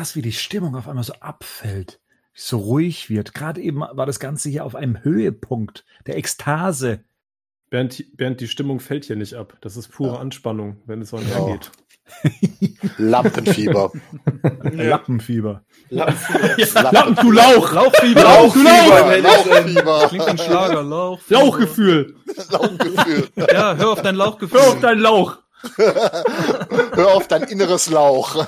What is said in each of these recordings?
krass, wie die Stimmung auf einmal so abfällt, so ruhig wird. Gerade eben war das Ganze hier auf einem Höhepunkt der Ekstase. Bernd, Bernd, die Stimmung fällt hier nicht ab. Das ist pure ja. Anspannung, wenn es so einhergeht. Lampenfieber. Lappenfieber. Lampenfieber. Ja, Lappen, du Lauch. Lauchfieber. Lauchfieber. Lauchfieber. Klingt ein Schlager. Lauch. Lauchgefühl. Lauchgefühl. Ja, hör auf dein Lauchgefühl. Hör auf dein Lauch. hör auf dein inneres Lauch.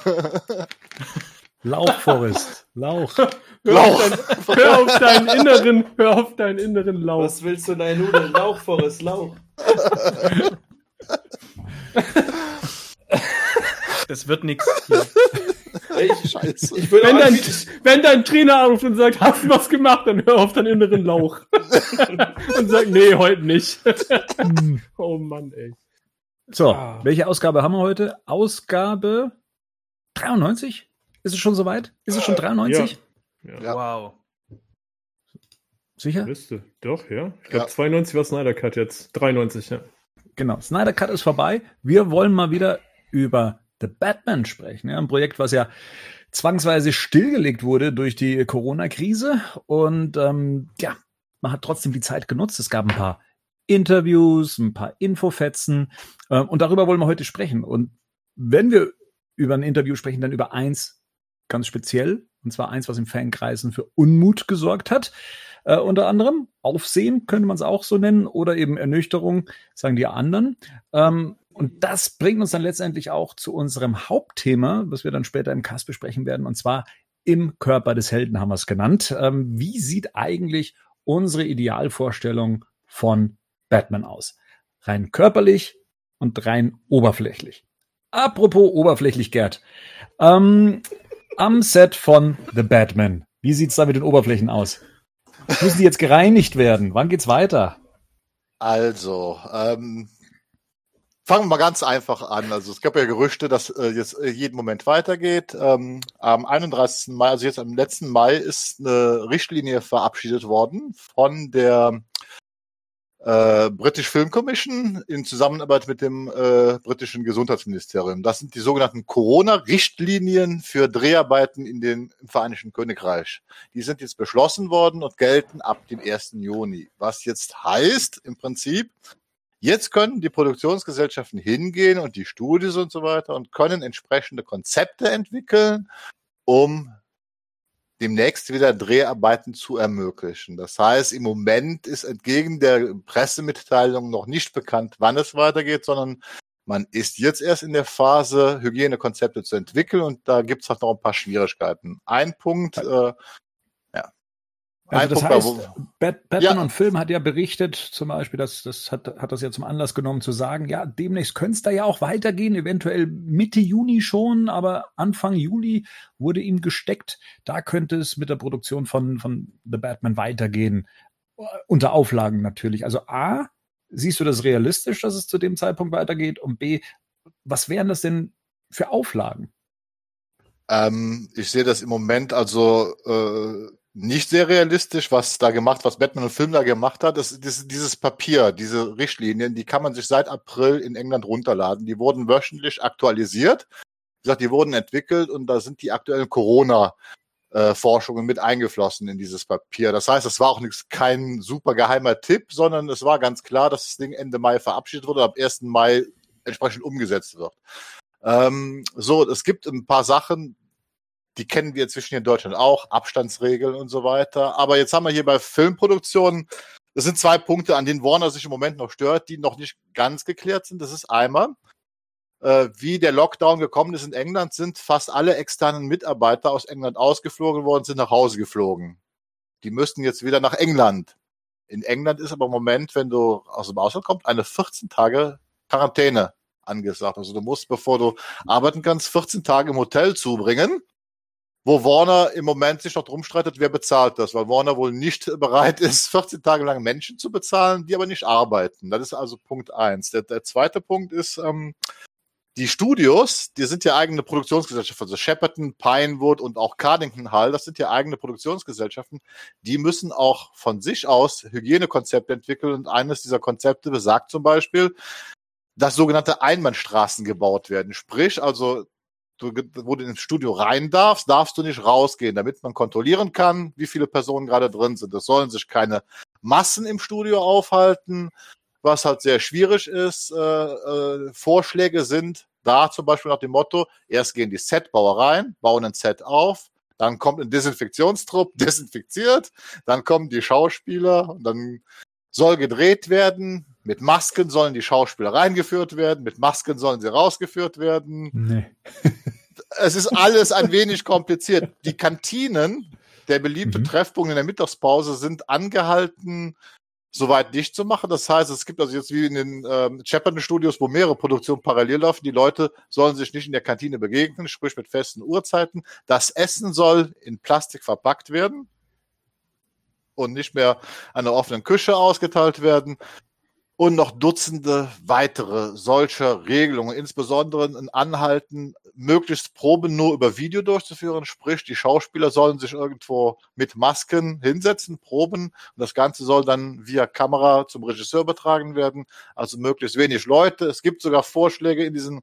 Lauch, Forrest. Lauch. Hör, Lauch. Auf dein, hör auf deinen inneren, hör auf deinen inneren Lauch. Was willst du dein Nudeln? Lauch, Forrest, Lauch. Das wird nichts. Scheiße. Ich wenn, dein, wenn dein Trainer anruft und sagt, hast du was gemacht, dann hör auf deinen inneren Lauch. und sag, nee, heute nicht. oh Mann, ey. So, ah. welche Ausgabe haben wir heute? Ausgabe 93? Ist es schon soweit? Ist es schon 93? Ja. ja. Wow. Sicher? Müsste. Doch, ja. Ich glaube, ja. 92 war Snyder Cut jetzt. 93, ja. Genau, Snyder Cut ist vorbei. Wir wollen mal wieder über The Batman sprechen. Ja, ein Projekt, was ja zwangsweise stillgelegt wurde durch die Corona-Krise. Und ähm, ja, man hat trotzdem die Zeit genutzt. Es gab ein paar Interviews, ein paar Infofetzen. Äh, und darüber wollen wir heute sprechen. Und wenn wir über ein Interview sprechen, dann über eins ganz speziell. Und zwar eins, was in Fankreisen für Unmut gesorgt hat. Äh, unter anderem Aufsehen könnte man es auch so nennen oder eben Ernüchterung, sagen die anderen. Ähm, und das bringt uns dann letztendlich auch zu unserem Hauptthema, was wir dann später im Cast besprechen werden, und zwar im Körper des Helden haben wir es genannt. Ähm, wie sieht eigentlich unsere Idealvorstellung von Batman aus? Rein körperlich und rein oberflächlich. Apropos oberflächlich, Gerd. Ähm, am Set von The Batman, wie sieht's da mit den Oberflächen aus? Müssen die jetzt gereinigt werden? Wann geht's weiter? Also, ähm, Fangen wir mal ganz einfach an. Also es gab ja Gerüchte, dass äh, jetzt äh, jeden Moment weitergeht. Ähm, am 31. Mai, also jetzt am letzten Mai, ist eine Richtlinie verabschiedet worden von der äh, British Film Commission in Zusammenarbeit mit dem äh, britischen Gesundheitsministerium. Das sind die sogenannten Corona-Richtlinien für Dreharbeiten in den im Vereinigten Königreich. Die sind jetzt beschlossen worden und gelten ab dem 1. Juni. Was jetzt heißt im Prinzip, Jetzt können die Produktionsgesellschaften hingehen und die Studios und so weiter und können entsprechende Konzepte entwickeln, um demnächst wieder Dreharbeiten zu ermöglichen. Das heißt, im Moment ist entgegen der Pressemitteilung noch nicht bekannt, wann es weitergeht, sondern man ist jetzt erst in der Phase, Hygienekonzepte zu entwickeln und da gibt es halt noch ein paar Schwierigkeiten. Ein Punkt, äh, also das heißt, Batman ja. und Film hat ja berichtet, zum Beispiel, dass das hat, hat das ja zum Anlass genommen zu sagen, ja, demnächst könnte es da ja auch weitergehen, eventuell Mitte Juni schon, aber Anfang Juli wurde ihm gesteckt, da könnte es mit der Produktion von, von The Batman weitergehen. Unter Auflagen natürlich. Also A, siehst du das realistisch, dass es zu dem Zeitpunkt weitergeht? Und B, was wären das denn für Auflagen? Ähm, ich sehe das im Moment also äh, nicht sehr realistisch, was da gemacht, was Batman und Film da gemacht hat. Das, das, dieses Papier, diese Richtlinien, die kann man sich seit April in England runterladen. Die wurden wöchentlich aktualisiert. Wie gesagt, die wurden entwickelt und da sind die aktuellen Corona äh, Forschungen mit eingeflossen in dieses Papier. Das heißt, es war auch nichts, kein super geheimer Tipp, sondern es war ganz klar, dass das Ding Ende Mai verabschiedet wurde, ab 1. Mai entsprechend umgesetzt wird. Ähm, so, es gibt ein paar Sachen, die kennen wir zwischen in Deutschland auch, Abstandsregeln und so weiter. Aber jetzt haben wir hier bei Filmproduktionen, das sind zwei Punkte, an denen Warner sich im Moment noch stört, die noch nicht ganz geklärt sind. Das ist einmal, äh, wie der Lockdown gekommen ist in England, sind fast alle externen Mitarbeiter aus England ausgeflogen worden, sind nach Hause geflogen. Die müssten jetzt wieder nach England. In England ist aber im Moment, wenn du aus dem Ausland kommst, eine 14 Tage Quarantäne angesagt. Also du musst, bevor du arbeiten kannst, 14 Tage im Hotel zubringen wo Warner im Moment sich noch drum streitet, wer bezahlt das, weil Warner wohl nicht bereit ist, 14 Tage lang Menschen zu bezahlen, die aber nicht arbeiten. Das ist also Punkt eins. Der, der zweite Punkt ist, ähm, die Studios, die sind ja eigene Produktionsgesellschaften, also Shepperton, Pinewood und auch Cardington Hall, das sind ja eigene Produktionsgesellschaften, die müssen auch von sich aus Hygienekonzepte entwickeln und eines dieser Konzepte besagt zum Beispiel, dass sogenannte Einbahnstraßen gebaut werden. Sprich, also du, wo du ins Studio rein darfst, darfst du nicht rausgehen, damit man kontrollieren kann, wie viele Personen gerade drin sind. Es sollen sich keine Massen im Studio aufhalten, was halt sehr schwierig ist. Äh, äh, Vorschläge sind da zum Beispiel nach dem Motto, erst gehen die Setbauer rein, bauen ein Set auf, dann kommt ein Desinfektionstrupp, desinfiziert, dann kommen die Schauspieler und dann soll gedreht werden. Mit Masken sollen die Schauspieler reingeführt werden, mit Masken sollen sie rausgeführt werden. Nee. es ist alles ein wenig kompliziert. Die Kantinen, der beliebte Mhm. Treffpunkt in der Mittagspause, sind angehalten, soweit nicht zu machen. Das heißt, es gibt also jetzt wie in den ähm, Chapman Studios, wo mehrere Produktionen parallel laufen. Die Leute sollen sich nicht in der Kantine begegnen, sprich mit festen Uhrzeiten. Das Essen soll in Plastik verpackt werden und nicht mehr an der offenen Küche ausgeteilt werden. Und noch Dutzende weitere solcher Regelungen, insbesondere ein Anhalten, möglichst Proben nur über Video durchzuführen, sprich die Schauspieler sollen sich irgendwo mit Masken hinsetzen, proben. Und das Ganze soll dann via Kamera zum Regisseur übertragen werden, also möglichst wenig Leute. Es gibt sogar Vorschläge in diesen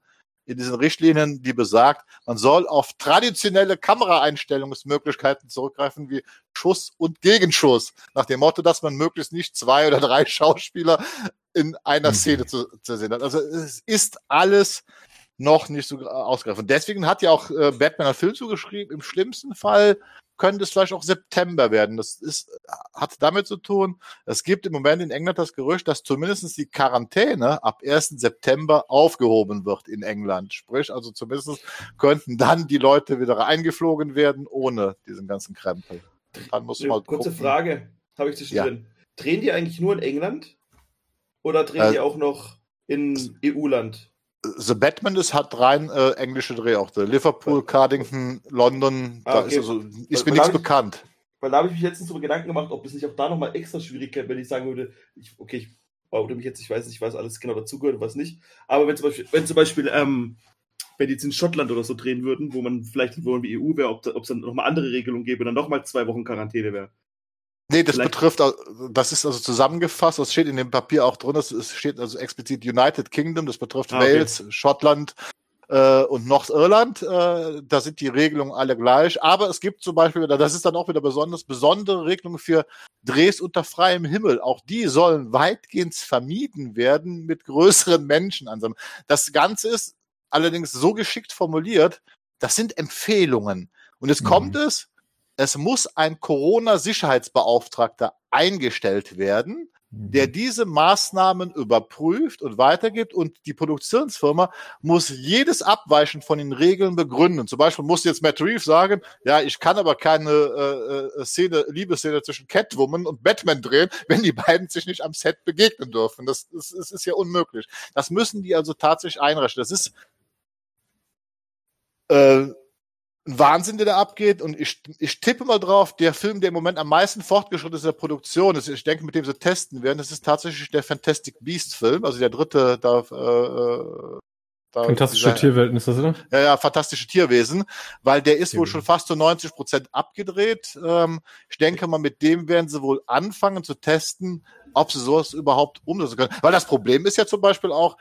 in diesen Richtlinien, die besagt, man soll auf traditionelle Kameraeinstellungsmöglichkeiten zurückgreifen, wie Schuss und Gegenschuss, nach dem Motto, dass man möglichst nicht zwei oder drei Schauspieler in einer Mhm. Szene zu, zu sehen hat. Also es ist alles noch nicht so ausgreifen. Deswegen hat ja auch äh, Batman einen Film zugeschrieben. Im schlimmsten Fall könnte es vielleicht auch September werden. Das ist, hat damit zu tun. Es gibt im Moment in England das Gerücht, dass zumindest die Quarantäne ab 1. September aufgehoben wird in England. Sprich, also zumindest könnten dann die Leute wieder eingeflogen werden ohne diesen ganzen Krempel. Dann muss man mal Kurze gucken. Frage, habe ich zwischendrin. Drehen die eigentlich nur in England? Oder drehen Äh, die auch noch in EU-Land? The Batman ist hat rein äh, englische Drehorte. Liverpool, Cardington, London, Ah, da okay. ist also ist Weil- mir nichts bekannt. Weil da habe ich mich letztens darüber Gedanken gemacht, ob es nicht auch da nochmal extra schwierig wäre, wenn ich sagen würde, ich, okay, ich oder mich jetzt, ich weiß nicht, was alles genau dazugehört und was nicht. Aber wenn zum Beispiel, wenn zum Beispiel, ähm, wenn die jetzt in Schottland oder so drehen würden, wo man vielleicht wo man wie EU wäre, ob da- ob es dann nochmal andere Regelungen gäbe und dann nochmal zwei Wochen Quarantäne wäre. Nee, das Vielleicht- betrifft, das ist also zusammengefasst, das steht in dem Papier auch drin, ist- steht also explizit United Kingdom, das betrifft Ah, okay. Wales, Schottland äh, und Nordirland. Äh, da sind die Regelungen alle gleich. Aber es gibt zum Beispiel, das ist dann auch wieder besonders, besondere Regelungen für Drehs unter freiem Himmel. Auch die sollen weitgehend vermieden werden mit größeren Menschenansammlungen. Das Ganze ist allerdings so geschickt formuliert, das sind Empfehlungen. Und jetzt Mhm. kommt es, es muss ein Corona-Sicherheitsbeauftragter eingestellt werden, der diese Maßnahmen überprüft und weitergibt und die Produktionsfirma muss jedes Abweichen von den Regeln begründen. Zum Beispiel muss jetzt Matt Reeves sagen, ja, ich kann aber keine äh, äh, Szene, Liebesszene zwischen Catwoman und Batman drehen, wenn die beiden sich nicht am Set begegnen dürfen. Das, das, das ist ja unmöglich. Das müssen die also tatsächlich einrechnen. Das ist äh, ein Wahnsinn, der da abgeht. Und ich, ich tippe mal drauf, der Film, der im Moment am meisten fortgeschritten ist in der Produktion, ist, ich denke, mit dem sie testen werden, das ist tatsächlich der Fantastic Beast Film, also der dritte da, äh, äh, da Fantastische Tierwelten ist das, oder? ja, ja, fantastische Tierwesen, weil der ist wohl Tierwesen. schon fast zu 90 Prozent abgedreht. Ähm, ich denke mal, mit dem werden sie wohl anfangen zu testen, ob sie sowas überhaupt umsetzen können. Weil das Problem ist ja zum Beispiel auch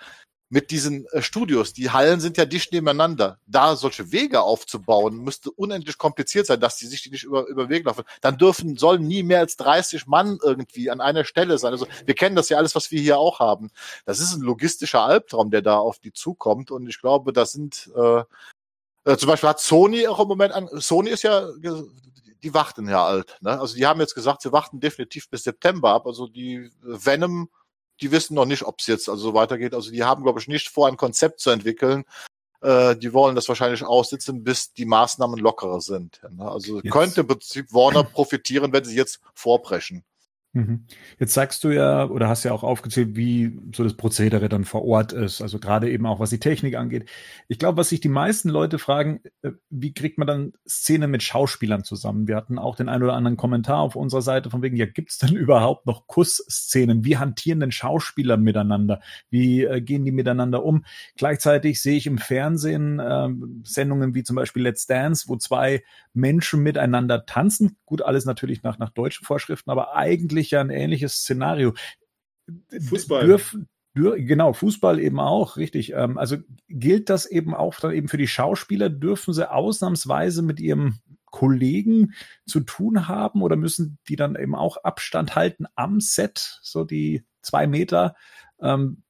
mit diesen äh, Studios, die Hallen sind ja dicht nebeneinander. Da solche Wege aufzubauen, müsste unendlich kompliziert sein, dass die sich die nicht über, über den Weg laufen. Dann dürfen, sollen nie mehr als 30 Mann irgendwie an einer Stelle sein. Also wir kennen das ja alles, was wir hier auch haben. Das ist ein logistischer Albtraum, der da auf die zukommt. Und ich glaube, das sind äh, äh, zum Beispiel hat Sony auch im Moment an, Sony ist ja, die warten ja alt. Ne? Also die haben jetzt gesagt, sie warten definitiv bis September ab. Also die Venom, die wissen noch nicht, ob es jetzt also so weitergeht. Also die haben, glaube ich, nicht vor, ein Konzept zu entwickeln. Äh, die wollen das wahrscheinlich aussitzen, bis die Maßnahmen lockerer sind. Ne? Also Jetzt- könnte im Prinzip Warner profitieren, wenn sie jetzt vorbrechen. Mhm. Jetzt sagst du ja oder hast ja auch aufgezählt, wie so das Prozedere dann vor Ort ist. Also gerade eben auch was die Technik angeht. Ich glaube, was sich die meisten Leute fragen, äh, wie kriegt man dann Szenen mit Schauspielern zusammen? Wir hatten auch den ein oder anderen Kommentar auf unserer Seite von wegen, ja, gibt es denn überhaupt noch Kussszenen? Wie hantieren denn Schauspieler miteinander? Wie äh, gehen die miteinander um? Gleichzeitig sehe ich im Fernsehen ähm, Sendungen wie zum Beispiel Let's Dance, wo zwei Menschen miteinander tanzen. Gut, alles natürlich nach, nach deutschen Vorschriften, aber eigentlich ja ein ähnliches Szenario. Fußball. Dürfen, Genau, Fußball eben auch, richtig. Ähm, also gilt das eben auch dann eben für die Schauspieler? Dürfen sie ausnahmsweise mit ihrem Kollegen zu tun haben oder müssen die dann eben auch Abstand halten am Set, so die zwei Meter? Ähm,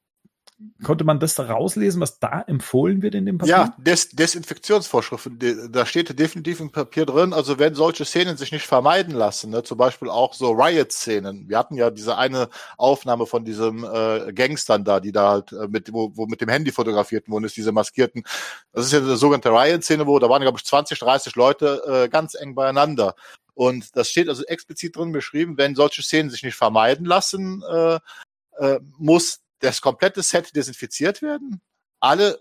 konnte man das da rauslesen, was da empfohlen wird in dem Papier? Ja, Des Desinfektionsvorschriften, da steht definitiv im Papier drin, also wenn solche Szenen sich nicht vermeiden lassen, ne, zum Beispiel auch so Riot-Szenen. Wir hatten ja diese eine Aufnahme von diesem äh, Gangstern da, die da halt äh, mit, wo, wo mit dem Handy fotografiert wurden, ist diese maskierten, das ist ja eine sogenannte Riot-Szene, wo da waren, glaube ich, 20, 30 Leute äh, ganz eng beieinander. Und das steht also explizit drin beschrieben, wenn solche Szenen sich nicht vermeiden lassen, äh, äh, muss das komplette Set desinfiziert werden. Alle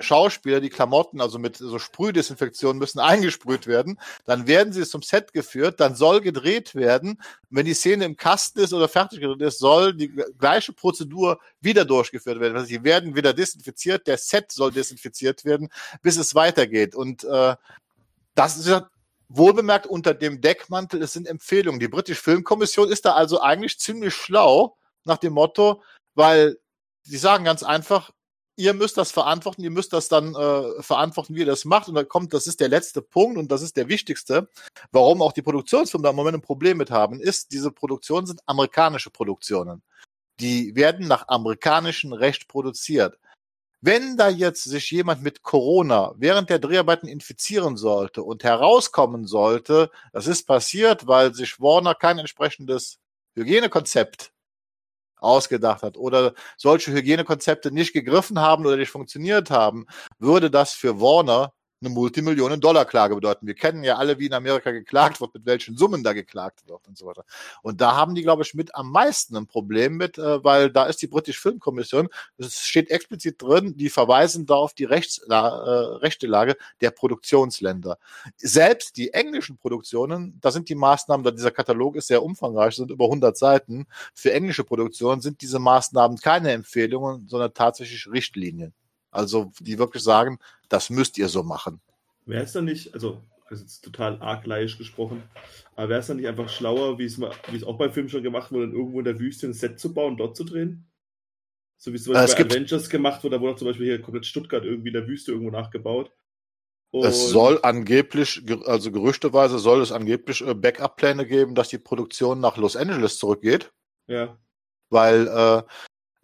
Schauspieler, die Klamotten, also mit so Sprühdesinfektion, müssen eingesprüht werden. Dann werden sie zum Set geführt, dann soll gedreht werden. Wenn die Szene im Kasten ist oder fertig gedreht ist, soll die gleiche Prozedur wieder durchgeführt werden. Also sie werden wieder desinfiziert, der Set soll desinfiziert werden, bis es weitergeht. Und äh, das ist ja wohlbemerkt unter dem Deckmantel, es sind Empfehlungen. Die britische Filmkommission ist da also eigentlich ziemlich schlau nach dem Motto, weil sie sagen ganz einfach, ihr müsst das verantworten, ihr müsst das dann äh, verantworten, wie ihr das macht. Und dann kommt, das ist der letzte Punkt und das ist der wichtigste, warum auch die Produktionsfirmen da im Moment ein Problem mit haben, ist, diese Produktionen sind amerikanische Produktionen. Die werden nach amerikanischem Recht produziert. Wenn da jetzt sich jemand mit Corona während der Dreharbeiten infizieren sollte und herauskommen sollte, das ist passiert, weil sich Warner kein entsprechendes Hygienekonzept ausgedacht hat oder solche Hygienekonzepte nicht gegriffen haben oder nicht funktioniert haben, würde das für Warner eine Multimillionen-Dollar-Klage bedeuten. Wir kennen ja alle, wie in Amerika geklagt wird, mit welchen Summen da geklagt wird und so weiter. Und da haben die, glaube ich, mit am meisten ein Problem mit, äh, weil da ist die British Film Commission, es steht explizit drin, die verweisen da auf die Rechtsla äh, rechte Lage der Produktionsländer. Selbst die englischen Produktionen, da sind die Maßnahmen, da dieser Katalog ist sehr umfangreich, sind über 100 Seiten. Für englische Produktionen sind diese Maßnahmen keine Empfehlungen, sondern tatsächlich Richtlinien. Also die wirklich sagen, das müsst ihr so machen. Wäre es dann nicht, also das ist jetzt total argleisch gesprochen, aber wäre es dann nicht einfach schlauer, wie es mal, wie es auch bei Filmen schon gemacht wurde, irgendwo in der Wüste ein Set zu bauen, dort zu drehen? So wie es zum Beispiel äh, bei Avengers gemacht wurde, da wurde auch zum Beispiel hier komplett Stuttgart irgendwie in der Wüste irgendwo nachgebaut. Und es soll angeblich, also gerüchteweise soll es angeblich äh, Backup-Pläne geben, dass die Produktion nach Los Angeles zurückgeht. Ja. Weil äh,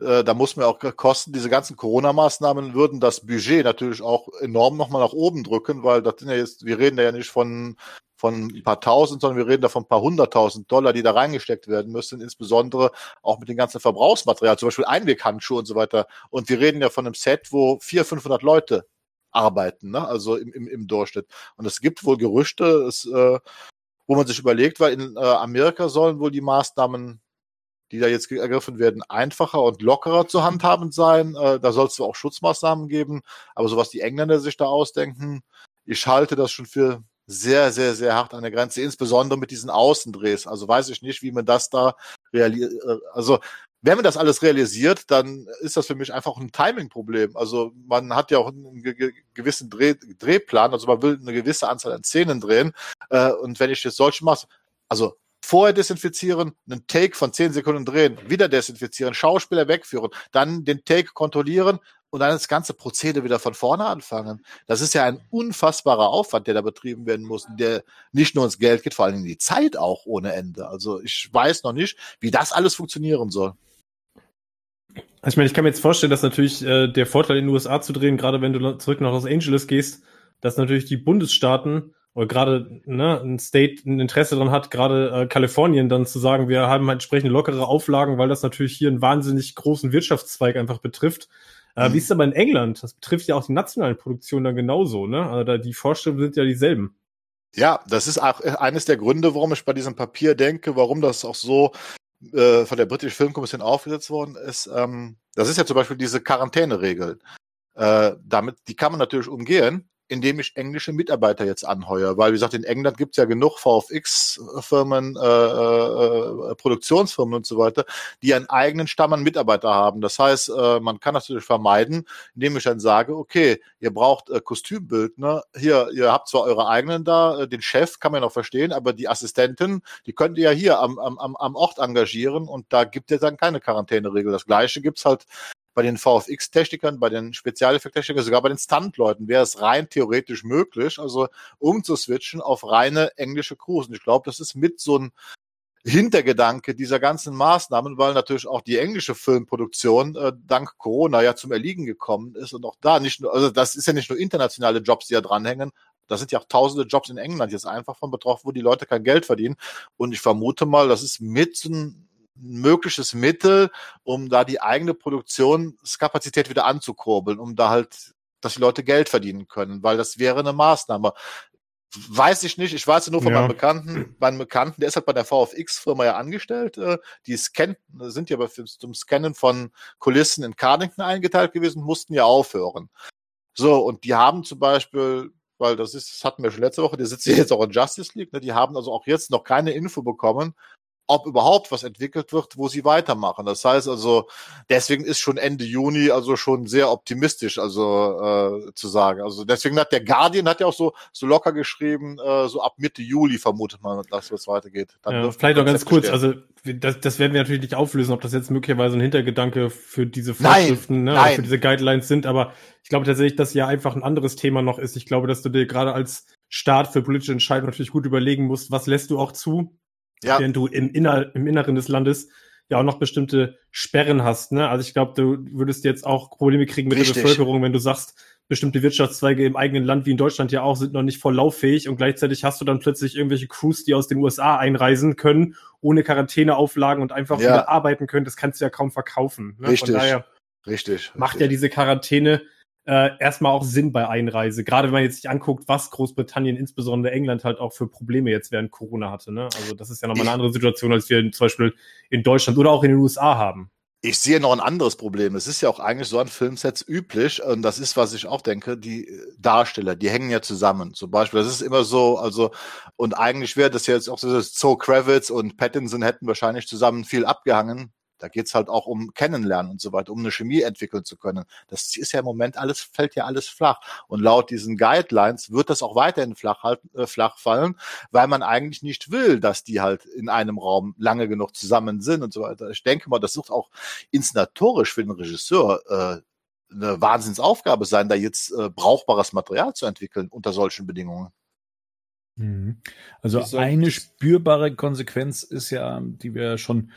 äh, da muss man auch kosten. Diese ganzen Corona-Maßnahmen würden das Budget natürlich auch enorm nochmal nach oben drücken, weil das sind ja jetzt, wir reden da ja nicht von, von ein paar tausend, sondern wir reden da von ein paar hunderttausend Dollar, die da reingesteckt werden müssen, insbesondere auch mit dem ganzen Verbrauchsmaterial, zum Beispiel Einweghandschuhe und so weiter. Und wir reden ja von einem Set, wo vier, 500 Leute arbeiten, ne? also im, im, im Durchschnitt. Und es gibt wohl Gerüchte, es, äh, wo man sich überlegt, weil in äh, Amerika sollen wohl die Maßnahmen die da jetzt ergriffen werden, einfacher und lockerer zu handhaben sein. Äh, da soll es auch Schutzmaßnahmen geben, aber so was die Engländer sich da ausdenken, ich halte das schon für sehr, sehr, sehr hart an der Grenze, insbesondere mit diesen Außendrehs. Also weiß ich nicht, wie man das da realisiert. Äh, also wenn man das alles realisiert, dann ist das für mich einfach ein Timing-Problem. Also man hat ja auch einen ge gewissen Dreh Drehplan, also man will eine gewisse Anzahl an Szenen drehen. Äh, und wenn ich jetzt solche mache, also vorher desinfizieren, einen Take von 10 Sekunden drehen, wieder desinfizieren, Schauspieler wegführen, dann den Take kontrollieren und dann das ganze Prozedere wieder von vorne anfangen. Das ist ja ein unfassbarer Aufwand, der da betrieben werden muss, der nicht nur ins Geld geht, vor allem in die Zeit auch ohne Ende. Also ich weiß noch nicht, wie das alles funktionieren soll. Also ich meine, ich kann mir jetzt vorstellen, dass natürlich äh, der Vorteil in den USA zu drehen, gerade wenn du zurück nach Los Angeles gehst, dass natürlich die Bundesstaaten oder gerade ne, ein State ein Interesse daran hat, gerade äh, Kalifornien dann zu sagen, wir haben halt entsprechend lockere Auflagen, weil das natürlich hier einen wahnsinnig großen Wirtschaftszweig einfach betrifft. Äh, mhm. Wie ist es aber in England? Das betrifft ja auch die nationalen Produktionen dann genauso, ne? Also da, die Vorstellungen sind ja dieselben. Ja, das ist auch eines der Gründe, warum ich bei diesem Papier denke, warum das auch so äh, von der britischen Filmkommission aufgesetzt worden ist. Ähm, das ist ja zum Beispiel diese Quarantäneregel. Äh, damit, die kann man natürlich umgehen, indem ich englische Mitarbeiter jetzt anheuere. Weil, wie gesagt, in England gibt es ja genug VFX-Firmen, äh, äh, Produktionsfirmen und so weiter, die einen eigenen Stamm an Mitarbeiter haben. Das heißt, äh, man kann natürlich vermeiden, indem ich dann sage, okay, ihr braucht äh, Kostümbildner, hier, ihr habt zwar eure eigenen da, äh, den Chef kann man noch verstehen, aber die Assistentin, die könnt ihr ja hier am, am, am Ort engagieren und da gibt es dann keine Quarantäneregel. Das gleiche gibt's halt bei den VFX-Technikern, bei den Spezialeffekt-Technikern, sogar bei den Stunt-Leuten wäre es rein theoretisch möglich, also umzuswitchen auf reine englische Crews. Und ich glaube, das ist mit so ein Hintergedanke dieser ganzen Maßnahmen, weil natürlich auch die englische Filmproduktion äh, dank Corona ja zum Erliegen gekommen ist und auch da nicht nur, also das ist ja nicht nur internationale Jobs, die da dranhängen, da sind ja auch tausende Jobs in England jetzt einfach von betroffen, wo die Leute kein Geld verdienen. Und ich vermute mal, das ist mit ein mögliches Mittel, um da die eigene Produktionskapazität wieder anzukurbeln, um da halt, dass die Leute Geld verdienen können, weil das wäre eine Maßnahme. Weiß ich nicht, ich weiß nur von ja. meinem Bekannten, meinem Bekannten, der ist halt bei der VFX-Firma ja angestellt, äh, die scannt, sind ja zum Scannen von Kulissen in Cardington eingeteilt gewesen, mussten ja aufhören. So, und die haben zum Beispiel weil das ist, das hatten wir schon letzte Woche, die sitzen jetzt auch in Justice League, ne, die haben also auch jetzt noch keine Info bekommen, ob überhaupt was entwickelt wird, wo sie weitermachen. Das heißt also, deswegen ist schon Ende Juni also schon sehr optimistisch, also äh, zu sagen. Also deswegen hat der Guardian hat ja auch so so locker geschrieben, äh, so ab Mitte Juli vermutet man, dass es weitergeht. Dann ja, vielleicht noch ganz kurz, also das, das werden wir natürlich nicht auflösen, ob das jetzt möglicherweise ein Hintergedanke für diese Vorschriften, nein, ne, nein. für diese Guidelines sind, aber ich glaube tatsächlich, dass ja einfach ein anderes Thema noch ist. Ich glaube, dass du dir gerade als Staat für politische Entscheidungen natürlich gut überlegen musst, was lässt du auch zu, ja. während du im, Inner, im Inneren des Landes ja auch noch bestimmte Sperren hast. Ne? Also ich glaube, du würdest jetzt auch Probleme kriegen mit Richtig. der Bevölkerung, wenn du sagst, bestimmte Wirtschaftszweige im eigenen Land wie in Deutschland ja auch sind noch nicht voll lauffähig und gleichzeitig hast du dann plötzlich irgendwelche Crews, die aus den USA einreisen können, ohne Quarantäneauflagen und einfach ja. wieder arbeiten können. Das kannst du ja kaum verkaufen. Ne? Richtig. Von daher Richtig. Macht richtig. ja diese Quarantäne äh, erstmal auch Sinn bei Einreise. Gerade wenn man jetzt sich anguckt, was Großbritannien, insbesondere England, halt auch für Probleme jetzt während Corona hatte. Ne? Also das ist ja nochmal eine andere Situation, als wir zum Beispiel in Deutschland oder auch in den USA haben. Ich sehe noch ein anderes Problem. Es ist ja auch eigentlich so an Filmsets üblich, und das ist, was ich auch denke, die Darsteller, die hängen ja zusammen. Zum Beispiel, das ist immer so, also, und eigentlich wäre das jetzt auch so, dass Zoe Kravitz und Pattinson hätten wahrscheinlich zusammen viel abgehangen. Da geht's halt auch um Kennenlernen und so weiter, um eine Chemie entwickeln zu können. Das ist ja im Moment alles, fällt ja alles flach. Und laut diesen Guidelines wird das auch weiterhin flach, halt, äh, flach fallen, weil man eigentlich nicht will, dass die halt in einem Raum lange genug zusammen sind und so weiter. Ich denke mal, das wird auch inszenatorisch für den Regisseur äh, eine Wahnsinnsaufgabe sein, da jetzt äh, brauchbares Material zu entwickeln unter solchen Bedingungen. Mhm. Also eine spürbare Konsequenz ist ja, die wir schon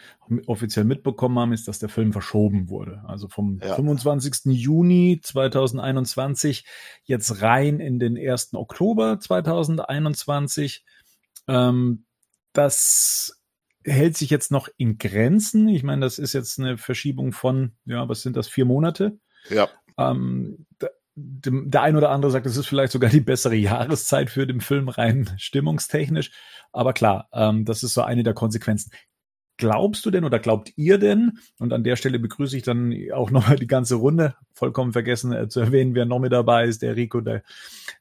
offiziell mitbekommen haben, ist, dass der Film verschoben wurde. Also vom ja. 25. Juni 2021 jetzt rein in den 1. Oktober 2021. Ähm, das hält sich jetzt noch in Grenzen. Ich meine, das ist jetzt eine Verschiebung von, ja, was sind das, vier Monate? Ja. Ähm, der ein oder andere sagt, es ist vielleicht sogar die bessere Jahreszeit für den Film rein stimmungstechnisch. Aber klar, ähm, das ist so eine der Konsequenzen. Glaubst du denn oder glaubt ihr denn, und an der Stelle begrüße ich dann auch nochmal die ganze Runde, vollkommen vergessen äh, zu erwähnen, wer noch mit dabei ist, der Rico, der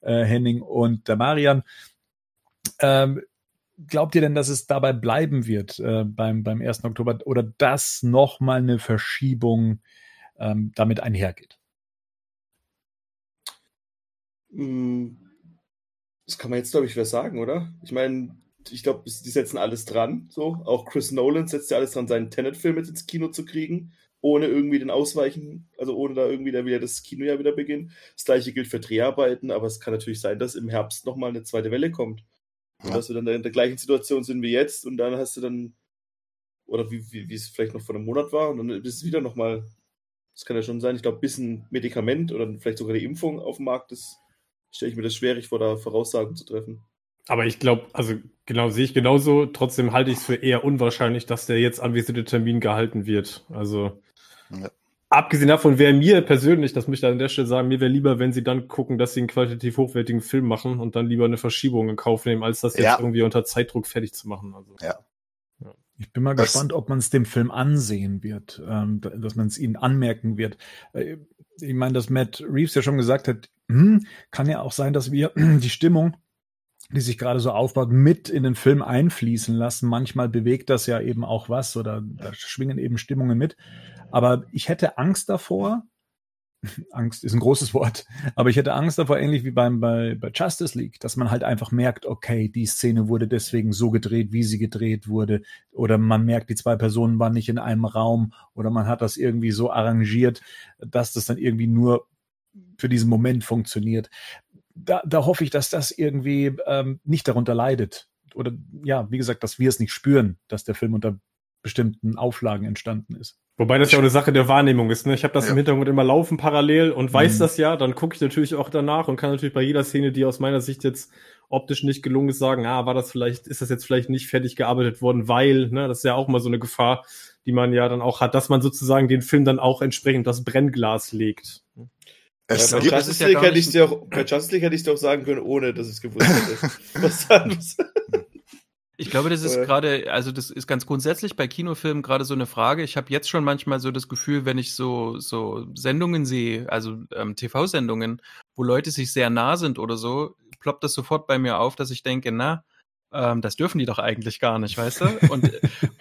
äh, Henning und der Marian. Ähm, glaubt ihr denn, dass es dabei bleiben wird äh, beim, beim 1. Oktober oder dass nochmal eine Verschiebung ähm, damit einhergeht? Hm, das kann man jetzt, glaube ich, wieder sagen, oder? Ich meine, ich glaube, die setzen alles dran. So, auch Chris Nolan setzt ja alles dran, seinen Tenet-Film jetzt ins Kino zu kriegen, ohne irgendwie den Ausweichen, also ohne da irgendwie da wieder das Kinojahr wieder beginnen. Das gleiche gilt für Dreharbeiten, aber es kann natürlich sein, dass im Herbst nochmal eine zweite Welle kommt. Ja. Und dass wir dann in der gleichen Situation sind wie jetzt und dann hast du dann, oder wie, wie, wie es vielleicht noch vor einem Monat war, und dann ist es wieder nochmal, das kann ja schon sein, ich glaube, bis ein Medikament oder vielleicht sogar die Impfung auf dem Markt ist, stelle ich mir das schwierig vor, da Voraussagen zu treffen. Aber ich glaube, also genau, sehe ich genauso. Trotzdem halte ich es für eher unwahrscheinlich, dass der jetzt anvisierte Termin gehalten wird. Also ja. abgesehen davon wäre mir persönlich, das möchte ich an der Stelle sagen, mir wäre lieber, wenn sie dann gucken, dass sie einen qualitativ hochwertigen Film machen und dann lieber eine Verschiebung in Kauf nehmen, als das jetzt ja. irgendwie unter Zeitdruck fertig zu machen. Also. Ja. Ich bin mal das gespannt, ob man es dem Film ansehen wird, ähm, dass man es ihnen anmerken wird. Äh, ich meine, dass Matt Reeves ja schon gesagt hat, hm, kann ja auch sein, dass wir die Stimmung, die sich gerade so aufbaut, mit in den Film einfließen lassen. Manchmal bewegt das ja eben auch was oder da schwingen eben Stimmungen mit. Aber ich hätte Angst davor, Angst ist ein großes Wort, aber ich hätte Angst davor, ähnlich wie beim, bei, bei Justice League, dass man halt einfach merkt, okay, die Szene wurde deswegen so gedreht, wie sie gedreht wurde, oder man merkt, die zwei Personen waren nicht in einem Raum, oder man hat das irgendwie so arrangiert, dass das dann irgendwie nur für diesen Moment funktioniert. Da, da hoffe ich, dass das irgendwie ähm, nicht darunter leidet. Oder ja, wie gesagt, dass wir es nicht spüren, dass der Film unter bestimmten Auflagen entstanden ist. Wobei das ja auch eine Sache der Wahrnehmung ist. Ne? Ich habe das ja. im Hintergrund immer laufen parallel und weiß mhm. das ja. Dann gucke ich natürlich auch danach und kann natürlich bei jeder Szene, die aus meiner Sicht jetzt optisch nicht gelungen ist, sagen, ah, war das vielleicht, ist das jetzt vielleicht nicht fertig gearbeitet worden, weil, ne, das ist ja auch mal so eine Gefahr, die man ja dann auch hat, dass man sozusagen den Film dann auch entsprechend das Brennglas legt. Es ja, bei, Justice League ja hätte ich dir auch, bei Justice League hätte ich dir auch sagen können, ohne dass ich es gewusst hätte. ich glaube, das ist äh. gerade, also das ist ganz grundsätzlich bei Kinofilmen gerade so eine Frage. Ich habe jetzt schon manchmal so das Gefühl, wenn ich so so Sendungen sehe, also ähm, TV-Sendungen, wo Leute sich sehr nah sind oder so, ploppt das sofort bei mir auf, dass ich denke, na, ähm, das dürfen die doch eigentlich gar nicht, weißt du? Und,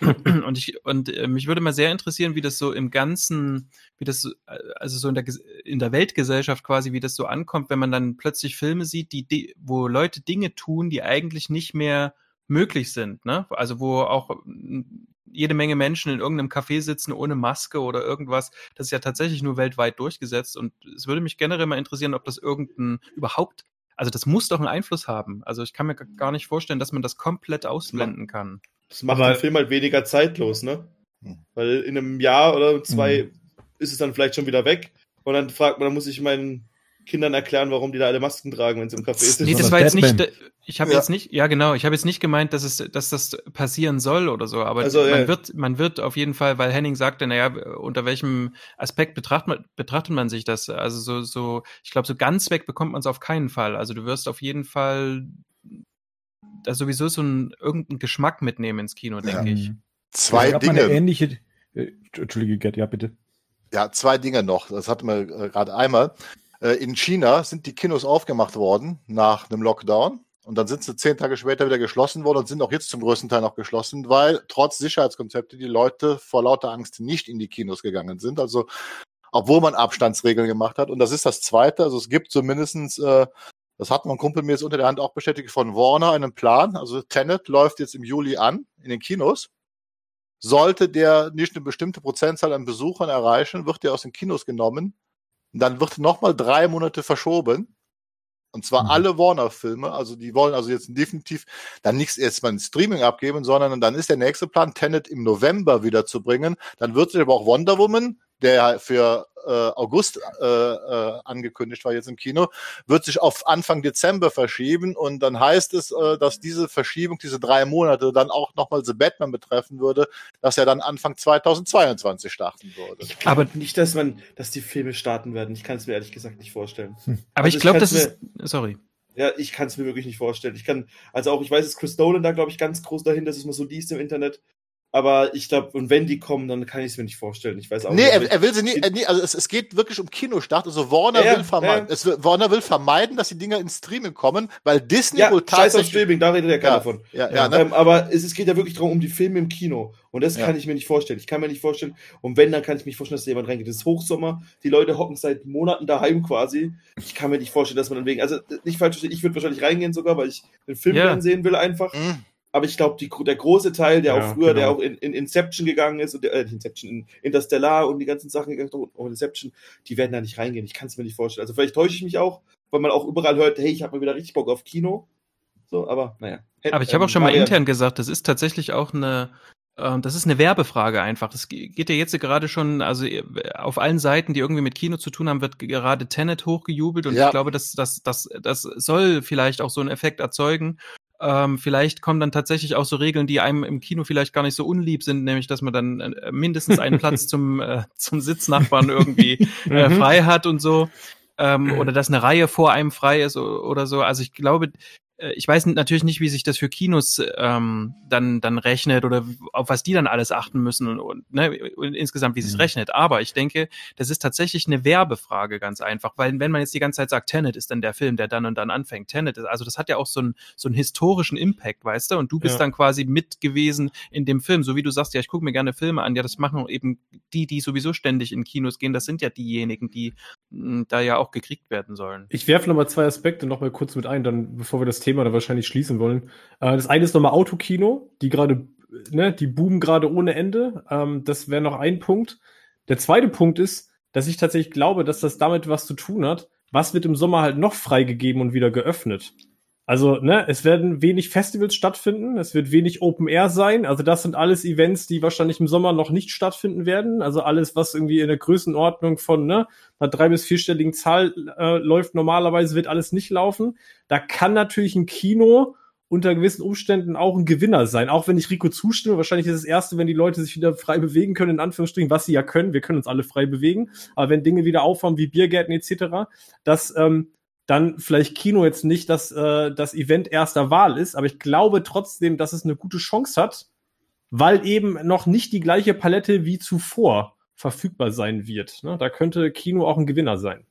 und ich und äh, mich würde mal sehr interessieren, wie das so im Ganzen, wie das äh, also so in der in der Weltgesellschaft quasi, wie das so ankommt, wenn man dann plötzlich Filme sieht, die, die wo Leute Dinge tun, die eigentlich nicht mehr möglich sind, ne? Also wo auch hm, jede Menge Menschen in irgendeinem Café sitzen ohne Maske oder irgendwas. Das ist ja tatsächlich nur weltweit durchgesetzt. Und es würde mich generell mal interessieren, ob das irgendein überhaupt, also das muss doch einen Einfluss haben. Also ich kann mir gar nicht vorstellen, dass man das komplett ausblenden kann. Das macht Aber den Film halt weniger zeitlos, ne? Hm. Weil in einem Jahr oder zwei mhm. ist es dann vielleicht schon wieder weg. Und dann fragt man, dann muss ich meinen Kindern erklären, warum die da alle Masken tragen, wenn sie im Café sind. Nee, das war jetzt nicht, ich habe ja. jetzt nicht, ja genau, ich habe jetzt nicht gemeint, dass es, dass das passieren soll oder so, aber also, man ja. wird, man wird auf jeden Fall, weil Henning sagte, naja, unter welchem Aspekt betrachtet man, betrachtet man sich das? Also so, so, ich glaube, so ganz weg bekommt man es auf keinen Fall. Also du wirst auf jeden Fall da sowieso so ein irgendeinen Geschmack mitnehmen ins Kino, denke ja. ich. Zwei also, Dinge. Eine ähnliche, äh, Entschuldige, Gerd, ja bitte. Ja, zwei Dinge noch. Das hatten wir äh, gerade einmal. Äh, in China sind die Kinos aufgemacht worden nach einem Lockdown. Und dann sind sie zehn Tage später wieder geschlossen worden und sind auch jetzt zum größten Teil noch geschlossen, weil trotz Sicherheitskonzepte die Leute vor lauter Angst nicht in die Kinos gegangen sind. Also obwohl man Abstandsregeln gemacht hat. Und das ist das Zweite. Also es gibt zumindestens, äh, das hat mein Kumpel mir jetzt unter der Hand auch bestätigt, von Warner einen Plan. Also Tenet läuft jetzt im Juli an in den Kinos. Sollte der nicht eine bestimmte Prozentzahl an Besuchern erreichen, wird der aus den Kinos genommen und dann wird nochmal drei Monate verschoben. Und zwar mhm. alle Warner-Filme. Also die wollen also jetzt definitiv dann nichts erstmal in Streaming abgeben, sondern dann ist der nächste Plan, Tenet im November wiederzubringen. Dann wird sich aber auch Wonder Woman der für äh, August äh, äh, angekündigt war jetzt im Kino, wird sich auf Anfang Dezember verschieben und dann heißt es, äh, dass diese Verschiebung, diese drei Monate dann auch nochmal The Batman betreffen würde, dass er dann Anfang 2022 starten würde. Aber nicht, dass man, dass die Filme starten werden. Ich kann es mir ehrlich gesagt nicht vorstellen. Hm. Aber also ich glaube, das ist, sorry. Ja, ich kann es mir wirklich nicht vorstellen. Ich kann, also auch, ich weiß, dass Chris Nolan da, glaube ich, ganz groß dahinter, dass es mal so liest im Internet, aber ich glaube, und wenn die kommen, dann kann ich es mir nicht vorstellen. Ich weiß auch nee, nicht. Er, er will sie nie, er, nee, also es, es geht wirklich um Kinostart. Also Warner ja, will vermeiden. Ja. Es, Warner will vermeiden, dass die Dinger ins Streaming kommen, weil Disney ja, wohl tatsächlich. Scheiß auf Streaming, da redet ja keiner ja, von. Ja, ja, ne? ähm, aber es, es geht ja wirklich darum, um die Filme im Kino. Und das kann ich mir nicht vorstellen. Ich kann mir nicht vorstellen, und wenn, dann kann ich mich vorstellen, dass da jemand reingeht. Das ist Hochsommer, die Leute hocken seit Monaten daheim quasi. Ich kann mir nicht vorstellen, dass man dann wegen, also nicht falsch verstehen, ich würde wahrscheinlich reingehen sogar, weil ich den Film yeah. sehen will einfach. Mhm. Aber ich glaube, der große Teil, der ja, auch früher, genau. der auch in, in, Inception gegangen ist, und der, äh, Inception, in Interstellar und die ganzen Sachen gegangen sind, auch Inception, die werden da nicht reingehen. Ich kann es mir nicht vorstellen. Also vielleicht täusche ich mich auch, weil man auch überall hört, hey, ich habe mal wieder richtig Bock auf Kino. So, aber naja. Aber ich habe auch schon mal intern gesagt, das ist tatsächlich auch eine, ähm, das ist eine Werbefrage einfach. Es geht ja jetzt gerade schon, also äh, auf allen Seiten, die irgendwie mit Kino zu tun haben, wird gerade Tenet hochgejubelt und ja. ich glaube, das, das, das, das soll vielleicht auch so einen Effekt erzeugen. Ähm, vielleicht kommen dann tatsächlich auch so Regeln, die einem im Kino vielleicht gar nicht so unlieb sind, nämlich dass man dann äh, mindestens einen Platz zum, äh, zum Sitznachbarn irgendwie äh, mhm. frei hat und so. Ähm, oder dass eine Reihe vor einem frei ist oder so. Also ich glaube, ich weiß natürlich nicht, wie sich das für Kinos ähm, dann dann rechnet oder auf was die dann alles achten müssen und, und, ne, und insgesamt wie sich mhm. rechnet. Aber ich denke, das ist tatsächlich eine Werbefrage ganz einfach, weil wenn man jetzt die ganze Zeit sagt, Tenet ist dann der Film, der dann und dann anfängt, Tenet, ist, also das hat ja auch so einen so einen historischen Impact, weißt du? Und du bist ja. dann quasi mit gewesen in dem Film, so wie du sagst, ja, ich gucke mir gerne Filme an. Ja, das machen eben die, die sowieso ständig in Kinos gehen. Das sind ja diejenigen, die mh, hm, da ja auch gekriegt werden sollen. Ich werfe nochmal zwei Aspekte nochmal kurz mit ein, dann bevor wir das Thema da wahrscheinlich schließen wollen. Äh, das eine ist nochmal Autokino, die gerade, ne, die boomen gerade ohne Ende. Ähm, das wäre noch ein Punkt. Der zweite Punkt ist, dass ich tatsächlich glaube, dass das damit was zu tun hat. Was wird im Sommer halt noch freigegeben und wieder geöffnet? Also, ne, es werden wenig Festivals stattfinden, es wird wenig Open Air sein. Also, das sind alles Events, die wahrscheinlich im Sommer noch nicht stattfinden werden. Also alles, was irgendwie in der Größenordnung von ne, einer drei- bis vierstelligen Zahl äh, läuft, normalerweise wird alles nicht laufen. Da kann natürlich ein Kino unter gewissen Umständen auch ein Gewinner sein. Auch wenn ich Rico zustimme, wahrscheinlich ist das Erste, wenn die Leute sich wieder frei bewegen können, in Anführungsstrichen, was sie ja können. Wir können uns alle frei bewegen. Aber wenn Dinge wieder aufhaben wie Biergärten etc., dass ähm, dann vielleicht Kino jetzt nicht das, äh, das Event erster Wahl ist, aber ich glaube trotzdem, dass es eine gute Chance hat, weil eben noch nicht die gleiche Palette wie zuvor verfügbar sein wird. Ne? Da könnte Kino auch ein Gewinner sein.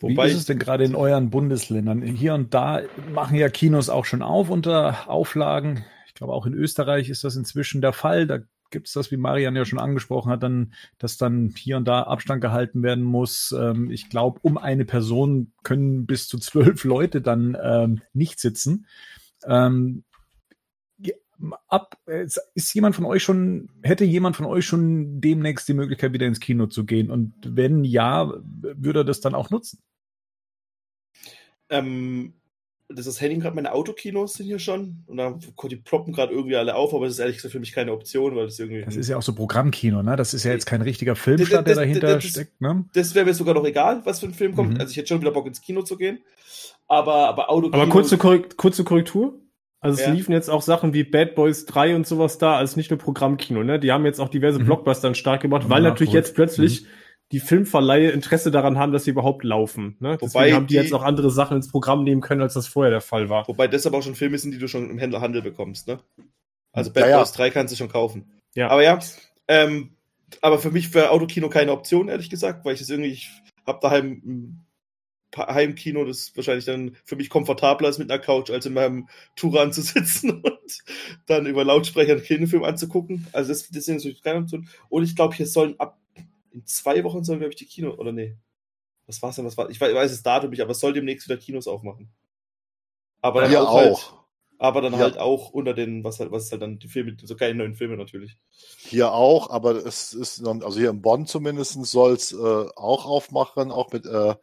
Wobei Wie ist es denn gerade in euren Bundesländern? Hier und da machen ja Kinos auch schon auf unter Auflagen. Ich glaube, auch in Österreich ist das inzwischen der Fall. Da gibt es das, wie Marian ja schon angesprochen hat, dann, dass dann hier und da Abstand gehalten werden muss. Ähm, ich glaube, um eine Person können bis zu zwölf Leute dann ähm, nicht sitzen. Ähm, ab, ist jemand von euch schon, hätte jemand von euch schon demnächst die Möglichkeit, wieder ins Kino zu gehen? Und wenn ja, würde er das dann auch nutzen? Ähm, das ist Henning gerade meine Autokinos sind hier schon und da die ploppen gerade irgendwie alle auf, aber das ist ehrlich gesagt für mich keine Option, weil das irgendwie. Das ist ja auch so Programmkino, ne? Das ist ja jetzt kein richtiger Filmstart, der dahinter das, steckt, ne? Das wäre mir sogar noch egal, was für ein Film kommt. Mhm. Also ich hätte schon wieder Bock ins Kino zu gehen. Aber, aber Autokino. Aber kurze, Korrekt, kurze Korrektur. Also ja. es liefen jetzt auch Sachen wie Bad Boys 3 und sowas da, als nicht nur Programmkino, ne? Die haben jetzt auch diverse mhm. Blockbuster stark gemacht, weil ja, natürlich cool. jetzt plötzlich mhm die Filmverleihe Interesse daran haben, dass sie überhaupt laufen. Ne? Deswegen Wobei haben die, die, jetzt auch andere Sachen ins Programm nehmen können, als das vorher der Fall war. Wobei das aber auch schon Filme sind, die du schon im Händlerhandel bekommst. Ne? Also Bad ja, Boys ja. 3 kannst du schon kaufen. Ja. Aber ja, ähm, aber für mich wäre Autokino keine Option, ehrlich gesagt, weil ich das irgendwie, ich habe daheim ein Heimkino, das wahrscheinlich dann für mich komfortabler ist mit einer Couch, als in meinem Touran zu sitzen und dann über Lautsprecher einen Kinofilm anzugucken. Also das, deswegen ist es keine Option. Und ich glaube, hier sollen ab in zwei Wochen sollen, glaube ich, die Kino, oder nee. Was war's denn? Was war, ich weiß, ich weiß das Datum nicht, aber es soll demnächst wieder Kinos aufmachen. Aber dann ja, auch. Halt, aber dann ja. halt auch unter den, was halt, was halt dann die Filme, so keine neuen Filme natürlich. Hier auch, aber es ist also hier in Bonn zumindest soll es äh, auch aufmachen, auch mit äh,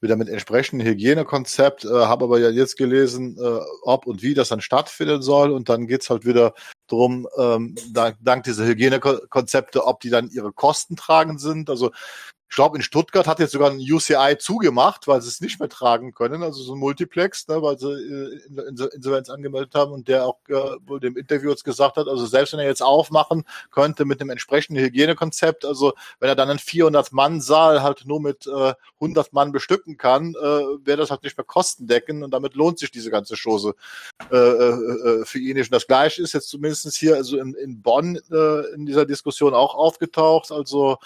wieder mit entsprechendem Hygienekonzept, äh, habe aber ja jetzt gelesen, äh, ob und wie das dann stattfinden soll und dann geht's halt wieder drum, ähm, dank, dank dieser Hygienekonzepte, ob die dann ihre Kosten tragen sind. Also ich glaube, in Stuttgart hat jetzt sogar ein UCI zugemacht, weil sie es nicht mehr tragen können, also so ein Multiplex, ne, weil sie äh, in, in, Insolvenz angemeldet haben und der auch äh, dem Interview jetzt gesagt hat, also selbst wenn er jetzt aufmachen könnte mit einem entsprechenden Hygienekonzept, also wenn er dann einen 400-Mann-Saal halt nur mit äh, 100 Mann bestücken kann, äh, wäre das halt nicht mehr kostendeckend und damit lohnt sich diese ganze Chose äh, äh, äh, für ihn nicht. Und das Gleiche ist jetzt zumindest hier also in, in Bonn äh, in dieser Diskussion auch aufgetaucht, also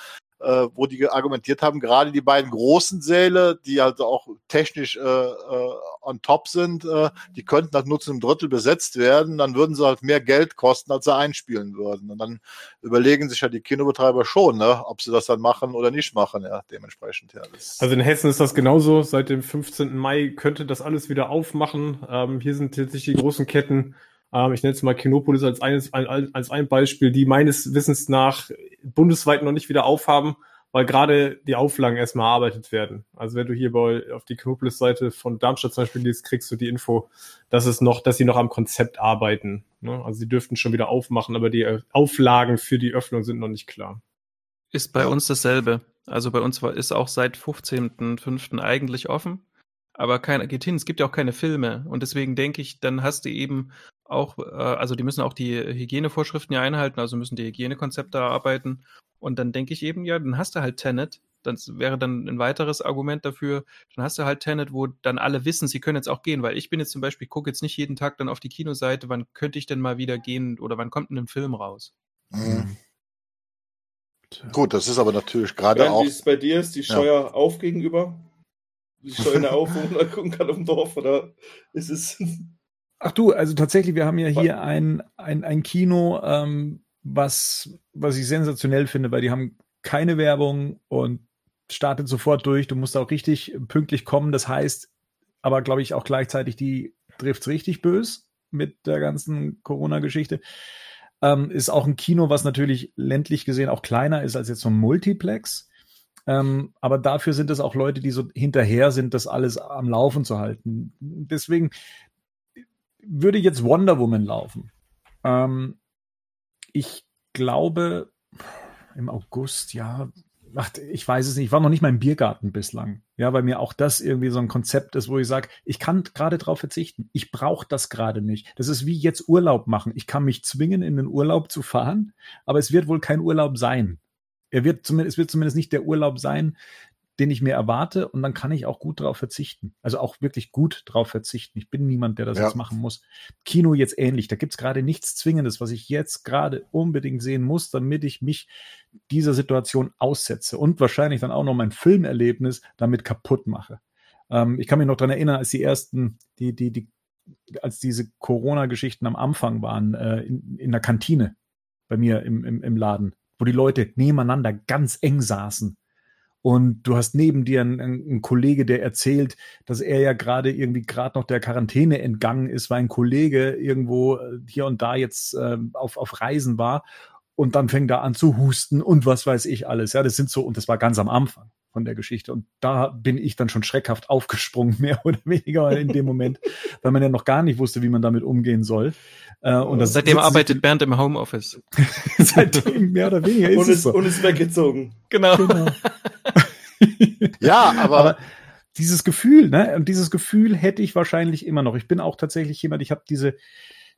äh, wo die argumentiert haben, gerade die beiden großen Säle, die halt auch technisch äh, äh, on top sind, äh, die könnten halt nur zu einem Drittel besetzt werden, dann würden sie halt mehr Geld kosten, als sie einspielen würden. Und dann überlegen sich ja die Kinobetreiber schon, ne, ob sie das dann machen oder nicht machen, ja, dementsprechend. Ja, also in Hessen ist das genauso. Seit dem 15. Mai könnte das alles wieder aufmachen. Ähm, hier sind jetzt nicht die großen Ketten ähm, ich nenne es mal Kinopolis als, eines, als ein Beispiel, die meines Wissens nach bundesweit noch nicht wieder aufhaben, weil gerade die Auflagen erstmal erarbeitet werden. Also wenn du hier bei, auf die Kinopolis-Seite von Darmstadt zum Beispiel liest, kriegst du die Info, dass es noch, dass sie noch am Konzept arbeiten. Ne? Also sie dürften schon wieder aufmachen, aber die Auflagen für die Öffnung sind noch nicht klar. Ist bei uns dasselbe. Also bei uns war, ist auch seit 15.05. eigentlich offen, aber keiner geht hin. Es gibt ja auch keine Filme und deswegen denke ich, dann hast du eben auch, äh, also die müssen auch die Hygienevorschriften ja einhalten, also müssen die Hygienekonzepte erarbeiten. Und dann denke ich eben, ja, dann hast du halt Tenet das wäre dann ein weiteres Argument dafür. Dann hast du halt Tenet, wo dann alle wissen, sie können jetzt auch gehen, weil ich bin jetzt zum Beispiel, gucke jetzt nicht jeden Tag dann auf die Kinoseite, wann könnte ich denn mal wieder gehen oder wann kommt denn ein Film raus? Mhm. Gut, das ist aber natürlich gerade auch. Wie ist es bei dir? Ist die Steuer ja. auf gegenüber? Die Steuer auf, wo man gucken kann auf dem Dorf? Oder ist es. Ach du, also tatsächlich, wir haben ja hier ein, ein, ein Kino, ähm, was, was ich sensationell finde, weil die haben keine Werbung und startet sofort durch. Du musst auch richtig pünktlich kommen. Das heißt, aber glaube ich auch gleichzeitig, die trifft richtig bös mit der ganzen Corona-Geschichte. Ähm, ist auch ein Kino, was natürlich ländlich gesehen auch kleiner ist als jetzt so ein Multiplex. Ähm, aber dafür sind es auch Leute, die so hinterher sind, das alles am Laufen zu halten. Deswegen würde jetzt Wonder Woman laufen. Ähm, ich glaube, im August, ja, ach, ich weiß es nicht, ich war noch nicht mal im Biergarten bislang. Ja, weil mir auch das irgendwie so ein Konzept ist, wo ich sage, ich kann gerade drauf verzichten. Ich brauche das gerade nicht. Das ist wie jetzt Urlaub machen. Ich kann mich zwingen, in den Urlaub zu fahren, aber es wird wohl kein Urlaub sein. Er wird zumindest, es wird zumindest nicht der Urlaub sein, den ich mir erwarte und dann kann ich auch gut darauf verzichten. Also auch wirklich gut darauf verzichten. Ich bin niemand, der das ja. jetzt machen muss. Kino jetzt ähnlich. Da gibt es gerade nichts Zwingendes, was ich jetzt gerade unbedingt sehen muss, damit ich mich dieser Situation aussetze und wahrscheinlich dann auch noch mein Filmerlebnis damit kaputt mache. Ähm, ich kann mich noch daran erinnern, als die ersten, die, die, die, als diese Corona-Geschichten am Anfang waren, äh, in, in der Kantine bei mir im, im, im Laden, wo die Leute nebeneinander ganz eng saßen und du hast neben dir einen, einen Kollege, der erzählt, dass er ja gerade irgendwie gerade noch der Quarantäne entgangen ist, weil ein Kollege irgendwo äh, hier und da jetzt äh, auf, auf Reisen war und dann fängt er an zu husten und was weiß ich alles. Ja, das sind so, und das war ganz am Anfang von der Geschichte. Und da bin ich dann schon schreckhaft aufgesprungen, mehr oder weniger in dem Moment, weil man ja noch gar nicht wusste, wie man damit umgehen soll. Äh, und das Seitdem arbeitet Bernd im Homeoffice. Seitdem mehr oder weniger ist und es so. Und ist weggezogen. Genau. genau. ja, aber, aber dieses Gefühl, ne? Und dieses Gefühl hätte ich wahrscheinlich immer noch. Ich bin auch tatsächlich jemand, ich habe diese,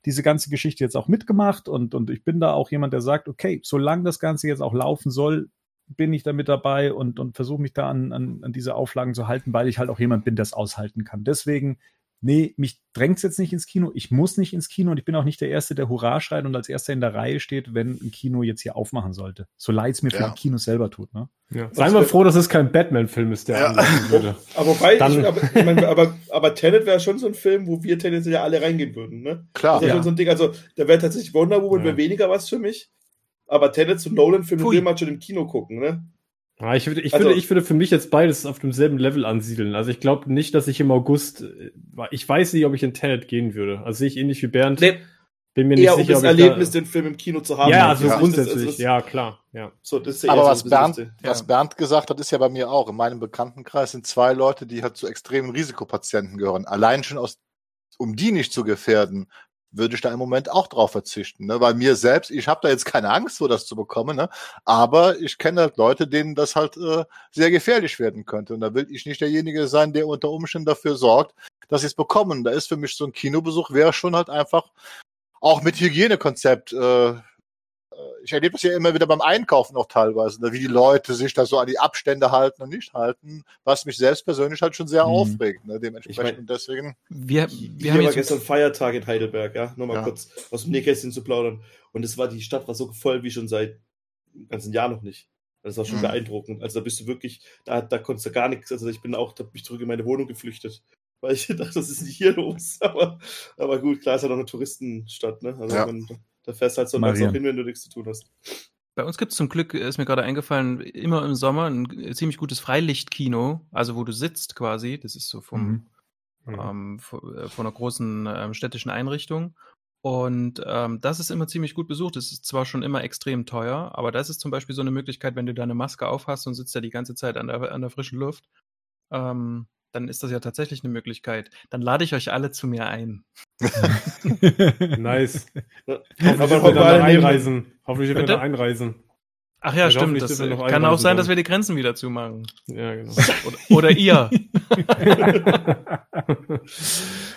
diese ganze Geschichte jetzt auch mitgemacht und, und ich bin da auch jemand, der sagt, okay, solange das Ganze jetzt auch laufen soll, bin ich da mit dabei und, und versuche mich da an, an, an diese Auflagen zu halten, weil ich halt auch jemand bin, der es aushalten kann. Deswegen nee, mich drängt es jetzt nicht ins Kino, ich muss nicht ins Kino und ich bin auch nicht der Erste, der Hurra schreit und als Erster in der Reihe steht, wenn ein Kino jetzt hier aufmachen sollte. So leid es mir ja. für die Kinos selber tut. Ne? Ja. Seien wir froh, dass es kein Batman-Film ist, der ja. würde. Aber, wobei, Dann, ich, aber, ich mein, aber, aber Tenet wäre schon so ein Film, wo wir tendenziell ja alle reingehen würden. Ne? Klar. Das ist ja. schon so ein Ding, also da wäre tatsächlich Wonder Woman ja. weniger was für mich. Aber Tenet zu Nolan-Film will man schon im Kino gucken, ne? Ja, ich, würde, ich, also, würde, ich würde für mich jetzt beides auf demselben Level ansiedeln. Also ich glaube nicht, dass ich im August, äh, ich weiß nicht, ob ich in Tenet gehen würde. Also sehe ich ähnlich wie Bernd. Nee, bin mir nicht eher sicher, um das Erlebnis, da, den Film im Kino zu haben. Ja, also ja. grundsätzlich, das, ja klar. Ja. So, das Aber was, so Bernd, ja. was Bernd gesagt hat, ist ja bei mir auch. In meinem Bekanntenkreis sind zwei Leute, die halt zu extremen Risikopatienten gehören. Allein schon aus, um die nicht zu gefährden, würde ich da im Moment auch drauf verzichten. Ne? Weil mir selbst, ich habe da jetzt keine Angst, so das zu bekommen, ne? aber ich kenne halt Leute, denen das halt äh, sehr gefährlich werden könnte. Und da will ich nicht derjenige sein, der unter Umständen dafür sorgt, dass sie es bekommen. Da ist für mich so ein Kinobesuch, wäre schon halt einfach auch mit Hygienekonzept äh, ich erlebe das ja immer wieder beim Einkaufen auch teilweise, ne, wie die Leute sich da so an die Abstände halten und nicht halten, was mich selbst persönlich halt schon sehr mhm. aufregt. Ne, dementsprechend ich mein, deswegen. Wir, wir haben gestern Feiertag in Heidelberg, ja, nur mal ja. kurz aus dem Nähkästchen zu plaudern. Und es war, die Stadt war so voll wie schon seit dem ganzen Jahr noch nicht. Das war schon mhm. beeindruckend. Also da bist du wirklich, da, da konntest du gar nichts. Also ich bin auch, da bin ich zurück in meine Wohnung geflüchtet weil ich dachte, das ist nicht hier los. Aber, aber gut, klar ist ja doch eine Touristenstadt, ne? Also ja. man, da fährst halt sonntags auch hin, wenn du nichts zu tun hast. Bei uns gibt es zum Glück, ist mir gerade eingefallen, immer im Sommer ein ziemlich gutes Freilichtkino, also wo du sitzt quasi. Das ist so vom, mhm. ähm, von, äh, von einer großen ähm, städtischen Einrichtung. Und ähm, das ist immer ziemlich gut besucht. Das ist zwar schon immer extrem teuer, aber das ist zum Beispiel so eine Möglichkeit, wenn du deine Maske aufhast und sitzt da die ganze Zeit an der, an der frischen Luft, ähm, dann ist das ja tatsächlich eine Möglichkeit. Dann lade ich euch alle zu mir ein. nice. Hoffentlich wir dann einreisen. Hoffentlich wir dann einreisen. Ach ja, ich stimmt. Das kann auch sein, dass wir die Grenzen wieder zumachen. Ja, genau. Oder, oder ihr.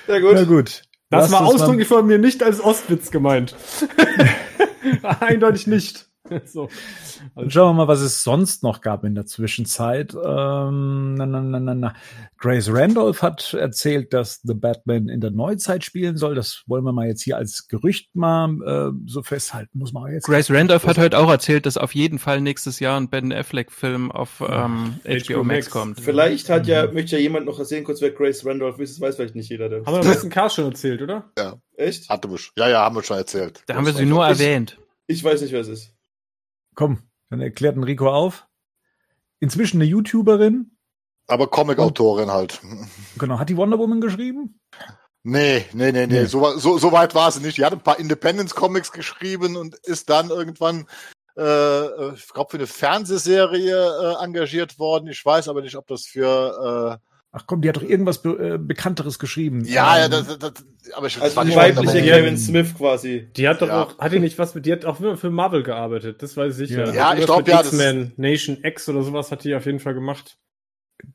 ja, gut. Na gut. Das Lass war ausdrücklich von mir nicht als Ostwitz gemeint. Eindeutig nicht. so. Also schauen wir mal, was es sonst noch gab in der Zwischenzeit. Ähm, na, na, na, na. Grace Randolph hat erzählt, dass The Batman in der Neuzeit spielen soll. Das wollen wir mal jetzt hier als Gerücht mal äh, so festhalten. Muss man jetzt. Grace Randolph hat heute auch erzählt, dass auf jeden Fall nächstes Jahr ein Ben Affleck-Film auf ähm, HBO, HBO Max kommt. Vielleicht hat ja, mhm. möchte ja jemand noch erzählen, kurz wer Grace Randolph ist. Das weiß vielleicht nicht jeder. Denn. Haben wir im letzten Cast schon erzählt, oder? Ja. Echt? Hatte wir. Ja, ja, haben wir schon erzählt. Da haben wir sie nur erwähnt. Ich weiß nicht, wer es ist. Komm, dann erklärt Enrico auf. Inzwischen eine YouTuberin. Aber Comic-Autorin halt. Genau. Hat die Wonder Woman geschrieben? Nee, nee, nee, nee. So, so, so weit war sie nicht. Die hat ein paar Independence-Comics geschrieben und ist dann irgendwann, äh, äh ich glaube, für eine Fernsehserie äh, engagiert worden. Ich weiß aber nicht, ob das für äh, Ach komm, die hat doch irgendwas Be äh, Bekannteres geschrieben. Ja, ja, das, das, aber ich also die weibliche Kevin Smith quasi. Die hat doch ja. auch, hat die nicht was mit, die hat auch für Marvel gearbeitet, das weiß ich sicher. Ja, ja ich glaube ja. X-Men, Nation X oder sowas hat die auf jeden Fall gemacht.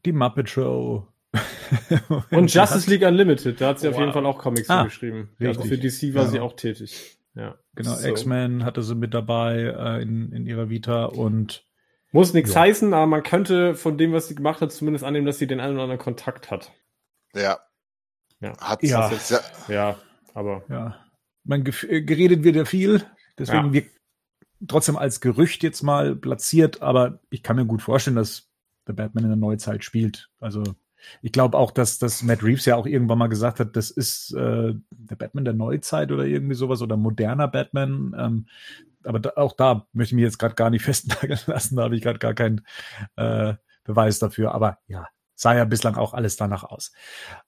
Die Muppet Show. Und Justice League Unlimited, da hat sie wow. auf jeden Fall auch Comics ah, geschrieben. Also für DC war ja. sie auch tätig. Ja. Genau, so. X-Men hatte sie mit dabei äh, in, in ihrer Vita und muss nichts ja. heißen, aber man könnte von dem, was sie gemacht hat, zumindest annehmen, dass sie den einen oder anderen Kontakt hat. Ja. Ja. Hat ja. Jetzt, ja. ja, aber. Ja. Man äh, geredet wird ja viel, deswegen ja. wir trotzdem als Gerücht jetzt mal platziert, aber ich kann mir gut vorstellen, dass der Batman in der Neuzeit spielt. Also ich glaube auch, dass, dass Matt Reeves ja auch irgendwann mal gesagt hat, das ist äh, der Batman der Neuzeit oder irgendwie sowas oder moderner Batman. Ähm, aber da, auch da möchte ich mich jetzt gerade gar nicht festnageln lassen, da habe ich gerade gar keinen äh, Beweis dafür. Aber ja, sah ja bislang auch alles danach aus.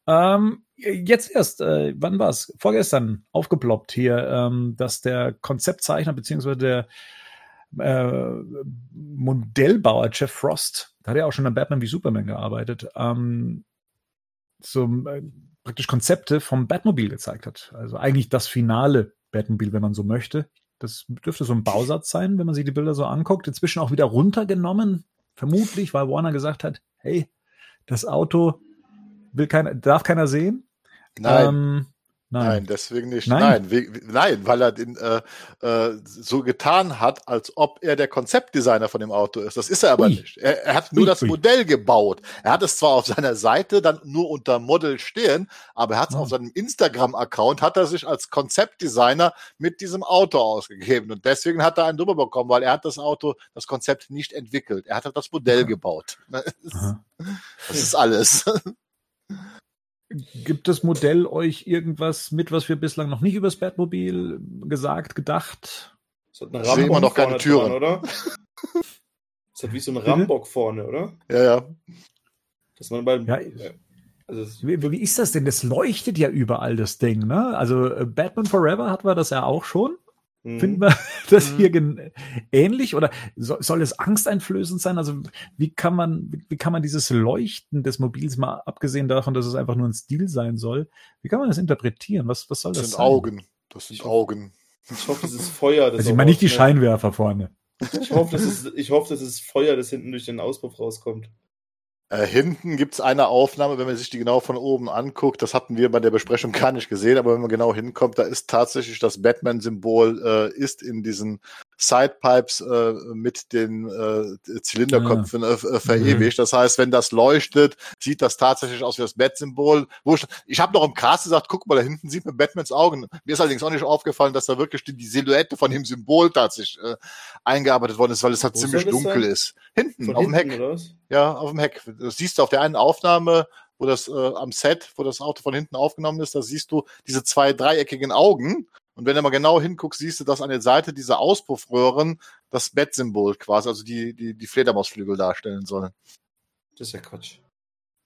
Ähm, jetzt erst, äh, wann war es? Vorgestern aufgeploppt hier, ähm, dass der Konzeptzeichner beziehungsweise der äh, Modellbauer Jeff Frost, da hat er auch schon an Batman wie Superman gearbeitet, ähm, zum äh, praktisch Konzepte vom Batmobil gezeigt hat. Also eigentlich das finale Batmobil, wenn man so möchte. Das dürfte so ein Bausatz sein, wenn man sich die Bilder so anguckt. Inzwischen auch wieder runtergenommen, vermutlich, weil Warner gesagt hat, hey, das Auto will keiner, darf keiner sehen. Nein. Ähm, Nein. nein, deswegen nicht. Nein, nein, nein weil er den, äh, äh, so getan hat, als ob er der Konzeptdesigner von dem Auto ist. Das ist er aber ui. nicht. Er, er, hat nur ui, das Modell gebaut. Er hat es zwar auf seiner Seite dann nur unter Model stehen, aber er hat es oh. auf seinem Instagram-Account, hat er sich als Konzeptdesigner mit diesem Auto ausgegeben. Und deswegen hat er einen drüber bekommen, weil er hat das Auto, das Konzept nicht entwickelt. Er hat halt das Modell Aha. gebaut. Das ist alles. Gibt das Modell euch irgendwas mit, was wir bislang noch nicht über das Batmobil gesagt, gedacht? Das hat eine Rambock noch keine Türen, dran, oder? Das hat wie so ein Rambock vorne, oder? Ja, ja. Dass man beim, ja, also wie, wie, ist das denn? Das leuchtet ja überall, das Ding, ne? Also äh, Batman Forever hatten wir das ja auch schon. Mhm. Finden wir das mhm. hier ähnlich oder soll, soll es angsteinflößend sein? Also wie kann man, wie kann man dieses Leuchten des Mobils mal abgesehen davon, dass es einfach nur ein Stil sein soll, wie kann man das interpretieren? Was, was soll das, das sind sein? Augen. Das sind Augen. Ich hoffe, das ist Feuer. Das also ich meine nicht die Scheinwerfer vorne. Ich hoffe, das ist, ich hoffe, das ist Feuer, das hinten durch den Auspuff rauskommt. Äh, hinten gibt's eine Aufnahme, wenn man sich die genau von oben anguckt. Das hatten wir bei der Besprechung gar nicht gesehen, aber wenn man genau hinkommt, da ist tatsächlich das Batman-Symbol äh, ist in diesen Sidepipes äh, mit den äh, Zylinderköpfen äh, äh, verewigt. Mhm. Das heißt, wenn das leuchtet, sieht das tatsächlich aus wie das Bat-Symbol. Ich, ich habe noch im Cast gesagt, guck mal, da hinten sieht man Batmans Augen. Mir ist allerdings auch nicht aufgefallen, dass da wirklich die, die Silhouette von dem Symbol tatsächlich äh, eingearbeitet worden ist, weil es halt Wo ziemlich dunkel sein? ist. Hinten, von auf hinten, dem Heck. Ja, auf dem Heck. Das siehst du auf der einen Aufnahme, wo das äh, am Set, wo das Auto von hinten aufgenommen ist, da siehst du diese zwei dreieckigen Augen und wenn du mal genau hinguckst, siehst du, dass an der Seite dieser Auspuffröhren das Bettsymbol quasi, also die, die, die Fledermausflügel darstellen sollen. Das ist ja Quatsch.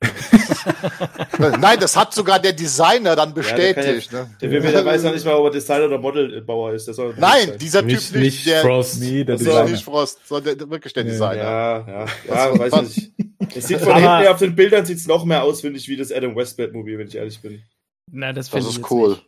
Nein, das hat sogar der Designer dann bestätigt. Ja, der, ja, ne? der, der, weiß ja nicht mal, ob er Designer oder Modelbauer ist. Nein, dieser Typ nicht. Nicht der, Frost. Nee, der Designer. nicht Frost, sondern der, wirklich der Designer. Ja, ja, ja, weiß nicht. Es sieht von hinten auf den Bildern sieht's noch mehr aus, finde ich, wie das Adam West Batmobil, wenn ich ehrlich bin. Na, das, das ist cool. Nicht.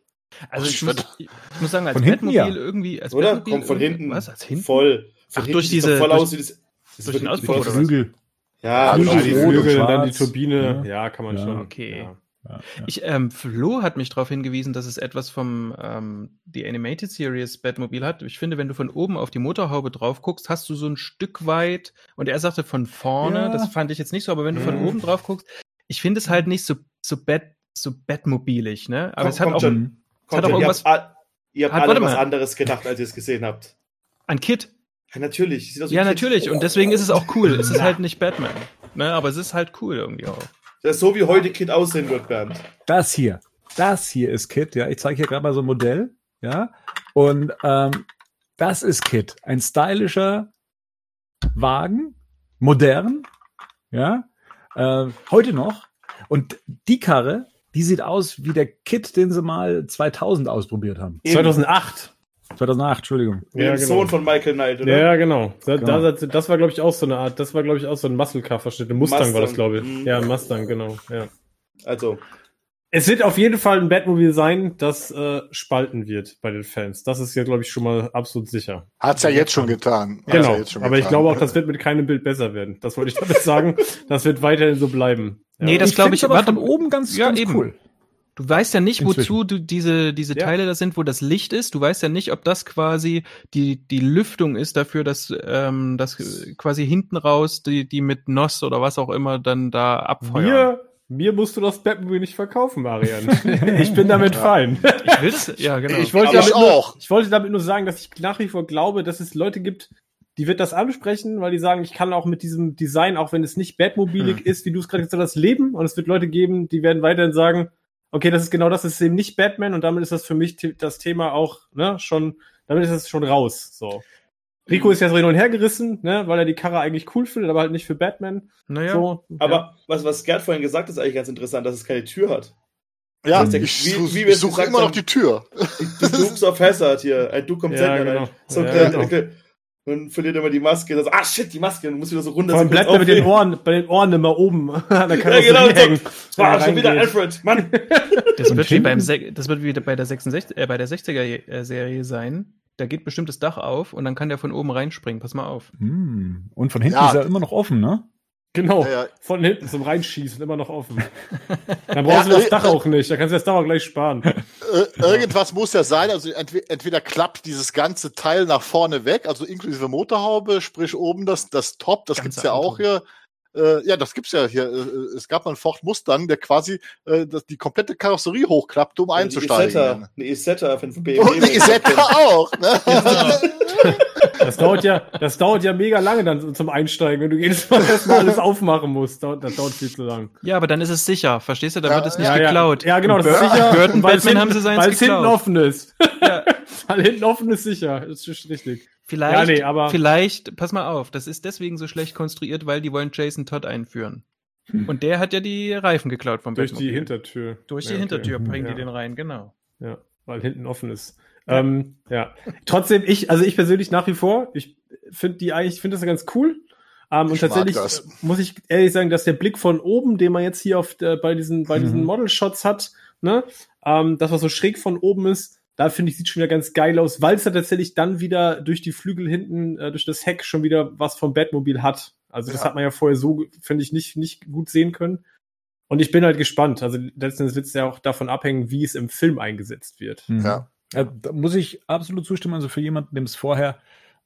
Also ich, muss, ich, muss, sagen, als von Batmobil ja. irgendwie, als oder? Kommt von hinten. Was, als hinten? Voll. Von Ach, durch diese, voll durch, aus das, das durch den Auspuff oder Flügel. Ja, ja die Flügel, dann die Turbine. Ja, ja kann man ja. schon. Okay. ja, ja. Ich, ähm, Flo hat mich darauf hingewiesen, dass es etwas vom ähm, die Animated Series Batmobile hat. Ich finde, wenn du von oben auf die Motorhaube drauf guckst, hast du so ein Stück weit, und er sagte von vorne, Ja. das fand ich jetzt nicht so, aber wenn du von Mhm. oben drauf guckst, ich finde es halt nicht so, so Bat, so Batmobilig, ne? Aber Komm- es hat auch schon. Hat auch schon, ihr irgendwas- habt, ihr habt Hat- alle was mal. anderes gedacht, als ihr es gesehen habt. ein Kit. Ja, natürlich. Sieht aus wie Ja, natürlich. Und deswegen ist es auch cool. Es ist halt nicht Batman. Ne? Aber es ist halt cool irgendwie auch. Das ist so wie heute Kid aussehen wird, Bernd. Das hier, das hier ist Kit, ja. Ich zeige hier gerade mal so ein Modell, ja. Und ähm, das ist Kit, ein stylischer Wagen, modern, ja. Äh, heute noch. Und die Karre, die sieht aus wie der Kit, den sie mal 2000 ausprobiert haben. 2008. 2008, Entschuldigung. Ja, dem genau. Sohn von Michael Knight, oder? Ja, genau. Da, Genau. Da, das war, glaube ich, auch so eine Art, das war, glaube ich, auch so ein Muscle Car Verschnitt. Ein Mustang, war das, Mustang. glaube ich. Mhm. Ja, ein Mustang, genau. Ja. Also, Es wird auf jeden Fall ein Batmobile sein, das äh, spalten wird bei den Fans. Das ist ja, glaube ich, schon mal absolut sicher. Hat's ja jetzt schon getan. Hat's Genau. Ja jetzt schon Aber ich getan. glaube auch, das wird mit keinem Bild besser werden. Das wollte ich damit sagen. Das wird weiterhin so bleiben. Ja. Nee, das Ich glaube find's ich, aber warte, von oben ganz, Ja, ganz eben. cool. Du weißt ja nicht, wozu du diese, diese Ja. Teile das sind, wo das Licht ist. Du weißt ja nicht, ob das quasi die, die Lüftung ist dafür, dass ähm, das quasi hinten raus die, die mit NOS oder was auch immer dann da abfeuern. Mir, mir musst du das Batmobile nicht verkaufen, Marian. ich bin damit fein. Ich will das, ja genau. Ich wollte, damit ich nur, auch. ich wollte damit nur sagen, dass ich nach wie vor glaube, dass es Leute gibt, die wird das ansprechen, weil die sagen, ich kann auch mit diesem Design, auch wenn es nicht Batmobilig Hm. ist, wie du es gerade gesagt hast, leben. Und es wird Leute geben, die werden weiterhin sagen, okay, das ist genau das, das ist eben nicht Batman und damit ist das für mich das Thema auch, ne, schon, damit ist das schon raus, so. Rico ist ja so hin und her gerissen, ne, weil er die Karre eigentlich cool findet, aber halt nicht für Batman. naja, So, aber was, was Gerd vorhin gesagt hat, ist eigentlich ganz interessant, dass es keine Tür hat. Ja, Wie- ich, wie- such- wie wir ich suche immer noch die Tür. Die Dukes of Hazard hier, ein Duke kommt Ja, selten genau. rein. So Ja, genau. klein. Und verliert immer die Maske. Das, ah shit, die Maske. Und muss wieder so runter. Kurz bleibt er mit den. Ohren, bei den Ohren immer oben an der Ja, genau. hängen. So. Ah, er schon wieder. Alfred. Mann. das wird wie beim das wird wie bei der 66, äh, bei der 60er Serie sein. Da geht bestimmt das Dach auf und dann kann der von oben reinspringen. Pass mal auf. Hm. Und von hinten Ja. ist er immer noch offen, ne? Genau, Ja, ja. von hinten zum Reinschießen, immer noch offen. Dann brauchst du Ja, das äh, Dach auch nicht, da kannst du das Dach auch gleich sparen. Äh, irgendwas muss ja sein, also entweder, entweder klappt dieses ganze Teil nach vorne weg, also inklusive Motorhaube, sprich oben das, das Top, das Ganze gibt's ja auch hier. Äh, ja, das gibt's ja hier. Äh, es gab mal einen Ford Mustang, der quasi äh, das, die komplette Karosserie hochklappte, um Eine einzusteigen. Isetta. Eine Isetta von BMW. Und eine Isetta auch, ne? Das dauert ja, das dauert ja mega lange dann zum Einsteigen, wenn du jedes Mal erstmal alles aufmachen musst. Das dauert viel zu lang. Ja, aber dann ist es sicher. Verstehst du? Dann Ja, wird es nicht ja, geklaut. Ja, ja genau, das ist sicher. Burton weil es Batman haben hinten- sie seins Weil es hinten geklaut. offen ist. Ja. weil hinten offen ist sicher. Das ist richtig. Vielleicht, Ja, nee, aber- vielleicht, pass mal auf, das ist deswegen so schlecht konstruiert, weil die wollen Jason Todd einführen. Hm. Und der hat ja die Reifen geklaut vom Durch die Batmobil. Hintertür. Durch die Ja, okay. Hintertür bringen ja. die den rein, genau. Ja, weil hinten offen ist. Ähm, ja. Trotzdem, ich, also ich persönlich nach wie vor, ich finde die eigentlich, ich finde das ganz cool. Ähm, und Ich mag tatsächlich das. äh, muss ich ehrlich sagen, dass der Blick von oben, den man jetzt hier auf der, bei diesen, bei diesen Mhm. Model-Shots hat, ne, ähm, das was so schräg von oben ist, da finde ich, sieht schon wieder ganz geil aus, weil es da tatsächlich dann wieder durch die Flügel hinten, äh, durch das Heck schon wieder was vom Batmobil hat. Also das Ja. hat man ja vorher so, finde ich, nicht, nicht gut sehen können. Und ich bin halt gespannt. Also letztendlich wird es ja auch davon abhängen, wie es im Film eingesetzt wird. Mhm. Ja. Ja, da muss ich absolut zustimmen. Also für jemanden, dem es vorher,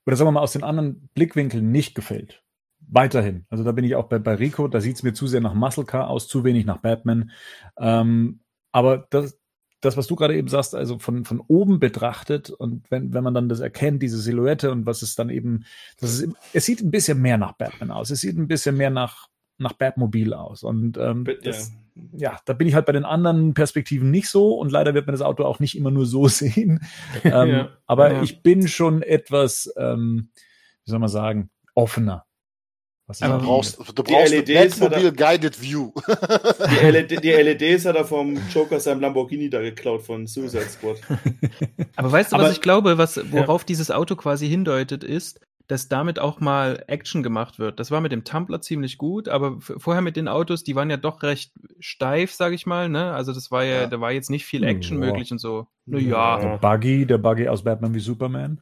oder sagen wir mal aus den anderen Blickwinkeln nicht gefällt. Weiterhin. Also da bin ich auch bei, bei Rico, da sieht es mir zu sehr nach Muscle Car aus, zu wenig nach Batman. Ähm, aber das, das, was du gerade eben sagst, also von, von oben betrachtet und wenn, wenn man dann das erkennt, diese Silhouette und was es dann eben, das ist, es sieht ein bisschen mehr nach Batman aus. Es sieht ein bisschen mehr nach, nach Batmobil aus. Und ähm, Ja. das, ja, da bin ich halt bei den anderen Perspektiven nicht so und leider wird man das Auto auch nicht immer nur so sehen. ähm, Ja. aber Ja. ich bin schon etwas, ähm, wie soll man sagen, offener. Aber Du brauchst, du Die brauchst LEDs hat er- Batmobile Guided View. Die, LED, die LEDs hat er vom Joker seinem Lamborghini da geklaut von Suicide Squad. Aber weißt du, Aber- was ich glaube, was, worauf dieses Auto quasi hindeutet, ist, dass damit auch mal Action gemacht wird. Das war mit dem Tumbler ziemlich gut, aber vorher mit den Autos, die waren ja doch recht steif, sag ich mal, ne? Also das war ja, Ja. da war jetzt nicht viel Action Ja. möglich und so. Na Ja. ja. Der Buggy, der Buggy aus Batman wie Superman.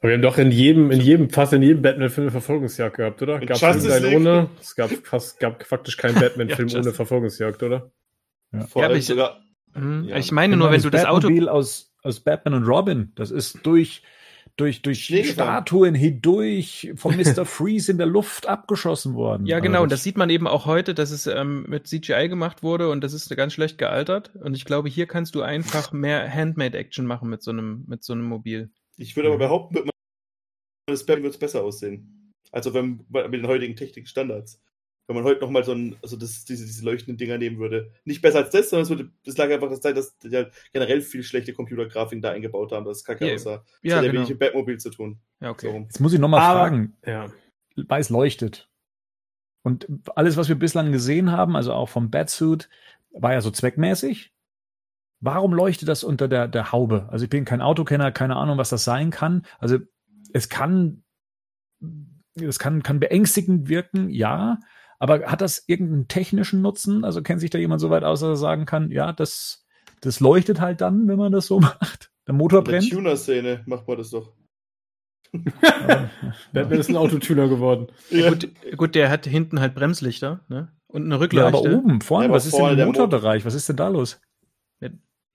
Aber wir haben doch in jedem, in jedem, fast in jedem Batman-Film eine Verfolgungsjagd gehabt, oder? Gab es League. ohne? Es gab fast, gab faktisch keinen Batman-Film Ja, ohne Verfolgungsjagd, oder? Ja. Vor Ja, ich- sogar. Hm, Ja. Ich meine nur, wenn du das Auto. Batmobil aus, aus Batman und Robin, das ist durch, durch, durch. Statuen hindurch von Mr. Freeze in der Luft abgeschossen worden. Ja, Also genau. Und das sieht man eben auch heute, dass es ähm, mit CGI gemacht wurde und das ist ganz schlecht gealtert. Und ich glaube, hier kannst du einfach mehr Handmade-Action machen mit so einem, mit so einem Mobil. Ich würde aber behaupten, wird man das Batman wird es besser aussehen. Also wenn mit den heutigen Technikstandards. Wenn man heute nochmal so ein, also das, diese, diese leuchtenden Dinger nehmen würde. Nicht besser als das, sondern es würde, das lag einfach das Zeit, dass die halt generell viel schlechte Computergrafiken da eingebaut haben, dass es kacke aussah. Das ja, hat ja genau. wenig mit Batmobil zu tun. Ja, So okay. rum. Jetzt muss ich nochmal fragen, Ja. weil es leuchtet. Und alles, was wir bislang gesehen haben, also auch vom Batsuit, war ja so zweckmäßig. Warum leuchtet das unter der, der Haube? Also ich bin kein Autokenner, keine Ahnung, was das sein kann. Also es kann, es kann, kann beängstigend wirken, ja. Aber hat das irgendeinen technischen Nutzen? Also kennt sich da jemand so weit aus, dass er sagen kann, ja, das, das leuchtet halt dann, wenn man das so macht. Der Motor In der brennt. Tuner-Szene macht man das doch. Batman ist ein Autotuner geworden. Ja. Gut, gut, der hat hinten halt Bremslichter ne? und eine ja, aber Rückleuchte. oben, vorne, Ja, aber was ist denn der im Motor- Motorbereich? Was ist denn da los?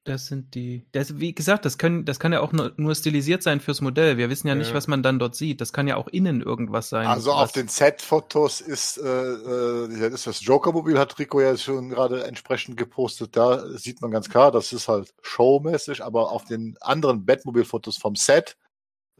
Das sind die. Das, wie gesagt, das, können, das kann ja auch nur, nur stilisiert sein fürs Modell. Wir wissen ja nicht, Ja. was man dann dort sieht. Das kann ja auch innen irgendwas sein. Also auf den Set-Fotos ist, äh, äh, ja, das, das Joker-Mobil hat Rico ja schon gerade entsprechend gepostet. Da sieht man ganz klar, das ist halt showmäßig, aber auf den anderen Batmobil-Fotos vom Set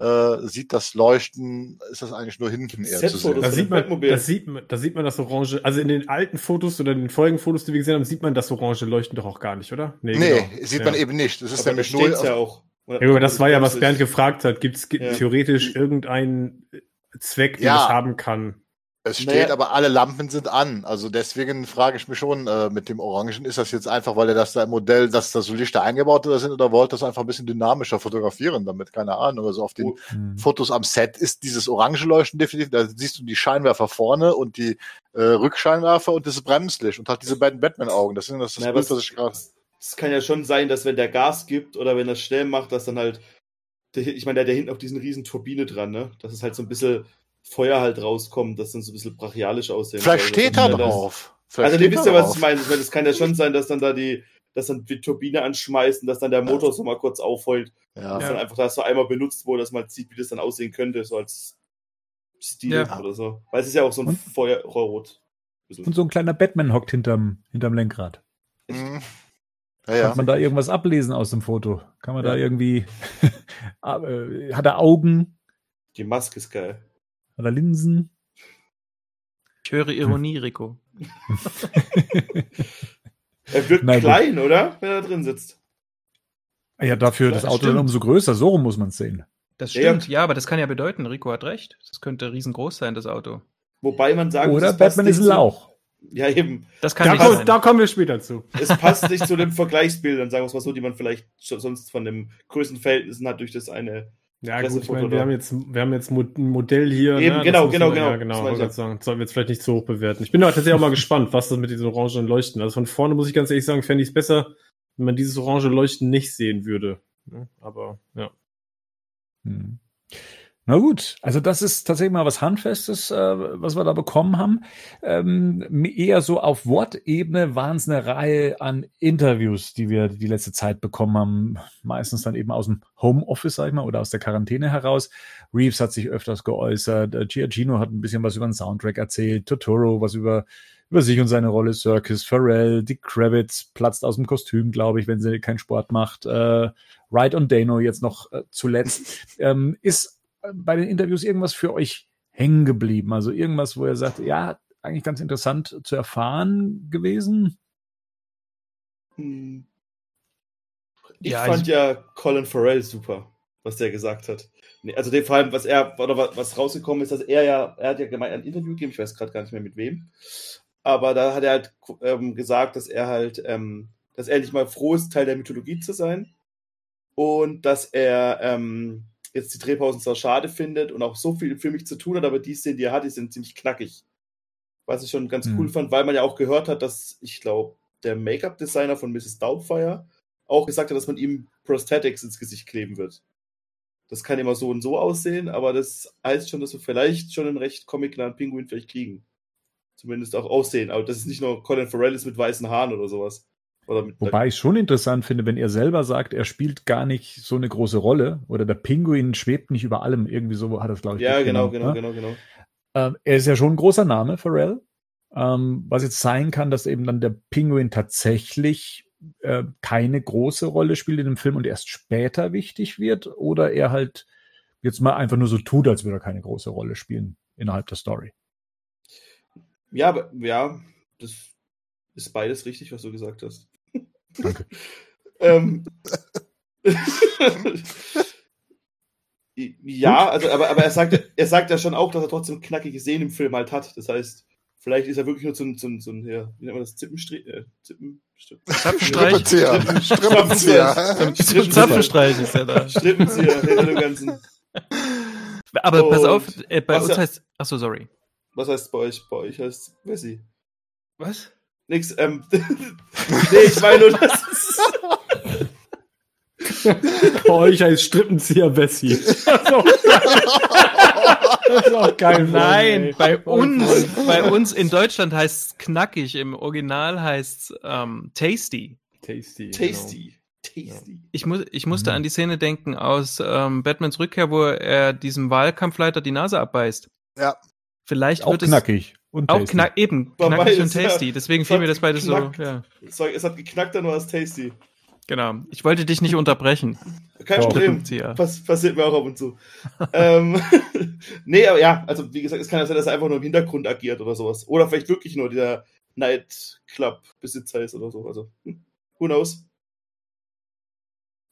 äh, sieht das Leuchten, ist das eigentlich nur hinten eher zu sehen. Da Das sieht, man, da, sieht man, da sieht man das Orange, also in den alten Fotos oder in den folgenden Fotos, die wir gesehen haben, sieht man das Orange leuchten doch auch gar nicht, oder? Nee, genau. sieht ja. man eben nicht. Das ist Aber nämlich nur. steht's ja auch. Ja, aber das war ja, was Bernd gefragt hat. Gibt es Ja. theoretisch irgendeinen Zweck, den Ja. das haben kann? Es steht Naja. aber, alle Lampen sind an. Also deswegen frage ich mich schon, äh, mit dem Orangen, ist das jetzt einfach, weil er das da im Modell, dass da so Lichter eingebaut sind oder wollte das einfach ein bisschen dynamischer fotografieren damit? Keine Ahnung. Also auf den Oh, Hm. Fotos am Set ist dieses orange Leuchten definitiv. Da siehst du die Scheinwerfer vorne und die äh, Rückscheinwerfer und das Bremslicht und halt diese beiden Batman-Augen. Das sind das, das Na, Bild, was- was ich gerade. Es kann ja schon sein, dass wenn der Gas gibt oder wenn er schnell macht, dass dann halt, der, ich meine, der hat ja hinten auf diesen riesen Turbine dran, ne? Dass es halt so ein bisschen Feuer halt rauskommt, dass dann so ein bisschen brachialisch aussehen Vielleicht soll. steht Das- da das- drauf. Vielleicht Also, ihr wisst da ja, was drauf. ich meine. Ich meine, es kann ja schon sein, dass dann da die, dass dann die Turbine anschmeißen, dass dann der Motor so mal kurz aufheult, Ja. dass dann einfach das so einmal benutzt wurde, dass man sieht, wie das dann aussehen könnte, so als Stil Ja. oder so. Weil es ist ja auch so ein Und- Feuerrot. Und so ein kleiner Batman hockt hinterm, hinterm Lenkrad. Mhm. Ja, ja. Kann man da irgendwas ablesen aus dem Foto? Kann man da Ja. irgendwie, äh, hat er Augen? Die Maske ist geil. Hat er Linsen? ich höre Ironie, Rico. Er wirkt Na gut. klein, oder? Wenn er drin sitzt. ja, dafür das Ja, Auto stimmt. dann umso größer. So rum muss man es sehen. Das ja. stimmt, ja, aber das kann ja bedeuten, Rico hat recht. Das könnte riesengroß sein, das Auto. Wobei man sagen Oder Batman ist ein zu- Lauch. Ja, eben. Das kann Da, nicht kommt, sein. da kommen wir später zu. Es passt nicht zu den Vergleichsbildern, sagen wir es mal so, die man vielleicht sonst von den Größenverhältnissen hat durch das eine. Ja, gut, ich meine, wir haben jetzt, wir haben jetzt ein Modell hier. Eben, ne? genau, muss genau, man- Ja, genau. genau. Das ich wollte ja. gerade sagen, das sollten wir jetzt vielleicht nicht zu hoch bewerten. Ich bin da tatsächlich auch mal gespannt, was das mit diesen orangenen Leuchten. Also von vorne muss ich ganz ehrlich sagen, fände ich es besser, wenn man dieses orange Leuchten nicht sehen würde. Ja, Aber, ja. Hm. Na gut, also das ist tatsächlich mal was Handfestes, äh, was wir da bekommen haben. Ähm, eher so auf Wortebene waren es eine Reihe an Interviews, die wir die letzte Zeit bekommen haben. Meistens dann eben aus dem Homeoffice, sag ich mal, oder aus der Quarantäne heraus. Reeves hat sich öfters geäußert, äh, Giacchino hat ein bisschen was über den Soundtrack erzählt, Totoro was über über sich und seine Rolle, Circus, Pharrell, Dick Kravitz platzt aus dem Kostüm, glaube ich, wenn sie keinen Sport macht. Äh, Ride on Dano jetzt noch äh, zuletzt. ähm, ist bei den Interviews irgendwas für euch hängen geblieben? Also irgendwas, wo ihr sagt, ja, eigentlich ganz interessant zu erfahren gewesen? Hm. Ich Ja, fand ja Colin Farrell super, was der gesagt hat. Nee, also dem vor allem, was er, oder was, rausgekommen ist, dass er ja, er hat ja gemeint, ein Interview gegeben, ich weiß gerade gar nicht mehr mit wem. Aber da hat er halt ähm, gesagt, dass er halt, ähm, dass er endlich mal froh ist, Teil der Mythologie zu sein. Und dass er ähm, jetzt die Drehpausen zwar schade findet und auch so viel für mich zu tun hat, aber die Szenen, die er hat, die sind ziemlich knackig. Was ich schon ganz Mhm. cool fand, weil man ja auch gehört hat, dass, ich glaube, der Make-up-Designer von Mrs. Doubtfire auch gesagt hat, dass man ihm Prosthetics ins Gesicht kleben wird. Das kann immer so und so aussehen, aber das heißt schon, dass wir vielleicht schon einen recht comic-nahen Pinguin vielleicht kriegen. Zumindest auch aussehen. Aber das ist nicht nur Colin Farrell ist mit weißen Haaren oder sowas. Wobei ich schon interessant finde, wenn er selber sagt, er spielt gar nicht so eine große Rolle oder der Pinguin schwebt nicht über allem. Irgendwie so hat das, glaube ich. Ja, genau, genau, ne? genau, genau. Ähm, er ist ja schon ein großer Name, Pharrell. Ähm, was jetzt sein kann, dass eben dann der Pinguin tatsächlich äh, keine große Rolle spielt in dem Film und erst später wichtig wird oder er halt jetzt mal einfach nur so tut, als würde er keine große Rolle spielen innerhalb der Story. Ja, aber, ja, das ist beides richtig, was du gesagt hast. Danke. ähm, ja, also, aber, aber er sagt, er sagt ja schon auch, dass er trotzdem knackige Szenen im Film halt hat. Das heißt, vielleicht ist er wirklich nur so ein, so ein, so ein ja, wie nennt man das, Zippenstrich, äh, Zippen, Strippenzieher. Strippenzieher. Zapfenstreich ist er da. Strippenzieher, hinter dem Ganzen. Aber Und pass auf, äh, bei uns ja, heißt, achso, sorry. Was heißt bei euch? Bei euch heißt Wessi. Was? Nix, ähm, nee, ich meine nur, das ist, Bei euch heißt Strippenzieher Bessie. Das ist auch geil. Nein, bei uns, bei uns in Deutschland heißt es knackig, im Original heißt es ähm, tasty. Tasty. Tasty. Genau. Tasty. Ich, muss, ich musste mhm. an die Szene denken aus ähm, Batmans Rückkehr, wo er diesem Wahlkampfleiter die Nase abbeißt. Ja. Vielleicht auch wird knackig. Und auch knack, eben, knackig und tasty. Ja, Deswegen fiel mir das beides so. Ja. Es hat geknackt, nur als tasty. Genau. Ich wollte dich nicht unterbrechen. Kein Problem. Pass, passiert mir auch ab und zu. ähm, nee, aber ja, also wie gesagt, es kann ja sein, dass er einfach nur im Hintergrund agiert oder sowas. Oder vielleicht wirklich nur der Nightclub-Besitzer ist oder so. Also, hm, who knows?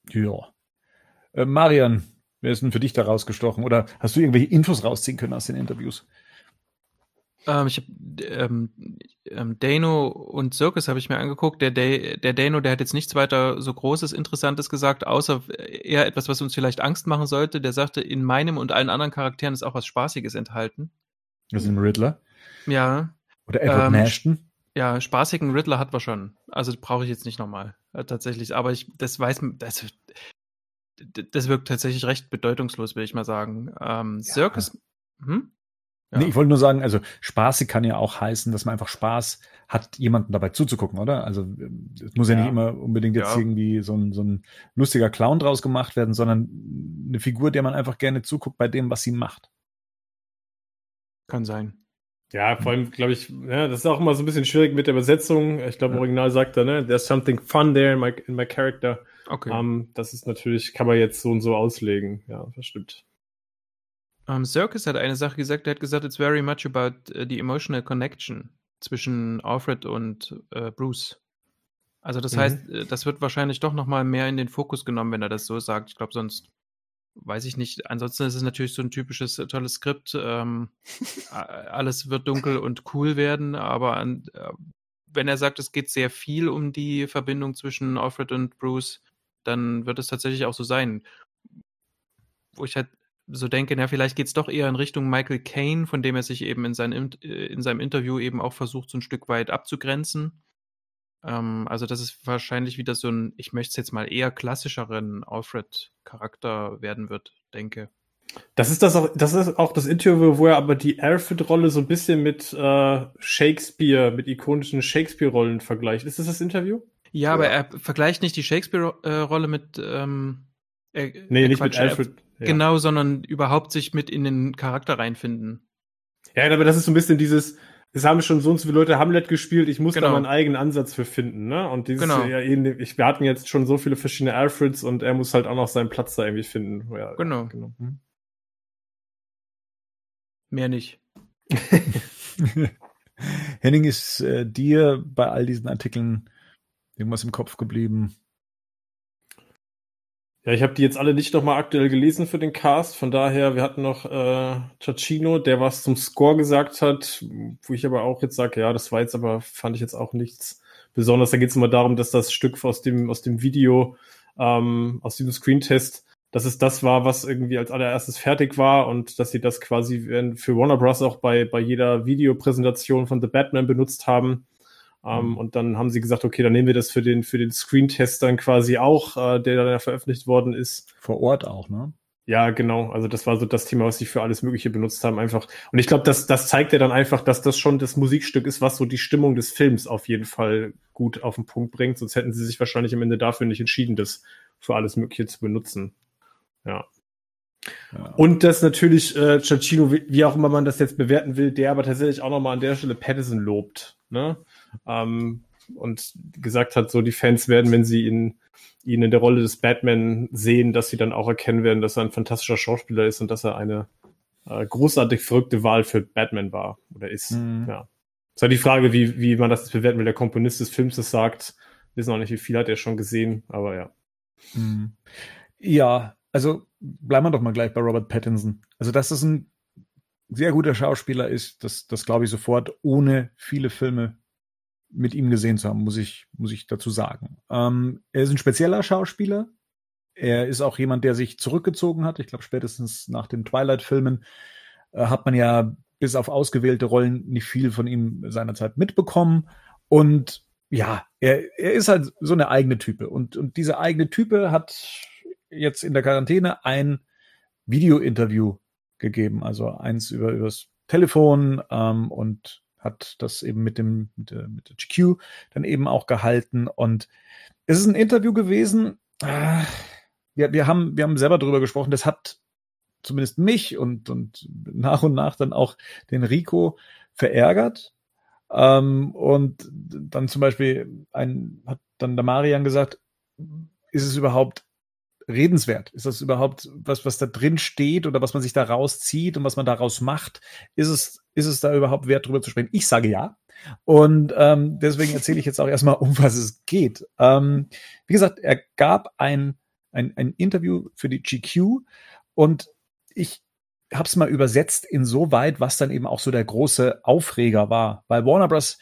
Ja. Äh, Marian, wer ist denn für dich da rausgestochen? Oder hast du irgendwelche Infos rausziehen können aus den Interviews? Ähm, ich habe ähm, ähm, Dano und Circus habe ich mir angeguckt. Der, der, der Dano, der hat jetzt nichts weiter so Großes, Interessantes gesagt, außer eher etwas, was uns vielleicht Angst machen sollte. Der sagte, in meinem und allen anderen Charakteren ist auch was Spaßiges enthalten. Also im Riddler? Ja. Oder Edward ähm, Nashton? Ja, spaßigen Riddler hat wir schon. Also brauche ich jetzt nicht nochmal. Äh, tatsächlich. Aber ich, das weiß, das, das wirkt tatsächlich recht bedeutungslos, will ich mal sagen. Ähm, ja. Circus. Hm? Ja. Nee, ich wollte nur sagen, also spaßig kann ja auch heißen, dass man einfach Spaß hat, jemanden dabei zuzugucken, oder? Also es muss ja, ja nicht immer unbedingt jetzt ja. irgendwie so ein, so ein lustiger Clown draus gemacht werden, sondern eine Figur, der man einfach gerne zuguckt bei dem, was sie macht. Kann sein. Ja, vor allem, glaube ich, ja, das ist auch immer so ein bisschen schwierig mit der Übersetzung. Ich glaube, im Original sagt er, ne, there's something fun there in my, in my character. Okay. Um, ähm, das ist natürlich, kann man jetzt so und so auslegen. Ja, das stimmt. Um, ähm, Circus hat eine Sache gesagt, er hat gesagt, it's very much about uh, the emotional connection zwischen Alfred und uh, Bruce. Also das mhm. heißt, äh, das wird wahrscheinlich doch nochmal mehr in den Fokus genommen, wenn er das so sagt. Ich glaube, sonst weiß ich nicht. Ansonsten ist es natürlich so ein typisches tolles Skript. Ähm, alles wird dunkel und cool werden, aber an, äh, wenn er sagt, es geht sehr viel um die Verbindung zwischen Alfred und Bruce, dann wird es tatsächlich auch so sein. Wo ich halt so denke, na, vielleicht geht es doch eher in Richtung Michael Caine, von dem er sich eben in, seinem, äh, in seinem Interview eben auch versucht, so ein Stück weit abzugrenzen. Ähm, also, das ist wahrscheinlich wieder so ein, ich möchte es jetzt mal eher klassischeren Alfred-Charakter werden wird, denke. Das ist das auch, das ist auch das Interview, wo er aber die Alfred-Rolle so ein bisschen mit äh, Shakespeare, mit ikonischen Shakespeare-Rollen vergleicht. Ist das das Interview? Ja, ja, aber er vergleicht nicht die Shakespeare-Rolle mit ähm, äh, nee, nicht Quatsch, mit Alfred. Ja. Genau, sondern überhaupt sich mit in den Charakter reinfinden. Ja, aber das ist so ein bisschen dieses, es haben schon so und so viele Leute Hamlet gespielt, ich muss genau. da meinen eigenen Ansatz für finden, ne? Und dieses, genau. ja, ich, wir hatten jetzt schon so viele verschiedene Alfreds und er muss halt auch noch seinen Platz da irgendwie finden. Ja, genau. genau. Hm. Mehr nicht. Henning, ist äh, dir bei all diesen Artikeln irgendwas im Kopf geblieben? Ja, ich habe die jetzt alle nicht nochmal aktuell gelesen für den Cast. Von daher, wir hatten noch äh, Chachino, der was zum Score gesagt hat, wo ich aber auch jetzt sage, ja, das war jetzt aber, fand ich jetzt auch nichts Besonderes. Da geht es immer darum, dass das Stück aus dem, aus dem Video, ähm, aus diesem Screentest, dass es das war, was irgendwie als allererstes fertig war und dass sie das quasi für Warner Bros. auch bei, bei jeder Videopräsentation von The Batman benutzt haben. Ähm, mhm. Und dann haben sie gesagt, okay, dann nehmen wir das für den, für den Screen-Test dann quasi auch, äh, der dann ja veröffentlicht worden ist. Vor Ort auch, ne? Ja, genau. Also das war so das Thema, was sie für alles Mögliche benutzt haben, einfach. Und ich glaube, das, das zeigt ja dann einfach, dass das schon das Musikstück ist, was so die Stimmung des Films auf jeden Fall gut auf den Punkt bringt. Sonst hätten sie sich wahrscheinlich am Ende dafür nicht entschieden, das für alles Mögliche zu benutzen. Ja. ja. Und dass natürlich äh, Giacchino, wie, wie auch immer man das jetzt bewerten will, der aber tatsächlich auch nochmal an der Stelle Patterson lobt. Ne? Ähm, und gesagt hat, so die Fans werden, wenn sie ihn ihn in der Rolle des Batman sehen, dass sie dann auch erkennen werden, dass er ein fantastischer Schauspieler ist und dass er eine äh, großartig verrückte Wahl für Batman war oder ist. Mhm. Ja. ist halt die Frage, wie, wie man das bewerten will. Der Komponist des Films das sagt. Wir wissen auch nicht, wie viel hat er schon gesehen, aber ja. Mhm. Ja, also bleiben wir doch mal gleich bei Robert Pattinson. Also, dass es ein sehr guter Schauspieler ist, das, das glaube ich sofort, ohne viele Filme mit ihm gesehen zu haben, muss ich, muss ich dazu sagen. Ähm, er ist ein spezieller Schauspieler. Er ist auch jemand, der sich zurückgezogen hat. Ich glaube, spätestens nach den Twilight-Filmen äh, hat man ja bis auf ausgewählte Rollen nicht viel von ihm seinerzeit mitbekommen. Und ja, er, er ist halt so eine eigene Type. Und, und diese eigene Type hat jetzt in der Quarantäne ein Video-Interview gegeben, also eins über übers Telefon ähm, und hat das eben mit dem mit der, mit der GQ dann eben auch gehalten und es ist ein Interview gewesen. Äh, wir, wir haben wir haben selber darüber gesprochen. Das hat zumindest mich und und nach und nach dann auch den Rico verärgert. Ähm, und dann zum Beispiel ein hat dann der Marian gesagt, ist es überhaupt redenswert? Ist das überhaupt was, was da drin steht oder was man sich da rauszieht und was man daraus macht? Ist es, ist es da überhaupt wert, drüber zu sprechen? Ich sage ja. Und ähm, deswegen erzähle ich jetzt auch erstmal, um was es geht. Ähm, wie gesagt, er gab ein, ein, ein Interview für die GQ und ich habe es mal übersetzt insoweit, was dann eben auch so der große Aufreger war. Weil Warner Bros.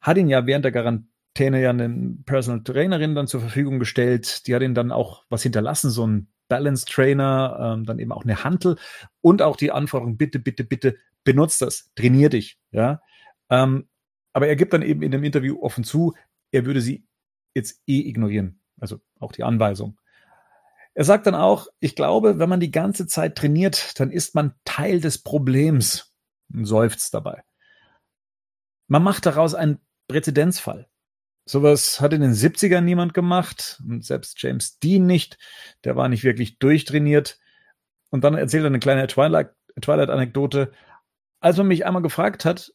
hat ihn ja während der Garantie Quarantäne ja eine Personal Trainerin dann zur Verfügung gestellt. Die hat ihn dann auch was hinterlassen, so ein Balance Trainer, ähm, dann eben auch eine Hantel und auch die Anforderung, bitte, bitte, bitte benutzt das, trainier dich, ja. Ähm, aber er gibt dann eben in dem Interview offen zu, er würde sie jetzt eh ignorieren, also auch die Anweisung. Er sagt dann auch, ich glaube, wenn man die ganze Zeit trainiert, dann ist man Teil des Problems und seufzt dabei. Man macht daraus einen Präzedenzfall. Sowas hat in den 70ern niemand gemacht und selbst James Dean nicht. Der war nicht wirklich durchtrainiert. Und dann erzählt er eine kleine Twilight-Anekdote. Twilight Als man mich einmal gefragt hat,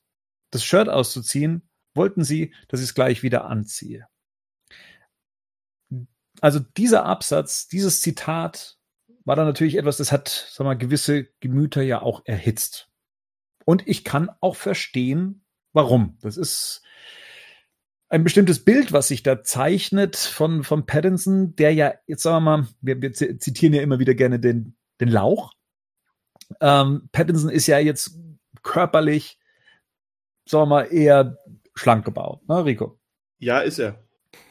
das Shirt auszuziehen, wollten sie, dass ich es gleich wieder anziehe. Also dieser Absatz, dieses Zitat war dann natürlich etwas, das hat, sag mal, gewisse Gemüter ja auch erhitzt. Und ich kann auch verstehen, warum. Das ist ein bestimmtes Bild, was sich da zeichnet von, von Pattinson, der ja, jetzt sagen wir mal, wir, wir zitieren ja immer wieder gerne den, den Lauch. Ähm, Pattinson ist ja jetzt körperlich, sagen wir mal, eher schlank gebaut, ne, Rico? Ja, ist er.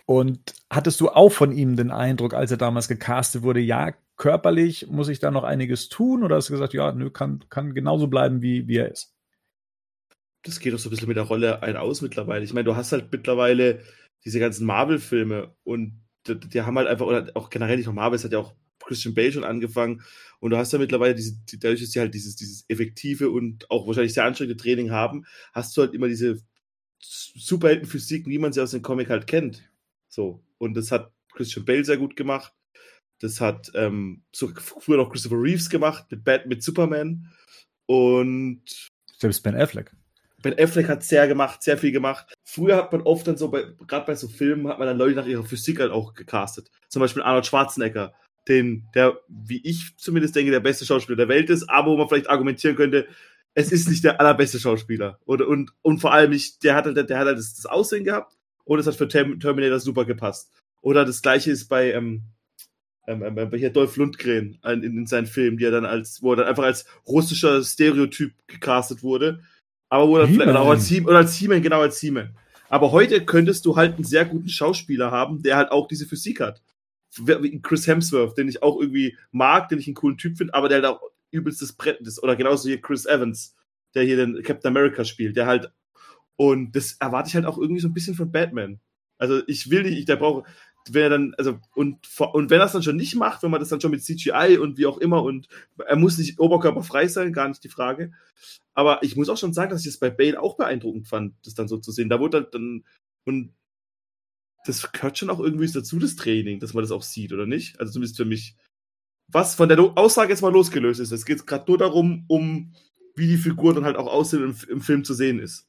Und hattest du auch von ihm den Eindruck, als er damals gecastet wurde, ja, körperlich muss ich da noch einiges tun? Oder hast du gesagt, ja, nö, kann, kann genauso bleiben, wie, wie er ist? Das geht doch so ein bisschen mit der Rolle ein aus mittlerweile. Ich meine, du hast halt mittlerweile diese ganzen Marvel-Filme und die, die, haben halt einfach, oder auch generell nicht nur Marvel, es hat ja auch Christian Bale schon angefangen und du hast ja mittlerweile diese, dadurch, dass sie halt dieses, dieses effektive und auch wahrscheinlich sehr anstrengende Training haben, hast du halt immer diese Superheldenphysik, wie man sie aus dem Comic halt kennt. So. Und das hat Christian Bale sehr gut gemacht. Das hat ähm, so früher noch Christopher Reeves gemacht mit Bat, mit Superman. Und selbst Ben Affleck. Ben Affleck hat sehr gemacht, sehr viel gemacht. Früher hat man oft dann so, gerade bei so Filmen, hat man dann Leute nach ihrer Physik halt auch gecastet. Zum Beispiel Arnold Schwarzenegger, den, der, wie ich zumindest denke, der beste Schauspieler der Welt ist, aber wo man vielleicht argumentieren könnte, es ist nicht der allerbeste Schauspieler. Oder, und, und vor allem nicht, der hat halt, der hat halt das, das Aussehen gehabt und es hat für Terminator super gepasst. Oder das gleiche ist bei, ähm, ähm, ähm, hier Dolph Lundgren in, in seinen Filmen, die er dann als, wo er dann einfach als russischer Stereotyp gecastet wurde aber wo dann vielleicht auch als He oder als He-Man, genau als He-Man. Aber heute könntest du halt einen sehr guten Schauspieler haben, der halt auch diese Physik hat. Chris Hemsworth, den ich auch irgendwie mag, den ich einen coolen Typ finde, aber der halt auch übelstes Brett ist. Oder genauso hier Chris Evans, der hier den Captain America spielt, der halt. Und das erwarte ich halt auch irgendwie so ein bisschen von Batman. Also ich will nicht, ich, der brauche, wenn er dann, also, und, und wenn er es dann schon nicht macht, wenn man das dann schon mit CGI und wie auch immer und er muss nicht oberkörperfrei sein, gar nicht die Frage. Aber ich muss auch schon sagen, dass ich es bei Bale auch beeindruckend fand, das dann so zu sehen. Da wurde dann, und das gehört schon auch irgendwie dazu, das Training, dass man das auch sieht, oder nicht? Also zumindest für mich. Was von der Aussage jetzt mal losgelöst ist. Es geht gerade nur darum, um wie die Figur dann halt auch aussehen im, im Film zu sehen ist.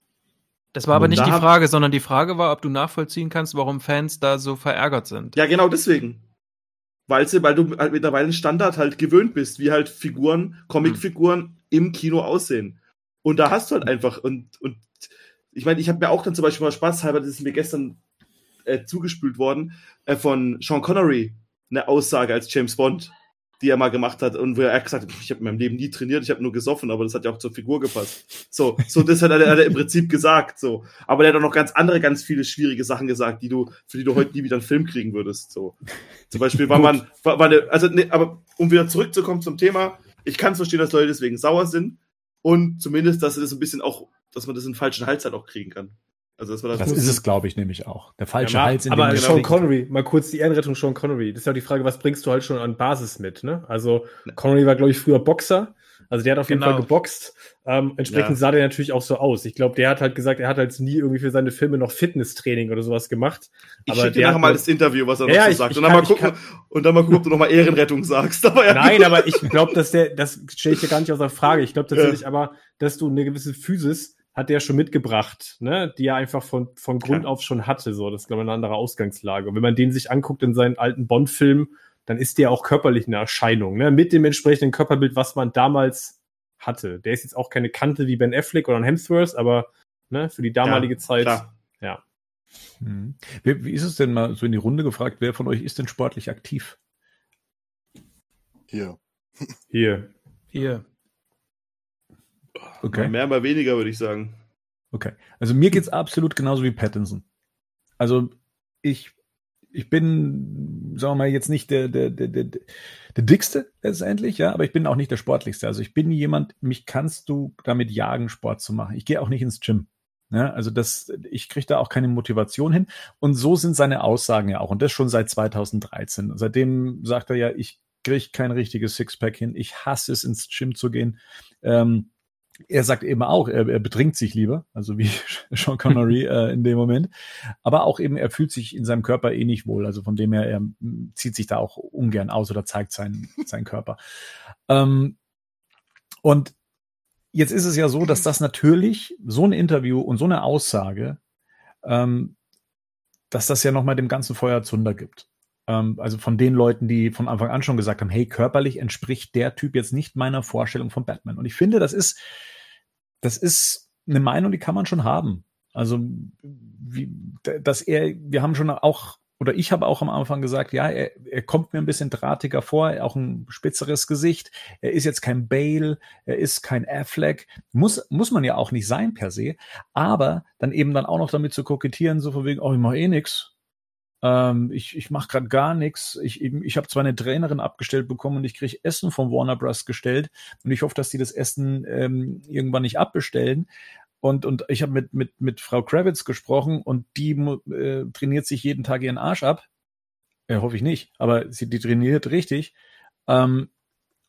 Das war aber nicht die Frage, sondern die Frage war, ob du nachvollziehen kannst, warum Fans da so verärgert sind. Ja, genau deswegen. Weil, sie, weil du halt mittlerweile einen Standard halt gewöhnt bist, wie halt Figuren, Comicfiguren hm. im Kino aussehen. Und da hast du halt einfach, und, und ich meine, ich habe mir auch dann zum Beispiel mal Spaß halber, das ist mir gestern äh, zugespült worden, äh, von Sean Connery, eine Aussage als James Bond die er mal gemacht hat und wo er gesagt hat, ich habe in meinem Leben nie trainiert, ich habe nur gesoffen, aber das hat ja auch zur Figur gepasst. So, so das hat er, hat er im Prinzip gesagt, so. Aber der hat auch noch ganz andere, ganz viele schwierige Sachen gesagt, die du, für die du heute nie wieder einen Film kriegen würdest, so. Zum Beispiel war man, war, war eine, also, ne, aber um wieder zurückzukommen zum Thema, ich kann verstehen, dass Leute deswegen sauer sind und zumindest, dass es ein bisschen auch, dass man das in falschen Hals halt auch kriegen kann. Also das, war das, das ist es, glaube ich, nämlich auch. Der falsche ja, Hals in Aber Sean Connery, mal kurz die Ehrenrettung Sean Connery. Das ist ja die Frage, was bringst du halt schon an Basis mit, ne? Also Connery war, glaube ich, früher Boxer. Also der hat auf jeden genau. Fall geboxt. Ähm, entsprechend ja. sah der natürlich auch so aus. Ich glaube, der hat halt gesagt, er hat halt nie irgendwie für seine Filme noch Fitnesstraining oder sowas gemacht. Ich schicke dir nachher mal das Interview, was er ja, noch so ich, sagt. Ich und, kann, dann mal gucken, kann, und dann mal gucken, ob du noch mal Ehrenrettung sagst. Aber ja. Nein, aber ich glaube, dass der, das stelle ich dir gar nicht außer Frage. Ich glaube tatsächlich ja. aber, dass du eine gewisse Physis hat der schon mitgebracht, ne, die er einfach von, von Grund auf schon hatte. So, das ist, glaube ich, eine andere Ausgangslage. Und wenn man den sich anguckt in seinen alten Bond-Filmen, dann ist der auch körperlich eine Erscheinung, ne, mit dem entsprechenden Körperbild, was man damals hatte. Der ist jetzt auch keine Kante wie Ben Affleck oder ein Hemsworth, aber ne, für die damalige ja, Zeit, klar. ja. Hm. Wie, wie ist es denn mal so in die Runde gefragt, wer von euch ist denn sportlich aktiv? Hier. Hier. Hier. Okay. Mal mehr, mal weniger, würde ich sagen. Okay. Also mir geht's absolut genauso wie Pattinson. Also ich, ich bin, sagen wir mal, jetzt nicht der, der, der, der, der dickste letztendlich, ja, aber ich bin auch nicht der sportlichste. Also ich bin jemand, mich kannst du damit jagen, Sport zu machen. Ich gehe auch nicht ins Gym. Ja, also das, ich kriege da auch keine Motivation hin. Und so sind seine Aussagen ja auch. Und das schon seit 2013. Seitdem sagt er ja, ich kriege kein richtiges Sixpack hin. Ich hasse es, ins Gym zu gehen. Ähm, er sagt eben auch, er, er betrinkt sich lieber, also wie Sean Connery äh, in dem Moment. Aber auch eben, er fühlt sich in seinem Körper eh nicht wohl. Also von dem her, er zieht sich da auch ungern aus oder zeigt seinen, seinen Körper. Ähm, und jetzt ist es ja so, dass das natürlich so ein Interview und so eine Aussage, ähm, dass das ja nochmal dem ganzen Feuer Zunder gibt. Ähm, also von den Leuten, die von Anfang an schon gesagt haben, hey, körperlich entspricht der Typ jetzt nicht meiner Vorstellung von Batman. Und ich finde, das ist, das ist eine Meinung, die kann man schon haben. Also, wie, dass er, wir haben schon auch, oder ich habe auch am Anfang gesagt, ja, er, er kommt mir ein bisschen drahtiger vor, auch ein spitzeres Gesicht. Er ist jetzt kein Bale, er ist kein Affleck. Muss, muss man ja auch nicht sein per se. Aber dann eben dann auch noch damit zu kokettieren, so von wegen, oh, ich mach eh nix ähm, ich ich mache gerade gar nichts. Ich, ich habe zwar eine Trainerin abgestellt bekommen und ich kriege Essen von Warner Bros. gestellt und ich hoffe, dass die das Essen ähm, irgendwann nicht abbestellen. Und, und ich habe mit, mit, mit Frau Kravitz gesprochen und die äh, trainiert sich jeden Tag ihren Arsch ab. Ja, hoffe ich nicht, aber sie die trainiert richtig. Ähm,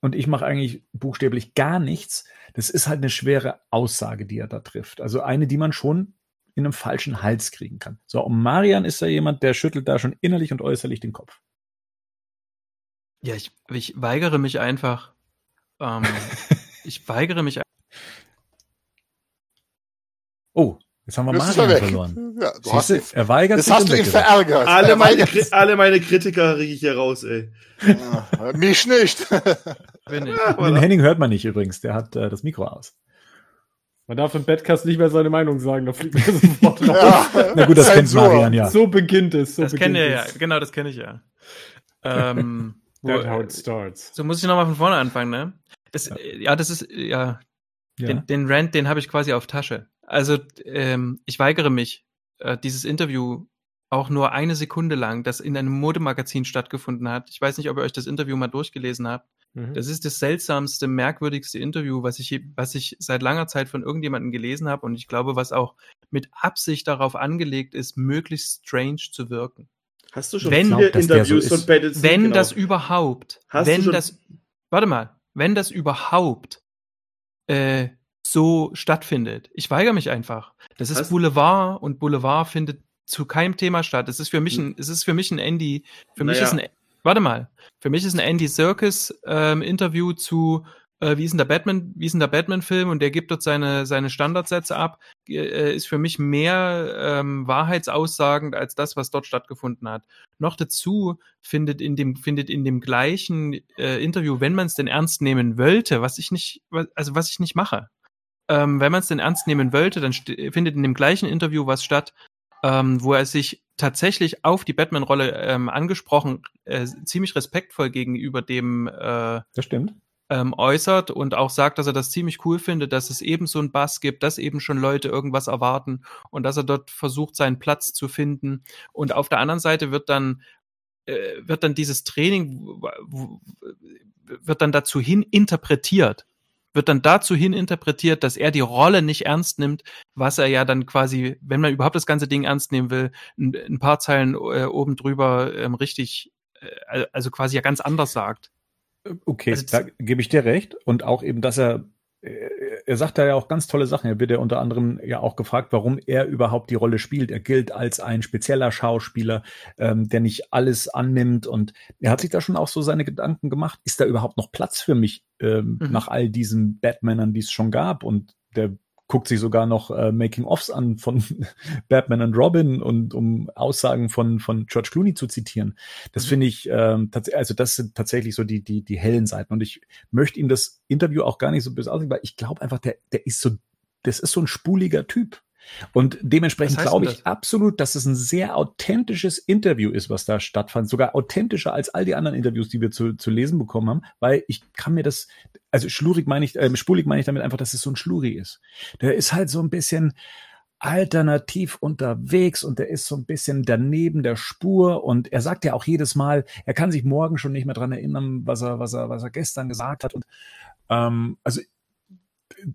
und ich mache eigentlich buchstäblich gar nichts. Das ist halt eine schwere Aussage, die er da trifft. Also eine, die man schon in einem falschen Hals kriegen kann. So, und Marian ist da jemand, der schüttelt da schon innerlich und äußerlich den Kopf. Ja, ich, ich weigere mich einfach. Ähm, ich weigere mich. Oh, jetzt haben wir das Marian verloren. Ja, du hast, du, er weigert das sich hast du ihn verärgert. Alle meine, alle meine Kritiker rege ich hier raus, ey. Ja, mich nicht. Bin ich. Den Henning hört man nicht übrigens, der hat äh, das Mikro aus. Man darf im Badcast nicht mehr seine Meinung sagen, da fliegt mir sofort raus. ja, Na gut, das kennt Marian ja. So beginnt es. So das kenne ich ja, genau, das kenne ich ja. Ähm, That's how it starts. So muss ich nochmal von vorne anfangen, ne? Das, ja. ja, das ist, ja, ja. Den, den Rant, den habe ich quasi auf Tasche. Also, ähm, ich weigere mich, äh, dieses Interview auch nur eine Sekunde lang, das in einem Modemagazin stattgefunden hat. Ich weiß nicht, ob ihr euch das Interview mal durchgelesen habt. Mhm. Das ist das seltsamste, merkwürdigste Interview, was ich, was ich seit langer Zeit von irgendjemandem gelesen habe und ich glaube, was auch mit Absicht darauf angelegt ist, möglichst strange zu wirken. Hast du schon Wenn- viele Glaub, Interviews so von Pattinson? Wenn Genau. das überhaupt, Hast du wenn schon- das, warte mal, wenn das überhaupt äh, so stattfindet. Ich weigere mich einfach. Das ist Hast- Boulevard und Boulevard findet zu keinem Thema statt. Es ist für mich ein, es ist für mich ein Andy, für mich Naja. ist ein, warte mal, für mich ist ein Andy Serkis ähm, Interview zu äh, wie ist denn der Batman, wie ist denn der Batman-Film? Und der gibt dort seine, seine Standardsätze ab, äh, ist für mich mehr ähm, wahrheitsaussagend als das, was dort stattgefunden hat. Noch dazu findet in dem, findet in dem gleichen äh, Interview, wenn man es denn ernst nehmen wollte, was ich nicht, also was ich nicht mache, ähm, wenn man es denn ernst nehmen wollte, dann findet in dem gleichen Interview was statt, ähm, wo er sich tatsächlich auf die Batman-Rolle ähm, angesprochen, äh, ziemlich respektvoll gegenüber dem äh, Das stimmt. ähm, äußert und auch sagt, dass er das ziemlich cool findet, dass es eben so einen Bass gibt, dass eben schon Leute irgendwas erwarten und dass er dort versucht, seinen Platz zu finden. Und auf der anderen Seite wird dann äh, wird dann dieses Training wird dann dazu hin interpretiert, wird dann dazu hin interpretiert, dass er die Rolle nicht ernst nimmt, was er ja dann quasi, wenn man überhaupt das ganze Ding ernst nehmen will, ein, ein paar Zeilen äh, oben drüber ähm, richtig, äh, also quasi ja ganz anders sagt. Okay, Also da gebe ich dir recht. Und auch eben, dass er, äh, er sagt da ja auch ganz tolle Sachen. Er wird ja unter anderem ja auch gefragt, warum er überhaupt die Rolle spielt. Er gilt als ein spezieller Schauspieler, ähm, der nicht alles annimmt. Und er hat sich da schon auch so seine Gedanken gemacht. Ist da überhaupt noch Platz für mich ähm, Mhm. nach all diesen Batmanern, die es schon gab? Und der guckt sich sogar noch äh, Making-ofs an von Batman und Robin und um Aussagen von von George Clooney zu zitieren. Das Mhm. finde ich ähm, also das sind tatsächlich so die die die hellen Seiten und ich möchte ihm das Interview auch gar nicht so böse aussehen, weil ich glaube einfach der der ist so das ist so ein spuliger Typ. Und dementsprechend glaube ich das? absolut, dass es ein sehr authentisches Interview ist, was da stattfand. Sogar authentischer als all die anderen Interviews, die wir zu, zu lesen bekommen haben, weil ich kann mir das, also schlurig meine ich, äh, spulig meine ich damit einfach, dass es so ein Schluri ist. Der ist halt so ein bisschen alternativ unterwegs und der ist so ein bisschen daneben der Spur und er sagt ja auch jedes Mal, er kann sich morgen schon nicht mehr dran erinnern, was er, was er, was er gestern gesagt hat und ähm, also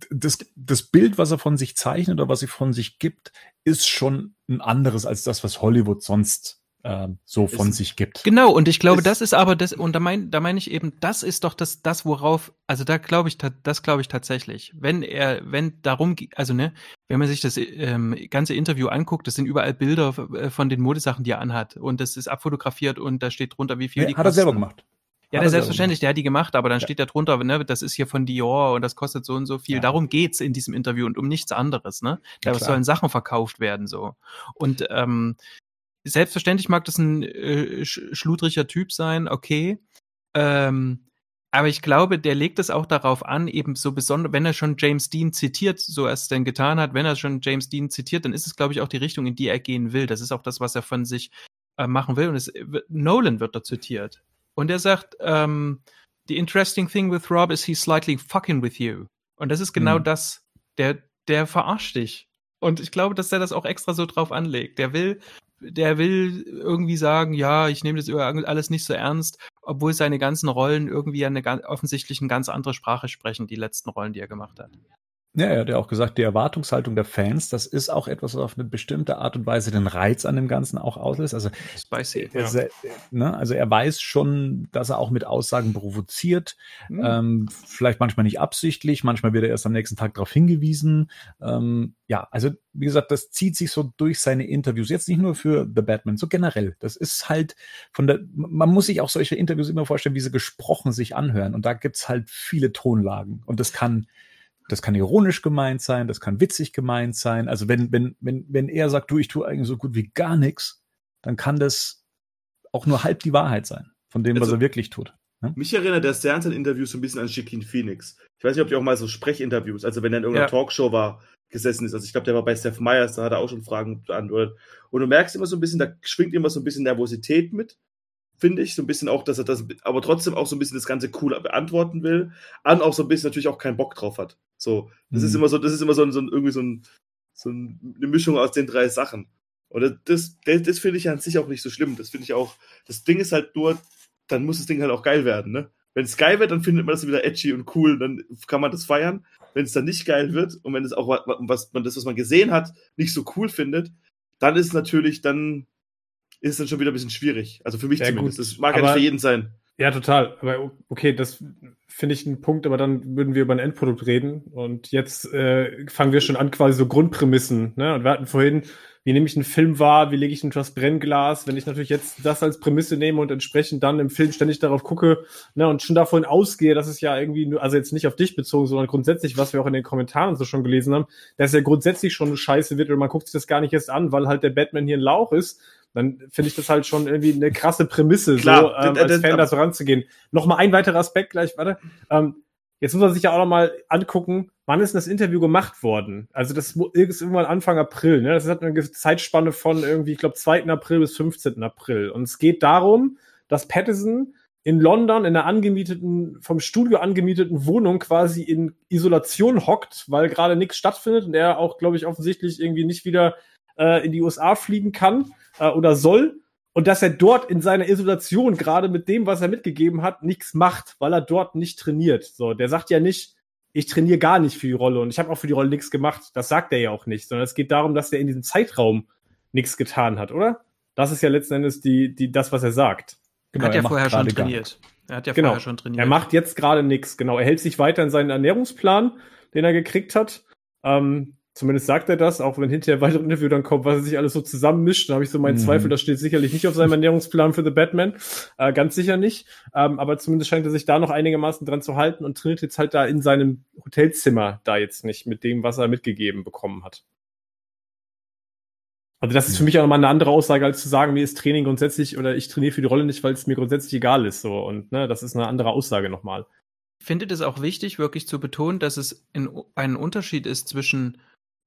das, das Bild, was er von sich zeichnet oder was er von sich gibt, ist schon ein anderes als das, was Hollywood sonst ähm, so von Ist- sich gibt. Genau, und ich glaube, Es- das ist aber das, und da meine da mein ich eben, das ist doch das, das, worauf, also da glaube ich, das glaube ich tatsächlich. Wenn er, wenn darum, also ne, wenn man sich das ähm, ganze Interview anguckt, das sind überall Bilder äh, von den Modesachen, die er anhat. Und das ist abfotografiert und da steht drunter, wie viel Nee, die hat er selber kosten. gemacht. Ja, selber selbstverständlich, der hat die gemacht, aber dann Ja. steht da drunter, ne, das ist hier von Dior und das kostet so und so viel. Ja. Darum geht's in diesem Interview und um nichts anderes, ne? Ja, Da klar. sollen Sachen verkauft werden, so. Und ähm, selbstverständlich mag das ein äh, sch schludriger Typ sein, okay. Ähm, aber ich glaube, der legt es auch darauf an, eben so besonders, wenn er schon James Dean zitiert, so er es denn getan hat, wenn er schon James Dean zitiert, dann ist es, glaube ich, auch die Richtung, in die er gehen will. Das ist auch das, was er von sich äh, machen will. Und es, wird- Nolan wird da zitiert. Und er sagt, ähm, the interesting thing with Rob is he's slightly fucking with you. Und das ist genau Mhm. das. Der, der verarscht dich. Und ich glaube, dass er das auch extra so drauf anlegt. Der will, der will irgendwie sagen, ja, ich nehme das alles nicht so ernst, obwohl seine ganzen Rollen irgendwie eine ganz, offensichtlich eine ganz andere Sprache sprechen, die letzten Rollen, die er gemacht hat. Ja, er hat ja auch gesagt, die Erwartungshaltung der Fans, das ist auch etwas, was auf eine bestimmte Art und Weise den Reiz an dem Ganzen auch auslöst. Also, Spicy. er, se- ne, also er weiß schon, dass er auch mit Aussagen provoziert. Hm. Ähm, vielleicht manchmal nicht absichtlich, manchmal wird er erst am nächsten Tag darauf hingewiesen. Ähm, ja, also wie gesagt, das zieht sich so durch seine Interviews. Jetzt nicht nur für The Batman, so generell. Das ist halt von der, man muss sich auch solche Interviews immer vorstellen, wie sie gesprochen sich anhören. Und da gibt's halt viele Tonlagen. Und das kann, das kann ironisch gemeint sein, das kann witzig gemeint sein. Also wenn, wenn, wenn, wenn er sagt, du, ich tue eigentlich so gut wie gar nichts, dann kann das auch nur halb die Wahrheit sein von dem, was Also- er wirklich tut. Mich erinnert der sehr an sein Interview so ein bisschen an Shaquin Phoenix. Ich weiß nicht, ob ihr auch mal so Sprechinterviews, also wenn er in irgendeiner Ja. Talkshow war, gesessen ist. Also ich glaube, der war bei Steph Myers, da hat er auch schon Fragen beantwortet. Und du merkst immer so ein bisschen, da schwingt immer so ein bisschen Nervosität mit, finde ich. So ein bisschen auch, dass er das, aber trotzdem auch so ein bisschen das Ganze cool beantworten will. Und auch so ein bisschen natürlich auch keinen Bock drauf hat. So, das ist Mhm. immer so, das ist immer so, ein, so ein, irgendwie so, ein, so ein, eine Mischung aus den drei Sachen. Und das, das, das finde ich an sich auch nicht so schlimm. Das finde ich auch, das Ding ist halt nur, dann muss das Ding halt auch geil werden, ne? Wenn es geil wird, dann findet man das wieder edgy und cool, dann kann man das feiern. Wenn es dann nicht geil wird und wenn es auch wa- was man das, was man gesehen hat, nicht so cool findet, dann ist natürlich dann ist es dann schon wieder ein bisschen schwierig. Also für mich Ja, zumindest. gut, Das mag ja aber- nicht für jeden sein. Ja, total. Aber okay, das finde ich einen Punkt, aber dann würden wir über ein Endprodukt reden. Und jetzt äh, fangen wir schon an, quasi so Grundprämissen. Ne? Und wir hatten vorhin, wie nehme ich einen Film wahr, wie lege ich ihn das Brennglas, wenn ich natürlich jetzt das als Prämisse nehme und entsprechend dann im Film ständig darauf gucke ne, und schon davon ausgehe, dass es ja irgendwie nur, also jetzt nicht auf dich bezogen, sondern grundsätzlich, was wir auch in den Kommentaren so schon gelesen haben, dass er grundsätzlich schon scheiße wird und man guckt sich das gar nicht erst an, weil halt der Batman hier ein Lauch ist, dann finde ich das halt schon irgendwie eine krasse Prämisse, Klar, so ähm, als Fan da so ranzugehen. Nochmal ein weiterer Aspekt gleich, warte. Ähm, jetzt muss man sich ja auch nochmal angucken, wann ist denn das Interview gemacht worden? Also das ist irgendwann Anfang April, ne? Das hat eine Zeitspanne von irgendwie, ich glaube, 2. April bis 15. April. Und es geht darum, dass Patterson in London in einer angemieteten, vom Studio angemieteten Wohnung quasi in Isolation hockt, weil gerade nichts stattfindet und er auch, glaube ich, offensichtlich irgendwie nicht wieder äh, in die USA fliegen kann äh, oder soll. Und dass er dort in seiner Isolation, gerade mit dem, was er mitgegeben hat, nichts macht, weil er dort nicht trainiert. So, der sagt ja nicht, ich trainiere gar nicht für die Rolle und ich habe auch für die Rolle nichts gemacht. Das sagt er ja auch nicht, sondern es geht darum, dass er in diesem Zeitraum nichts getan hat, oder? Das ist ja letzten Endes die, die, das, was er sagt. Genau, hat er ja macht vorher schon trainiert. Er hat ja Genau. vorher schon trainiert. Er macht jetzt gerade nichts, genau. Er hält sich weiter in seinen Ernährungsplan, den er gekriegt hat. Ähm, zumindest sagt er das, auch wenn hinterher weitere Interview dann kommt, was er sich alles so zusammenmischt. Da habe ich so meinen Mhm. Zweifel, das steht sicherlich nicht auf seinem Ernährungsplan für The Batman. Äh, ganz sicher nicht. Ähm, aber zumindest scheint er sich da noch einigermaßen dran zu halten und trainiert jetzt halt da in seinem Hotelzimmer da jetzt nicht mit dem, was er mitgegeben bekommen hat. Also das ist für mich auch nochmal eine andere Aussage, als zu sagen, mir ist Training grundsätzlich oder ich trainiere für die Rolle nicht, weil es mir grundsätzlich egal ist. So und ne, das ist eine andere Aussage nochmal. Ich finde es auch wichtig, wirklich zu betonen, dass es in, ein Unterschied ist zwischen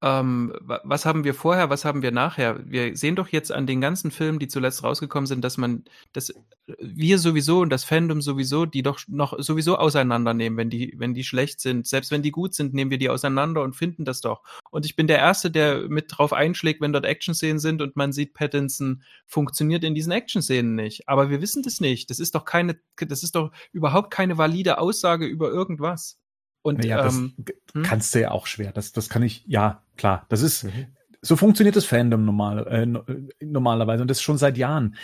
ähm, wa- was haben wir vorher, was haben wir nachher. Wir sehen doch jetzt an den ganzen Filmen, die zuletzt rausgekommen sind, dass man, dass wir sowieso und das Fandom sowieso, die doch noch sowieso auseinandernehmen, wenn die, wenn die schlecht sind. Selbst wenn die gut sind, nehmen wir die auseinander und finden das doch. Und ich bin der Erste, der mit drauf einschlägt, wenn dort Action-Szenen sind und man sieht, Pattinson funktioniert in diesen Action-Szenen nicht. Aber wir wissen das nicht. Das ist doch keine, das ist doch überhaupt keine valide Aussage über irgendwas. Und Ja, das ähm, hm? kannst du ja auch schwer. Das, das kann ich, ja, klar. Das ist, Mhm. So funktioniert das Fandom normal, äh, no- normalerweise und das schon seit Jahren.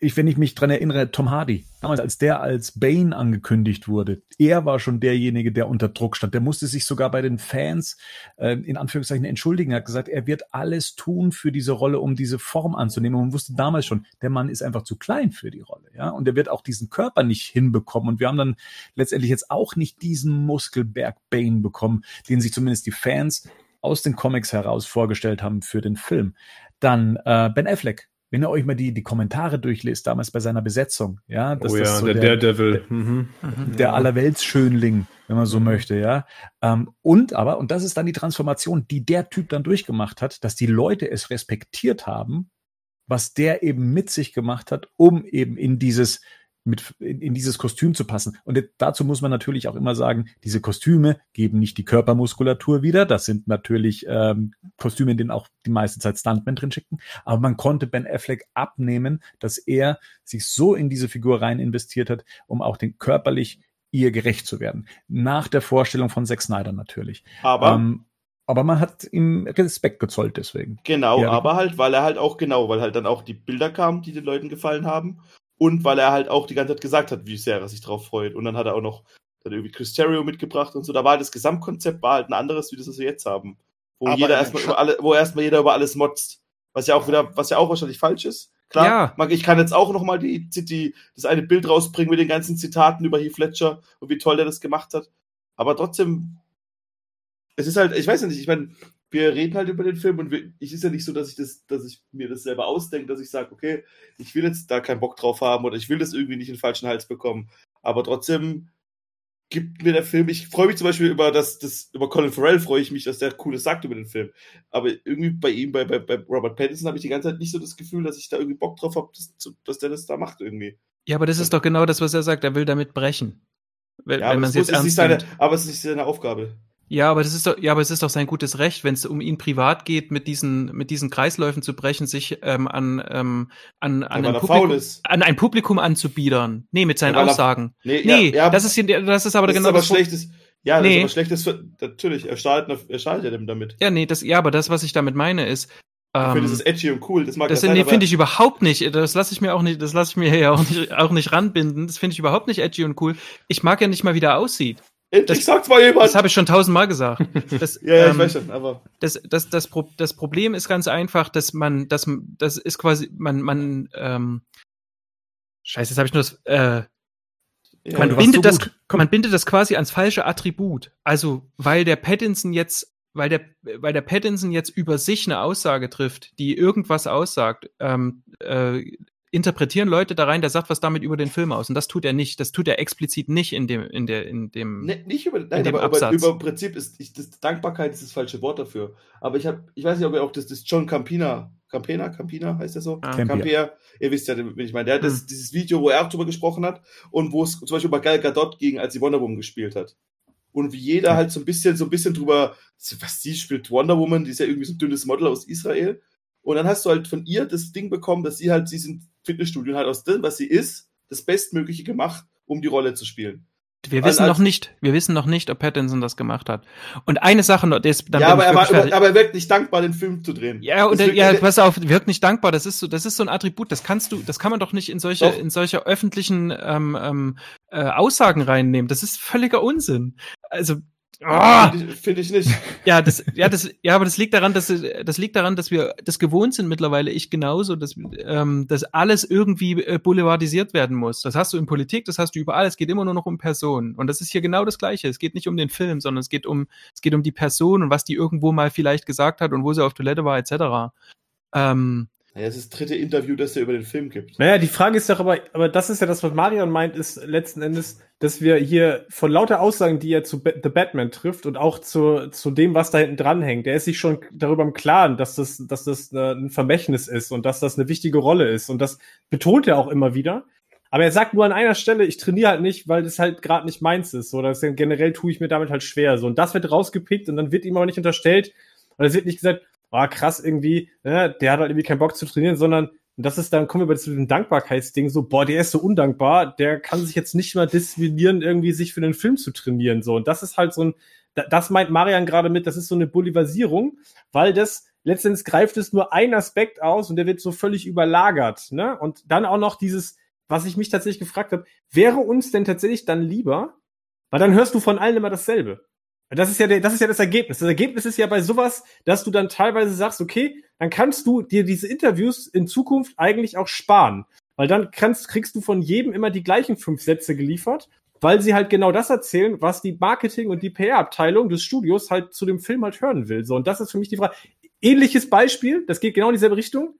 Ich, wenn ich mich dran erinnere, Tom Hardy, damals als der als Bane angekündigt wurde, er war schon derjenige, der unter Druck stand. Der musste sich sogar bei den Fans äh, in Anführungszeichen entschuldigen. Er hat gesagt, er wird alles tun für diese Rolle, um diese Form anzunehmen. Und man wusste damals schon, der Mann ist einfach zu klein für die Rolle, ja. Und er wird auch diesen Körper nicht hinbekommen. Und wir haben dann letztendlich jetzt auch nicht diesen Muskelberg Bane bekommen, den sich zumindest die Fans aus den Comics heraus vorgestellt haben für den Film. Dann äh, Ben Affleck. Wenn ihr euch mal die, die Kommentare durchliest, damals bei seiner Besetzung, ja, dass oh ja, das so der, Daredevil. Mhm. mhm. der Allerweltsschönling, wenn man so Mhm. möchte, ja. Ähm, und aber, und das ist dann die Transformation, die der Typ dann durchgemacht hat, dass die Leute es respektiert haben, was der eben mit sich gemacht hat, um eben in dieses mit in, in dieses Kostüm zu passen. Und dazu muss man natürlich auch immer sagen, diese Kostüme geben nicht die Körpermuskulatur wieder. Das sind natürlich ähm, Kostüme, in denen auch die meiste Zeit Stuntmen drin schicken. Aber man konnte Ben Affleck abnehmen, dass er sich so in diese Figur rein investiert hat, um auch den körperlich ihr gerecht zu werden. Nach der Vorstellung von Zack Snyder natürlich. Aber, Ähm, aber man hat ihm Respekt gezollt deswegen. genau, ja, aber halt, weil er halt auch, genau, weil halt dann auch die Bilder kamen, die den Leuten gefallen haben. Und weil er halt auch die ganze Zeit gesagt hat, wie sehr er sich drauf freut. Und dann hat er auch noch dann irgendwie Chris Terrio mitgebracht und so. Da war halt das Gesamtkonzept war halt ein anderes, wie das, was wir jetzt haben. Wo Aber jeder erstmal über alle, wo erstmal jeder über alles motzt. Was ja auch wieder, was ja auch wahrscheinlich falsch ist. Klar, Ja. ich kann jetzt auch noch mal die, die, das eine Bild rausbringen mit den ganzen Zitaten über Heath Ledger und wie toll der das gemacht hat. Aber trotzdem, es ist halt, ich weiß ja nicht, ich meine, wir reden halt über den Film und wir, ich ist ja nicht so, dass ich das, dass ich mir das selber ausdenke, dass ich sage, okay, ich will jetzt da keinen Bock drauf haben oder ich will das irgendwie nicht in den falschen Hals bekommen. Aber trotzdem gibt mir der Film, ich freue mich zum Beispiel über das, das, über Colin Farrell freue ich mich, dass der Cooles sagt über den Film. Aber irgendwie bei ihm, bei, bei, bei Robert Pattinson habe ich die ganze Zeit nicht so das Gefühl, dass ich da irgendwie Bock drauf habe, dass, dass der das da macht irgendwie. Ja, aber das ist doch genau das, was er sagt. Er will damit brechen. Wenn, Ja, wenn aber, es es jetzt muss- ist ernst seine, aber es ist nicht seine Aufgabe. Ja, aber das ist doch, ja, aber es ist doch sein gutes Recht, wenn es um ihn privat geht, mit diesen, mit diesen Kreisläufen zu brechen, sich ähm, an, ähm, an, an, weil ein Publikum, an ein Publikum anzubiedern. Nee, mit seinen Ja, weil er- Aussagen. Nee, Nee, ja, ja, das ist das ist aber das genau ist aber das schlechtes. Ja, das Nee. ist aber schlechtes. Für, natürlich, er schadet, er schadet ja dem damit. Ja, nee, das, ja, aber das, was ich damit meine, ist, Ich finde, Ähm, das ist edgy und cool. Das mag das ja sein, nee, finde ich überhaupt nicht. Das lasse ich mir auch nicht, das lasse ich mir ja auch nicht, auch nicht ranbinden. Das finde ich überhaupt nicht edgy und cool. Ich mag ja nicht mal, wie der aussieht. Endlich sagt's mal jemand. Das habe ich schon tausendmal gesagt. Das, ja, ja, ich ähm, weiß schon, aber. das, das, das, Pro das Problem ist ganz einfach, dass man, dass, das ist quasi, man, man, ähm, Scheiße, jetzt habe ich nur das, äh, Ja, man bindet so das. Komm. man bindet das quasi ans falsche Attribut. Also, weil der Pattinson jetzt, weil der, weil der Pattinson jetzt über sich eine Aussage trifft, die irgendwas aussagt, ähm, äh, interpretieren Leute da rein, der sagt was damit über den Film aus. Und das tut er nicht. Das tut er explizit nicht in dem, in der, in dem. Ne, nicht über, nein, dem aber über, Absatz. über im Prinzip ist ich, das, Dankbarkeit ist das falsche Wort dafür. Aber ich habe, ich weiß nicht, ob ihr auch das, das John Campina, Campina, Campina heißt der so? Ah. Campia. Campia, ihr wisst ja, wen ich meine. Der hat das, Hm. dieses Video, wo er auch drüber gesprochen hat und wo es zum Beispiel bei Gal Gadot ging, als sie Wonder Woman gespielt hat. Und wie jeder halt so ein bisschen, so ein bisschen drüber, was sie spielt Wonder Woman, die ist ja irgendwie so ein dünnes Model aus Israel. Und dann hast du halt von ihr das Ding bekommen, dass sie halt, sie im Fitnessstudio halt aus dem, was sie ist, das Bestmögliche gemacht, um die Rolle zu spielen. Wir wissen noch nicht, wir wissen noch nicht, ob Pattinson das gemacht hat. Und eine Sache noch, das, dann ja, aber er, war, fertig. aber er wirkt nicht dankbar, den Film zu drehen. Ja, und der, wirkt- ja, pass auf, wirkt nicht dankbar. Das ist so, das ist so ein Attribut. Das kannst du, das kann man doch nicht in solche, Doch. in solche öffentlichen ähm, ähm, äh, Aussagen reinnehmen. Das ist völliger Unsinn. Also, ah, Finde ich, find ich nicht. ja, das, ja, das, ja, aber das liegt daran, dass das liegt daran, dass wir das gewohnt sind mittlerweile. Ich genauso, dass, ähm, dass alles irgendwie äh, boulevardisiert werden muss. Das hast du in Politik, das hast du überall. Es geht immer nur noch um Personen. Und das ist hier genau das Gleiche. Es geht nicht um den Film, sondern es geht um, es geht um die Person und was die irgendwo mal vielleicht gesagt hat und wo sie auf Toilette war, etc. Ähm, Ja, es ist das dritte Interview, das er über den Film gibt. Naja, die Frage ist doch aber, aber das ist ja das, was Marion meint, ist letzten Endes, dass wir hier von lauter Aussagen, die er zu Ba- The Batman trifft und auch zu, zu dem, was da hinten dran hängt, der ist sich schon darüber im Klaren, dass das, dass das äh, ein Vermächtnis ist und dass das eine wichtige Rolle ist. Und das betont er auch immer wieder. Aber er sagt nur an einer Stelle, ich trainiere halt nicht, weil das halt gerade nicht meins ist. Oder generell tue ich mir damit halt schwer. So, und das wird rausgepickt und dann wird ihm aber nicht unterstellt, oder es wird nicht gesagt, ah, krass, irgendwie, ne, der hat halt irgendwie keinen Bock zu trainieren, sondern und das ist dann, kommen wir bei diesem Dankbarkeitsding, so, boah, der ist so undankbar, der kann sich jetzt nicht mal disziplinieren, irgendwie sich für den Film zu trainieren, so. Und das ist halt so ein, da- das meint Marian gerade mit, das ist so eine Bolivarisierung, weil das, letztendlich greift es nur ein Aspekt aus und der wird so völlig überlagert, ne? Und dann auch noch dieses, was ich mich tatsächlich gefragt habe, wäre uns denn tatsächlich dann lieber, weil dann hörst du von allen immer dasselbe. Das ist ja der, das ist ja das Ergebnis. Das Ergebnis ist ja bei sowas, dass du dann teilweise sagst, okay, dann kannst du dir diese Interviews in Zukunft eigentlich auch sparen. Weil dann kannst, kriegst du von jedem immer die gleichen fünf Sätze geliefert, weil sie halt genau das erzählen, was die Marketing- und die PR-Abteilung des Studios halt zu dem Film halt hören will. So, und das ist für mich die Frage. Ähnliches Beispiel, das geht genau in dieselbe Richtung.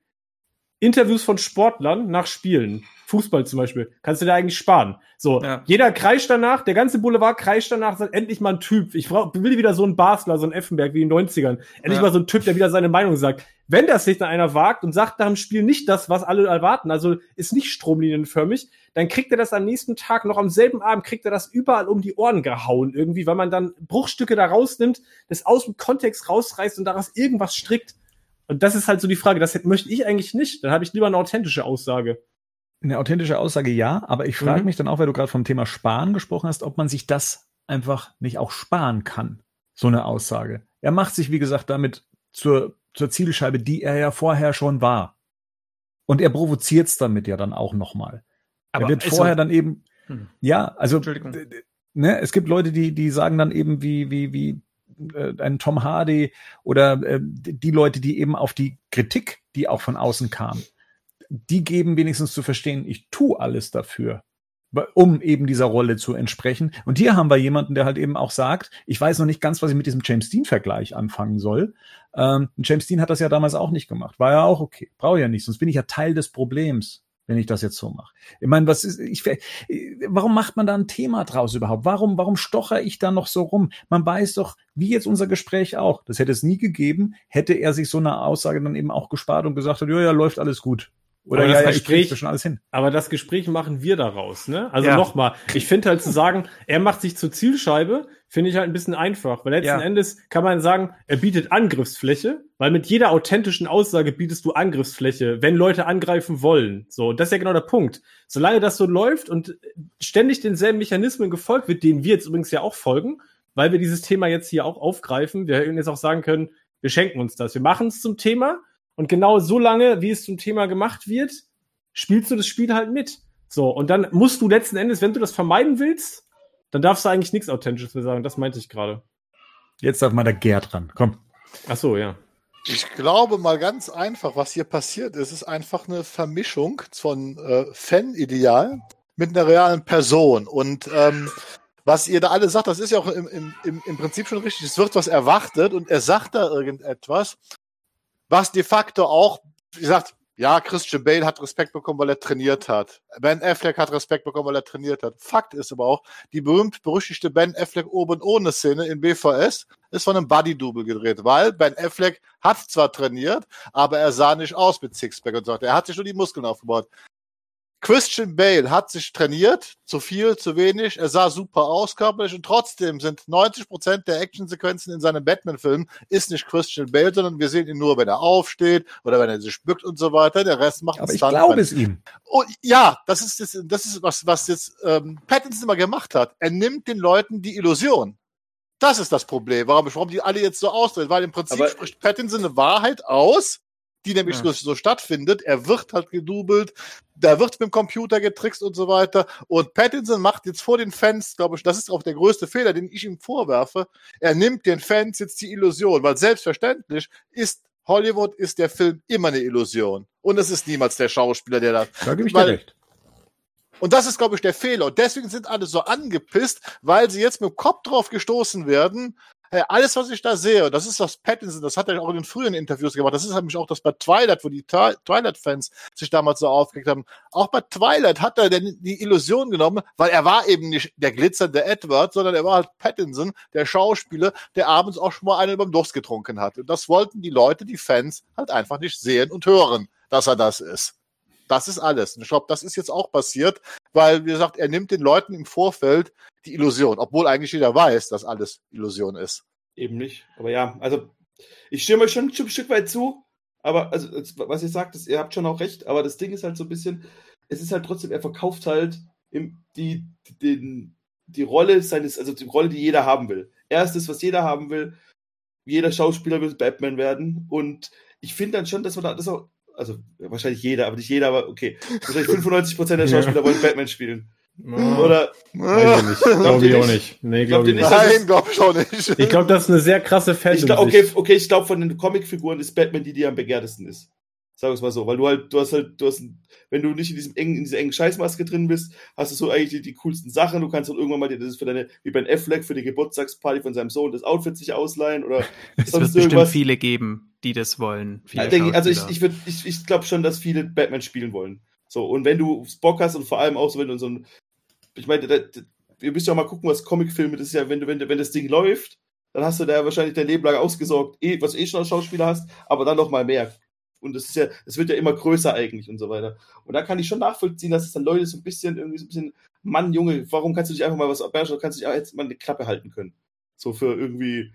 Interviews von Sportlern nach Spielen. Fußball zum Beispiel. Kannst du da eigentlich sparen. So, Ja. jeder kreischt danach, der ganze Boulevard kreischt danach, sagt endlich mal ein Typ. Ich brauch, will wieder so einen Basler, so einen Effenberg wie in den 90ern. Endlich Ja. mal so ein Typ, der wieder seine Meinung sagt. Wenn das sich dann einer wagt und sagt nach dem Spiel nicht das, was alle erwarten, also ist nicht stromlinienförmig, dann kriegt er das am nächsten Tag, noch am selben Abend, kriegt er das überall um die Ohren gehauen irgendwie, weil man dann Bruchstücke da rausnimmt, das aus dem Kontext rausreißt und daraus irgendwas strickt. Und das ist halt so die Frage, das möchte ich eigentlich nicht. Dann habe ich lieber eine authentische Aussage. Eine authentische Aussage ja, aber ich frage Mhm. mich dann auch, weil du gerade vom Thema Sparen gesprochen hast, ob man sich das einfach nicht auch sparen kann. So eine Aussage. Er macht sich, wie gesagt, damit zur, zur Zielscheibe, die er ja vorher schon war. Und er provoziert es damit ja dann auch nochmal. Er wird vorher dann eben, Hm. ja, also, ne, es gibt Leute, die, die sagen dann eben wie, wie, wie äh, ein Tom Hardy oder äh, die Leute, die eben auf die Kritik, die auch von außen kam, die geben wenigstens zu verstehen, ich tu alles dafür, um eben dieser Rolle zu entsprechen. Und hier haben wir jemanden, der halt eben auch sagt, ich weiß noch nicht ganz, was ich mit diesem James Dean-Vergleich anfangen soll. Ähm, James Dean hat das ja damals auch nicht gemacht. War ja auch okay. Brauche ja nicht, sonst bin ich ja Teil des Problems, wenn ich das jetzt so mache. Ich meine, was ist, ich, warum macht man da ein Thema draus überhaupt? Warum, warum stocher ich da noch so rum? Man weiß doch, wie jetzt unser Gespräch auch, das hätte es nie gegeben, hätte er sich so eine Aussage dann eben auch gespart und gesagt hat, ja, ja, läuft alles gut. Oder Aber ja, das Gespräch- schon alles hin. Aber das Gespräch machen wir daraus, ne? Also Ja. nochmal, ich finde halt zu sagen, er macht sich zur Zielscheibe, finde ich halt ein bisschen einfach. Weil letzten Ja. Endes kann man sagen, er bietet Angriffsfläche, weil mit jeder authentischen Aussage bietest du Angriffsfläche, wenn Leute angreifen wollen. So, und das ist ja genau der Punkt. Solange das so läuft und ständig denselben Mechanismen gefolgt wird, denen wir jetzt übrigens ja auch folgen, weil wir dieses Thema jetzt hier auch aufgreifen, wir hätten jetzt auch sagen können, wir schenken uns das. Wir machen es zum Thema Und genau so lange, wie es zum Thema gemacht wird, spielst du das Spiel halt mit. So, und dann musst du letzten Endes, wenn du das vermeiden willst, dann darfst du eigentlich nichts Authentisches mehr sagen. Das meinte ich gerade. Jetzt darf mal der Gerd dran. Komm. Ach so, ja. Ich glaube mal ganz einfach, was hier passiert ist, ist einfach eine Vermischung von äh, Fan-Ideal mit einer realen Person. Und ähm, was ihr da alle sagt, das ist ja auch im, im, im Prinzip schon richtig. Es wird was erwartet und er sagt da irgendetwas, was de facto auch, wie gesagt, ja, Christian Bale hat Respekt bekommen, weil er trainiert hat. Ben Affleck hat Respekt bekommen, weil er trainiert hat. Fakt ist aber auch, die berühmt-berüchtigte Ben Affleck oben ohne Szene in BVS ist von einem Buddy-Double gedreht, weil Ben Affleck hat zwar trainiert, aber er sah nicht aus mit Sixpack und so. Er hat sich nur die Muskeln aufgebaut. Christian Bale hat sich trainiert, zu viel, zu wenig, er sah super aus körperlich und trotzdem sind 90 Prozent der Actionsequenzen in seinem Batman-Film ist nicht Christian Bale, sondern wir sehen ihn nur, wenn er aufsteht oder wenn er sich bückt und so weiter. Der Rest macht Aber ich glaube es ihm. Und ja, das ist das, das ist was, was jetzt ähm, Pattinson immer gemacht hat. Er nimmt den Leuten die Illusion. Das ist das Problem, warum, warum die alle jetzt so ausdrehen, weil im Prinzip Aber spricht Pattinson eine Wahrheit aus, die nämlich Ja. so, so stattfindet. Er wird halt gedubelt, da wird mit dem Computer getrickst und so weiter. Und Pattinson macht jetzt vor den Fans, glaube ich, das ist auch der größte Fehler, den ich ihm vorwerfe. Er nimmt den Fans jetzt die Illusion, weil selbstverständlich ist Hollywood ist der Film immer eine Illusion. Und es ist niemals der Schauspieler, der da Da gebe ich dir recht. und das ist, glaube ich, der Fehler. Und deswegen sind alle so angepisst, weil sie jetzt mit dem Kopf drauf gestoßen werden. Alles, was ich da sehe, und das ist das Pattinson, das hat er auch in den früheren Interviews gemacht. Das ist nämlich auch das bei Twilight, wo die Twi- Twilight-Fans sich damals so aufgeregt haben. Auch bei Twilight hat er denn die Illusion genommen, weil er war eben nicht der glitzernde Edward, sondern er war halt Pattinson, der Schauspieler, der abends auch schon mal einen beim Durst getrunken hat. Und das wollten die Leute, die Fans, halt einfach nicht sehen und hören, dass er das ist. Das ist alles. Und ich glaube, das ist jetzt auch passiert, weil, wie gesagt, er nimmt den Leuten im Vorfeld die Illusion, obwohl eigentlich jeder weiß, dass alles Illusion ist. Eben nicht. Aber ja, also ich stimme euch schon ein Stück weit zu, aber also was ihr sagt, ist, ihr habt schon auch recht, aber das Ding ist halt so ein bisschen, es ist halt trotzdem, er verkauft halt im, die, den, die Rolle seines, also die Rolle, die jeder haben will. Er was jeder haben will. Jeder Schauspieler will Batman werden und ich finde dann schon, dass man da das auch, also wahrscheinlich jeder, aber nicht jeder, aber okay, wahrscheinlich 95% der Schauspieler wollen Batman spielen. Oder Weiß ich nicht. Glaube ich auch nicht? Nee, glaube ihr ich nicht? Nein, glaube ich auch nicht. Ich glaube, das ist eine sehr krasse Fan. Glaub, okay, okay, ich glaube, von den Comicfiguren ist Batman die, die am begehrtesten ist. Sagen wir es mal so, weil du halt, du hast halt, du hast, wenn du nicht in diesem engen, in dieser engen Scheißmaske drin bist, hast du so eigentlich die, die coolsten Sachen. Du kannst dann irgendwann mal, dir- das ist für deine, wie Ben Affleck für die Geburtstagsparty von seinem Sohn, das Outfit sich ausleihen oder Es wird sonst bestimmt irgendwas. viele geben, die das wollen. Ja, ich, also ich, ich, würd- ich, ich glaube schon, dass viele Batman spielen wollen. So, und wenn du Bock hast und vor allem auch so, wenn du so ein, ich meine, ihr müsst ja auch mal gucken, was Comicfilme, das ist ja, wenn du, wenn, du- wenn das Ding läuft, dann hast du da wahrscheinlich dein Leben lang ausgesorgt, eh, was eh schon als Schauspieler hast, aber dann noch mal mehr. Und das ist ja, es wird ja immer größer eigentlich und so weiter. Und da kann ich schon nachvollziehen, dass es dann Leute so ein bisschen, irgendwie so ein bisschen, Mann, Junge, warum kannst du nicht einfach mal was, kannst du auch jetzt mal eine Klappe halten können? So für irgendwie,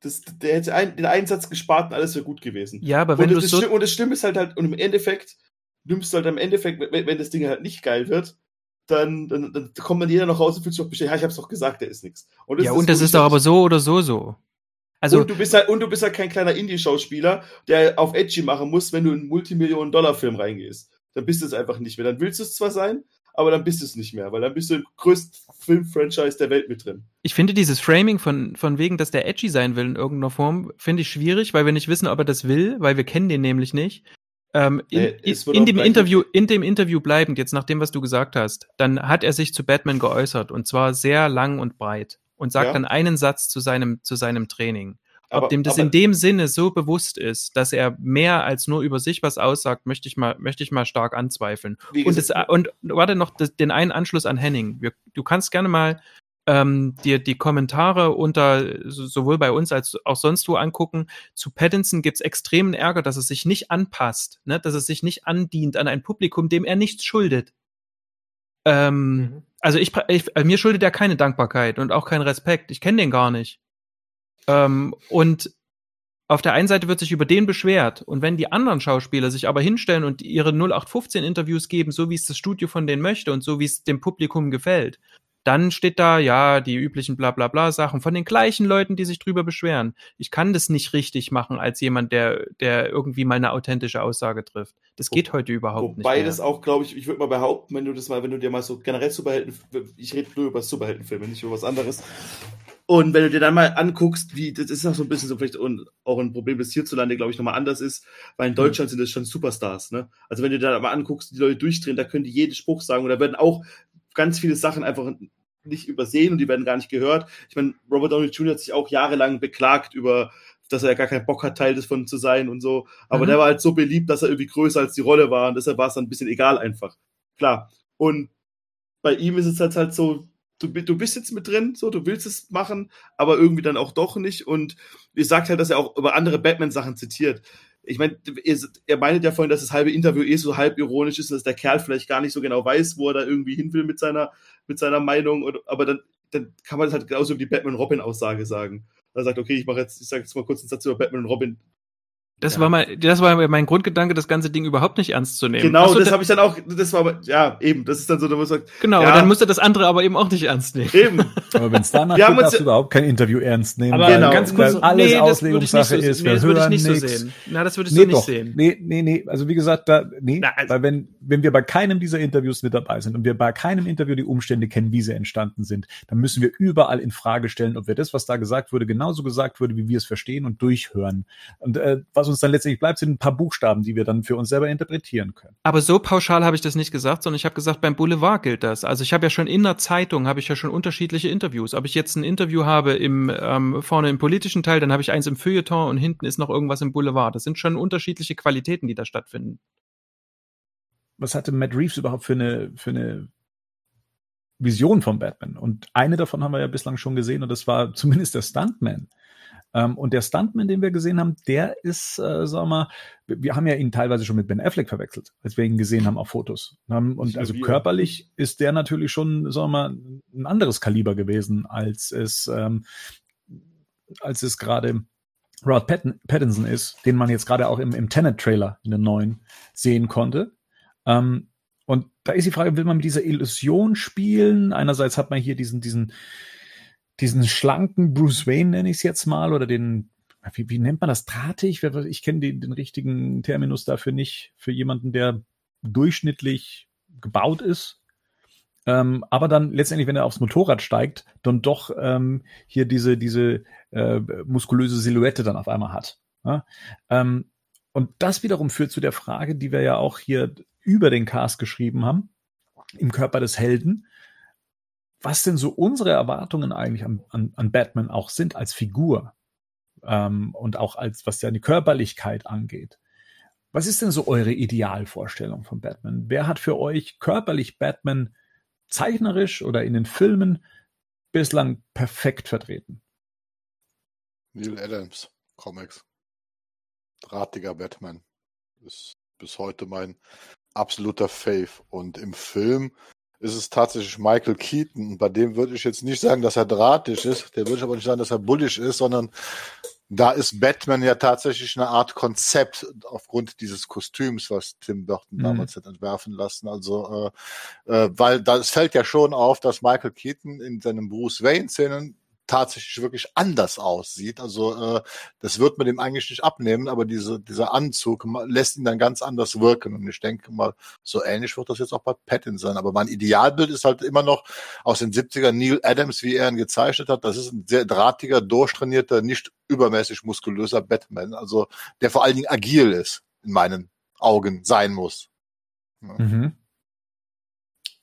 das, der hätte ein, den Einsatz gespart und alles wäre gut gewesen. Ja, aber wenn und, du das so. Schlimme, und das Schlimme ist halt halt, und im Endeffekt nimmst du halt im Endeffekt, wenn, wenn das Ding halt nicht geil wird, dann, dann, dann kommt man jeder noch raus und fühlt sich doch bestätigt, ja, ich hab's doch gesagt, der ist. Und Ja, und das ist doch aber so oder so so. Also, und du bist halt, und du bist halt kein kleiner Indie-Schauspieler, der auf Edgy machen muss, wenn du in einen Multimillionen-Dollar-Film reingehst. Dann bist du es einfach nicht mehr. Dann willst du es zwar sein, aber dann bist du es nicht mehr, weil dann bist du im größten Film-Franchise der Welt mit drin. ich finde dieses Framing von, von wegen, dass der edgy sein will in irgendeiner Form, finde ich schwierig, weil wir nicht wissen, ob er das will, weil wir kennen den nämlich nicht. Ähm, in, Nee, in, dem Interview, in dem Interview bleibend, jetzt nach dem, was du gesagt hast, dann hat er sich zu Batman geäußert und zwar sehr lang und breit und sagt Ja. dann einen Satz zu seinem, zu seinem Training. Ob Aber- dem das aber- in dem Sinne so bewusst ist, dass er mehr als nur über sich was aussagt, möchte ich mal, möchte ich mal stark anzweifeln. Und, es, gesagt, und warte noch das, den einen Anschluss an Henning. Wir, du kannst gerne mal ähm, dir die Kommentare unter so- sowohl bei uns als auch sonst wo angucken. Zu Pattinson gibt's extremen Ärger, dass es sich nicht anpasst, ne? dass es sich nicht andient an ein Publikum, dem er nichts schuldet. Ähm, Mhm. Also ich, ich, mir schuldet er keine Dankbarkeit und auch keinen Respekt. Ich kenne den gar nicht. Ähm, und auf der einen Seite wird sich über den beschwert und wenn die anderen Schauspieler sich aber hinstellen und ihre 0815 Interviews geben, so wie es das Studio von denen möchte und so wie es dem Publikum gefällt, dann steht da, ja, die üblichen bla bla bla Sachen von den gleichen Leuten, die sich drüber beschweren. Ich kann das nicht richtig machen als jemand, der, der irgendwie mal eine authentische Aussage trifft. Das geht heute überhaupt Wobei nicht. Wobei das auch, glaube ich, ich würde mal behaupten, wenn du das mal, wenn du dir mal so generell Superhelden, ich rede nur über Superheldenfilme, nicht über was anderes. Und wenn du dir dann mal anguckst, wie, das ist auch so ein bisschen so vielleicht auch ein Problem, das hierzulande, glaube ich, nochmal anders ist, weil in mhm. Deutschland sind das schon Superstars, ne? Also wenn du dir da mal anguckst, die Leute durchdrehen, da können die jeden Spruch sagen und da werden auch ganz viele Sachen einfach nicht übersehen und die werden gar nicht gehört. Ich meine, Robert Downey Jr. hat sich auch jahrelang beklagt über, dass er gar keinen Bock hat, Teil davon zu sein und so. Aber mhm. der war halt so beliebt, dass er irgendwie größer als die Rolle war und deshalb war es dann ein bisschen egal einfach. Klar. Und bei ihm ist es halt halt so, du, du bist jetzt mit drin, so, du willst es machen, aber irgendwie dann auch doch nicht. Und ihr sagt halt, dass er auch über andere Batman-Sachen zitiert. Ich meine, ihr, ihr meinet ja vorhin, dass das halbe Interview eh so halb ironisch ist, dass der Kerl vielleicht gar nicht so genau weiß, wo er da irgendwie hin will mit seiner, mit seiner Meinung. Und, aber dann, dann kann man das halt genauso über die Batman-Robin-Aussage sagen. Er sagt, okay, ich mache jetzt, ich sage jetzt mal kurz einen Satz über Batman und Robin. Das ja. war mal, das war mein Grundgedanke, das ganze Ding überhaupt nicht ernst zu nehmen. Genau, so, das habe ich dann auch, das war, ja, eben, das ist dann so, da muss man Genau, ja. dann musste das andere aber eben auch nicht ernst nehmen. Eben. aber wenn es danach geht, darfst du überhaupt kein Interview ernst nehmen. Aber genau. ganz kurz, alles nee, Auslegungssache so, ist, nee, das würde ich nicht nix. so sehen. Na, das würdest nee, du nicht doch. sehen. Nee, nee, nee, also wie gesagt, da, nee, Na, also weil wenn, wenn wir bei keinem dieser Interviews mit dabei sind und wir bei keinem Interview die Umstände kennen, wie sie entstanden sind, dann müssen wir überall in Frage stellen, ob wir das, was da gesagt wurde, genauso gesagt wurde, wie wir es verstehen und durchhören. Und äh, was uns dann letztendlich bleibt, sind ein paar Buchstaben, die wir dann für uns selber interpretieren können. Aber so pauschal habe ich das nicht gesagt, sondern ich habe gesagt, beim Boulevard gilt das. Also ich habe ja schon in der Zeitung, habe ich ja schon unterschiedliche Interviews. Ob ich jetzt ein Interview habe im ähm, vorne im politischen Teil, dann habe ich eins im Feuilleton und hinten ist noch irgendwas im Boulevard. Das sind schon unterschiedliche Qualitäten, die da stattfinden. Was hatte Matt Reeves überhaupt für eine, für eine Vision von Batman? Und eine davon haben wir ja bislang schon gesehen und das war zumindest der Stuntman. Ähm, und der Stuntman, den wir gesehen haben, der ist, äh, sagen wir mal, wir haben ja ihn teilweise schon mit Ben Affleck verwechselt, als wir ihn gesehen haben auf Fotos. Ähm, und also körperlich ist der natürlich schon, sagen wir mal, ein anderes Kaliber gewesen, als es, ähm, als es gerade Rod Patt Pattinson ist, den man jetzt gerade auch im, im Tenet-Trailer in den neuen sehen konnte. Ähm, und da ist die Frage, will man mit dieser Illusion spielen? Einerseits hat man hier diesen, diesen, diesen schlanken Bruce Wayne, nenne ich es jetzt mal, oder den, wie, wie nennt man das, drahtig? Ich kenne den, den richtigen Terminus dafür nicht, für jemanden, der durchschnittlich gebaut ist. Ähm, aber dann letztendlich, wenn er aufs Motorrad steigt, dann doch ähm, hier diese, diese äh, muskulöse Silhouette dann auf einmal hat. Ja? Ähm, und das wiederum führt zu der Frage, die wir ja auch hier über den Cast geschrieben haben, im Körper des Helden was denn so unsere Erwartungen eigentlich an, an, an Batman auch sind als Figur ähm, und auch als was seine Körperlichkeit angeht. Was ist denn so eure Idealvorstellung von Batman? Wer hat für euch körperlich Batman zeichnerisch oder in den Filmen bislang perfekt vertreten? Neil Adams, Comics. Drahtiger Batman. Ist bis heute mein absoluter Fave. Und im Film ist es tatsächlich Michael Keaton. Bei dem würde ich jetzt nicht sagen, dass er drahtig ist. Der würde ich aber nicht sagen, dass er bullisch ist, sondern da ist Batman ja tatsächlich eine Art Konzept aufgrund dieses Kostüms, was Tim Burton mhm. damals hat entwerfen lassen. Also, äh, äh, weil da es fällt ja schon auf, dass Michael Keaton in seinen Bruce Wayne-Szenen tatsächlich wirklich anders aussieht. Also äh, das wird man dem eigentlich nicht abnehmen, aber diese, dieser Anzug lässt ihn dann ganz anders wirken. Und ich denke mal, so ähnlich wird das jetzt auch bei Patton sein. Aber mein Idealbild ist halt immer noch aus den 70er Neil Adams, wie er ihn gezeichnet hat. Das ist ein sehr drahtiger, durchtrainierter, nicht übermäßig muskulöser Batman. Also der vor allen Dingen agil ist, in meinen Augen sein muss. Ja. Mhm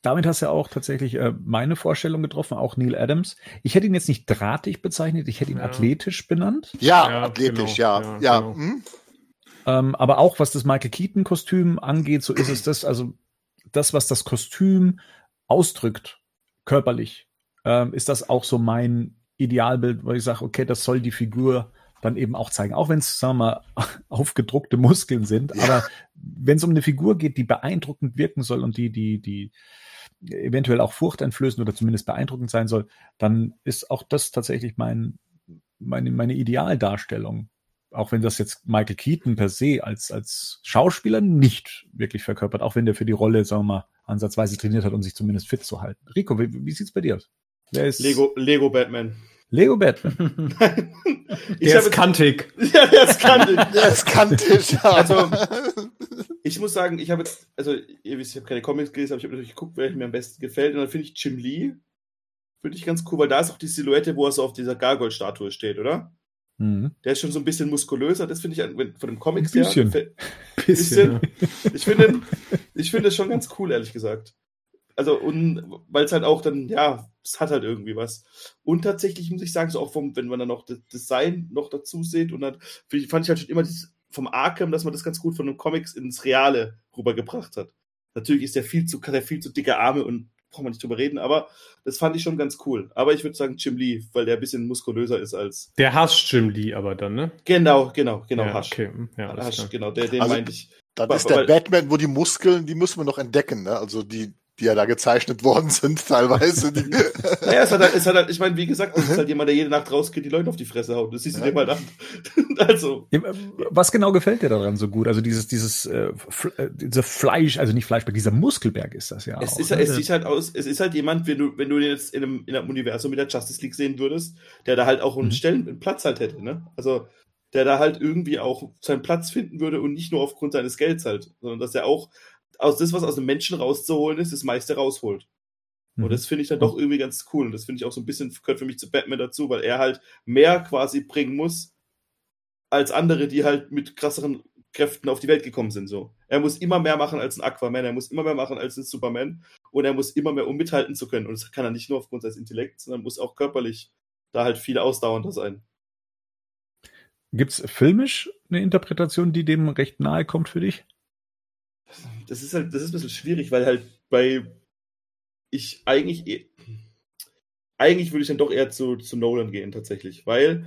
damit hast du ja auch tatsächlich äh, meine Vorstellung getroffen, auch Neil Adams. Ich hätte ihn jetzt nicht drahtig bezeichnet, ich hätte ihn ja. athletisch benannt. Ja, ja athletisch, genau, ja. Ja, ja. Genau. Hm? Ähm, aber auch was das Michael Keaton-Kostüm angeht, so ist es das, also das, was das Kostüm ausdrückt, körperlich, ähm, ist das auch so mein Idealbild, wo ich sage, okay, das soll die Figur dann eben auch zeigen. Auch wenn es, sagen wir mal, aufgedruckte Muskeln sind. Ja. Aber wenn es um eine Figur geht, die beeindruckend wirken soll und die, die, die eventuell auch furchteinflößend oder zumindest beeindruckend sein soll, dann ist auch das tatsächlich mein, meine, meine Idealdarstellung. Auch wenn das jetzt Michael Keaton per se als, als Schauspieler nicht wirklich verkörpert, auch wenn der für die Rolle, sagen wir mal, ansatzweise trainiert hat, um sich zumindest fit zu halten. Rico, wie, wie sieht's bei dir aus? Wer ist Lego, Lego Batman. Lego Batman. der ist kantig. Ja, der ist kantig. der ist kantig. Also, ich muss sagen, ich habe jetzt, also, ihr wisst, ich habe keine Comics gelesen, aber ich habe natürlich geguckt, wer mir am besten gefällt. Und dann finde ich Jim Lee, finde ich ganz cool, weil da ist auch die Silhouette, wo er so auf dieser Gargoyle-Statue steht, oder? Mhm. Der ist schon so ein bisschen muskulöser, das finde ich von dem Comics her. Bisschen. Her, bisschen. Ich finde, ich finde es schon ganz cool, ehrlich gesagt. Also, und weil es halt auch dann, ja, es hat halt irgendwie was. Und tatsächlich muss ich sagen, so auch vom, wenn man dann noch das Design noch dazu sieht, und dann fand ich halt schon immer dieses, vom Arkham, dass man das ganz gut von den Comics ins Reale rübergebracht hat. Natürlich ist der viel zu, hat er viel zu dicke Arme und braucht man nicht drüber reden, aber das fand ich schon ganz cool. Aber ich würde sagen Jim Lee, weil der ein bisschen muskulöser ist als. Der hasst Jim Lee aber dann, ne? Genau, genau, genau, ja, Hasch. Okay. Ja, Hasch, genau, der, den also, meinte ich. Dann ist der Batman, wo die Muskeln, die müssen wir noch entdecken, ne? Also die, die ja da gezeichnet worden sind, teilweise. naja, es hat halt, es hat halt, ich meine, wie gesagt, das ist halt jemand, der jede Nacht rausgeht, die Leute auf die Fresse haut. Das siehst du ja. dir mal an. also. Was genau gefällt dir daran so gut? Also dieses, dieses, äh, äh dieser Fleisch, also nicht Fleischberg, dieser Muskelberg ist das ja. Es, auch, ist, ne? es sieht halt aus, es ist halt jemand, wenn du, wenn du den jetzt in einem, in einem Universum mit der Justice League sehen würdest, der da halt auch einen mhm. Stellen, einen Platz halt hätte, ne? Also, der da halt irgendwie auch seinen Platz finden würde und nicht nur aufgrund seines Gelds halt, sondern dass er auch aus das, was aus dem Menschen rauszuholen ist, das meiste rausholt. Mhm. Und das finde ich dann doch irgendwie ganz cool. Und das finde ich auch so ein bisschen, gehört für mich zu Batman dazu, weil er halt mehr quasi bringen muss, als andere, die halt mit krasseren Kräften auf die Welt gekommen sind. So. Er muss immer mehr machen als ein Aquaman, er muss immer mehr machen als ein Superman und er muss immer mehr, um mithalten zu können. Und das kann er nicht nur aufgrund seines Intellekts, sondern muss auch körperlich da halt viel ausdauernder sein. Gibt es filmisch eine Interpretation, die dem recht nahe kommt für dich? Das ist halt, das ist ein bisschen schwierig, weil halt bei ich eigentlich eh, eigentlich würde ich dann doch eher zu, zu Nolan gehen tatsächlich, weil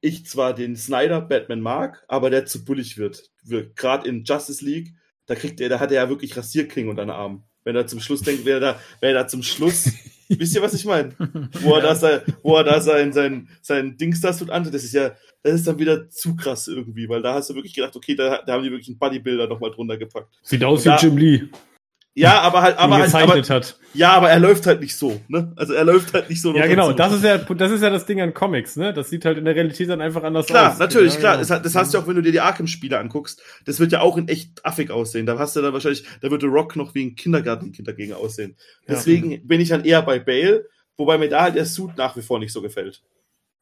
ich zwar den Snyder Batman mag, aber der zu bullig wird. wird Gerade in Justice League, da kriegt er, da hat er ja wirklich Rasierklingen unter den Arm. Wenn er zum Schluss denkt, wer da, wer da zum Schluss, wisst ihr, was ich meine? Wo er da sein, wo er da sein, sein, sein Dings das tut an, das ist ja, das ist dann wieder zu krass irgendwie, weil da hast du wirklich gedacht, okay, da, da haben die wirklich einen Bodybuilder nochmal drunter gepackt. Sieht aus wie Jim Lee. Ja, aber halt, aber halt, aber, hat. ja, aber er läuft halt nicht so, ne? Also er läuft halt nicht so. Ja, genau. Das ist ja, das ist ja das Ding an Comics, ne? Das sieht halt in der Realität dann einfach anders klar, aus. Klar, natürlich, ja, klar. Genau. Das, das hast du auch, wenn du dir die Arkham-Spiele anguckst. Das wird ja auch in echt affig aussehen. Da hast du dann wahrscheinlich, da wird der Rock noch wie ein Kindergartenkind dagegen aussehen. Deswegen ja. bin ich dann eher bei Bale, wobei mir da halt der Suit nach wie vor nicht so gefällt.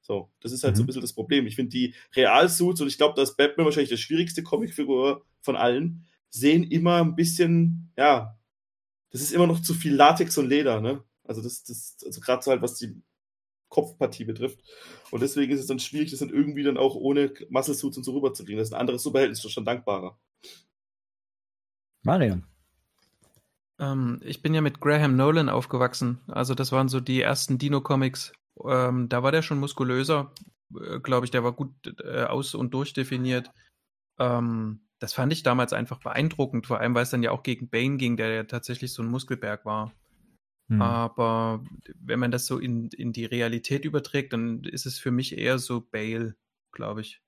So, das ist halt mhm. so ein bisschen das Problem. Ich finde die Realsuits, und ich glaube, dass Batman wahrscheinlich der schwierigste Comicfigur von allen, sehen immer ein bisschen, ja, das ist immer noch zu viel Latex und Leder, ne? Also das, das, also gerade so halt, was die Kopfpartie betrifft. Und deswegen ist es dann schwierig, das dann irgendwie dann auch ohne Muscle Suits und so rüberzukriegen. Das ist ein anderes Superheld, ist schon dankbarer. Marian. Ähm, ich bin ja mit Graham Nolan aufgewachsen. Also das waren so die ersten Dino-Comics, ähm, da war der schon muskulöser, äh, glaube ich, der war gut äh, aus- und durchdefiniert. Ähm, das fand ich damals einfach beeindruckend, vor allem weil es dann ja auch gegen Bane ging, der ja tatsächlich so ein Muskelberg war. Hm. Aber wenn man das so in, in die Realität überträgt, dann ist es für mich eher so Bale, glaube ich.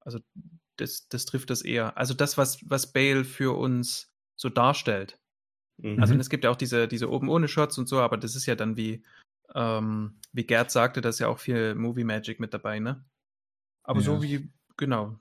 Also das, das trifft das eher. Also das, was, was Bale für uns so darstellt. Mhm. Also es gibt ja auch diese, diese oben ohne Shots und so, aber das ist ja dann wie, ähm, wie Gerd sagte, da ist ja auch viel Movie Magic mit dabei, ne? Aber ja. so wie, genau.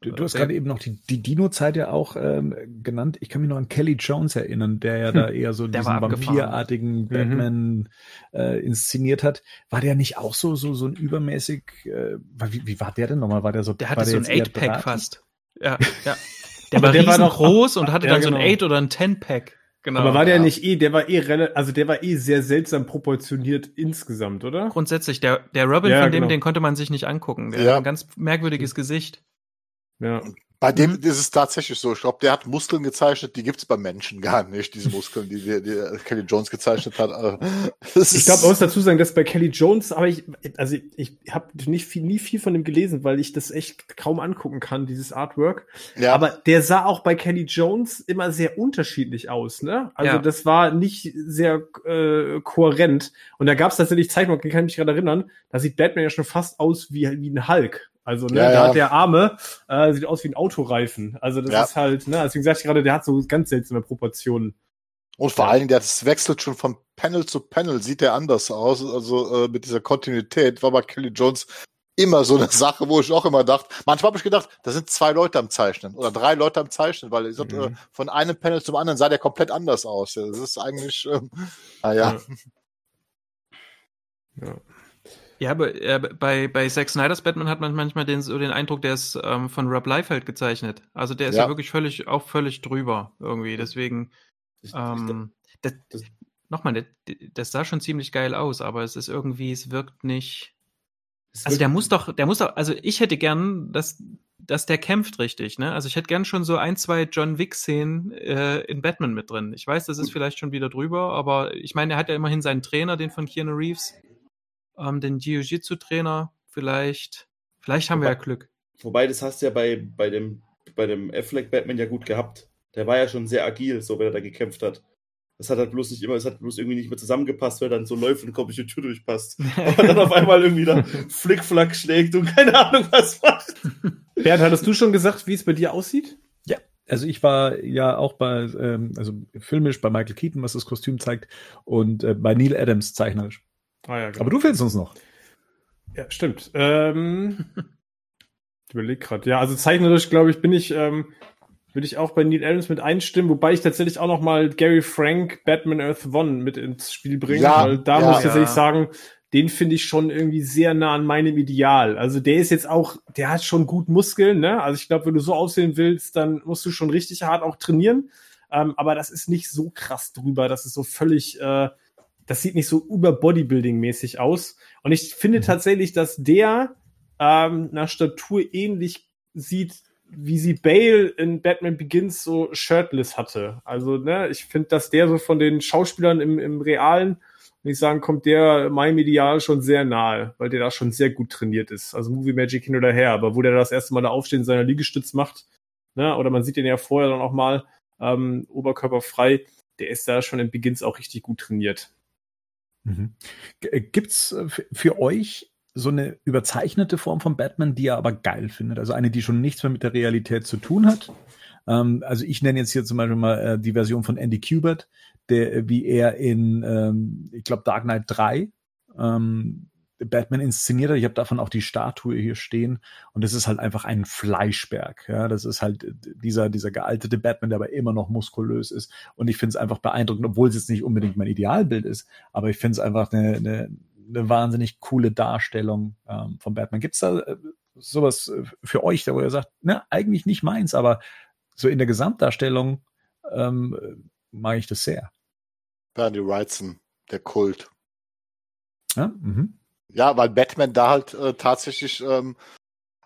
Du, du hast gerade eben noch die, die Dino-Zeit ja auch ähm, genannt. Ich kann mich noch an Kelly Jones erinnern, der ja da eher so diesen vampirartigen mhm. Batman mhm. äh, inszeniert hat. War der nicht auch so so so ein übermäßig? Äh, wie, wie war der denn nochmal? War der so? Der hatte so ein Eight-Pack fast. Ja, ja. Der war der war noch groß und hatte ja, dann so ein genau. Eight oder ein Ten-Pack. Genau, Aber war der ja. nicht eh, der war eh relativ, also der war eh sehr seltsam proportioniert insgesamt, oder? Grundsätzlich, der, der Robin ja, von dem, genau. den konnte man sich nicht angucken. Der ja. hat ein ganz merkwürdiges Gesicht. Ja. Bei dem mhm. ist es tatsächlich so. Ich glaube, der hat Muskeln gezeichnet, die gibt's beim Menschen gar nicht, diese Muskeln, die, die, die Kelly Jones gezeichnet hat. Also, ich glaube, man muss dazu sagen, dass bei Kelly Jones, aber ich, also ich, ich habe nicht viel, nie viel von dem gelesen, weil ich das echt kaum angucken kann, dieses Artwork. Ja. Aber der sah auch bei Kelly Jones immer sehr unterschiedlich aus, ne? Also ja. das war nicht sehr äh, kohärent. Und da gab's tatsächlich Zeichnungen, kann ich mich gerade erinnern, da sieht Batman ja schon fast aus wie, wie ein Hulk. Also, ne, ja, da ja. hat der Arme, äh, sieht aus wie ein Autoreifen. Also, das ja. ist halt, ne, deswegen sag ich gerade, der hat so ganz seltsame Proportionen. Und vor allen Dingen, das wechselt schon von Panel zu Panel, sieht der anders aus. Also äh, mit dieser Kontinuität war bei Kelly Jones immer so eine Sache, wo ich auch immer dachte, manchmal habe ich gedacht, da sind zwei Leute am Zeichnen oder drei Leute am Zeichnen, weil ich sagte, mhm. äh, von einem Panel zum anderen sah der komplett anders aus. Das ist eigentlich, ähm, naja. Ja. ja. Ja, aber äh, bei, bei Zack Snyders Batman hat man manchmal den, so den Eindruck, der ist ähm, von Rob Liefeld gezeichnet. Also der ist ja. ja, wirklich völlig, auch völlig drüber irgendwie. Deswegen, ähm, das, das, nochmal, das, das sah schon ziemlich geil aus, aber es ist irgendwie, es wirkt nicht. Also der muss doch, der muss doch, also ich hätte gern, dass, dass der kämpft richtig, ne? Also ich hätte gern schon so ein, zwei John Wick-Szenen äh, in Batman mit drin. Ich weiß, das ist vielleicht schon wieder drüber, aber ich meine, er hat ja immerhin seinen Trainer, den von Keanu Reeves ähm, den Jiu-Jitsu-Trainer vielleicht. Vielleicht haben wobei, wir ja Glück. Wobei, das hast du ja bei, bei dem, bei dem Affleck Batman ja gut gehabt. Der war ja schon sehr agil, so wenn er da gekämpft hat. Das hat halt bloß nicht immer, es hat bloß irgendwie nicht mehr zusammengepasst, weil er dann so läuft und die Tür durchpasst. Aber dann auf einmal irgendwie da Flickflack schlägt und keine Ahnung was macht. Bernd, hattest du schon gesagt, wie es bei dir aussieht? Ja, also ich war ja auch bei, ähm, also filmisch bei Michael Keaton, was das Kostüm zeigt, und äh, bei Neil Adams zeichnerisch. Ah, ja, genau. Aber du fehlst uns noch. Ja, stimmt. Ähm, ich überlege gerade. Ja, also zeichnerisch, glaube ich, bin ich, ähm, würde ich auch bei Neil Adams mit einstimmen, wobei ich tatsächlich auch noch mal Gary Frank Batman Earth One mit ins Spiel bringe, ja, weil da ja, muss ich tatsächlich sagen, den finde ich schon irgendwie sehr nah an meinem Ideal. Also der ist jetzt auch, der hat schon gut Muskeln, ne? Also ich glaube, wenn du so aussehen willst, dann musst du schon richtig hart auch trainieren. Ähm, aber das ist nicht so krass drüber, dass es so völlig äh, das sieht nicht so über Bodybuilding-mäßig aus. Und ich finde mhm. tatsächlich, dass der ähm, nach Statur ähnlich sieht, wie sie Bale in Batman Begins so shirtless hatte. Also, ne, ich finde, dass der so von den Schauspielern im, im Realen, wenn ich sagen, kommt der meinem Ideal schon sehr nahe, weil der da schon sehr gut trainiert ist. Also Movie Magic hin oder her, aber wo der das erste Mal da aufstehen seiner Liegestütz macht, ne, oder man sieht den ja vorher dann auch mal ähm, oberkörperfrei, der ist da schon in Begins auch richtig gut trainiert. Mhm. Äh, gibt's äh, für euch so eine überzeichnete Form von Batman, die ihr aber geil findet? Also eine, die schon nichts mehr mit der Realität zu tun hat? Ähm, also ich nenne jetzt hier zum Beispiel mal äh, die Version von Andy Kubert, der, wie er in, ähm, ich glaube, Dark Knight 3 ähm, Batman inszeniert hat. Ich habe davon auch die Statue hier stehen und das ist halt einfach ein Fleischberg. Ja, das ist halt dieser dieser gealtete Batman, der aber immer noch muskulös ist. Und ich finde es einfach beeindruckend, obwohl es jetzt nicht unbedingt mein Idealbild ist, aber ich finde es einfach eine, eine, eine wahnsinnig coole Darstellung ähm, von Batman. Gibt's da äh, sowas äh, für euch, da wo ihr sagt, ne, eigentlich nicht meins, aber so in der Gesamtdarstellung ähm, mag ich das sehr. Bernie Wrightson, der Kult. Ja, mhm. Ja, weil Batman da halt äh, tatsächlich, ähm,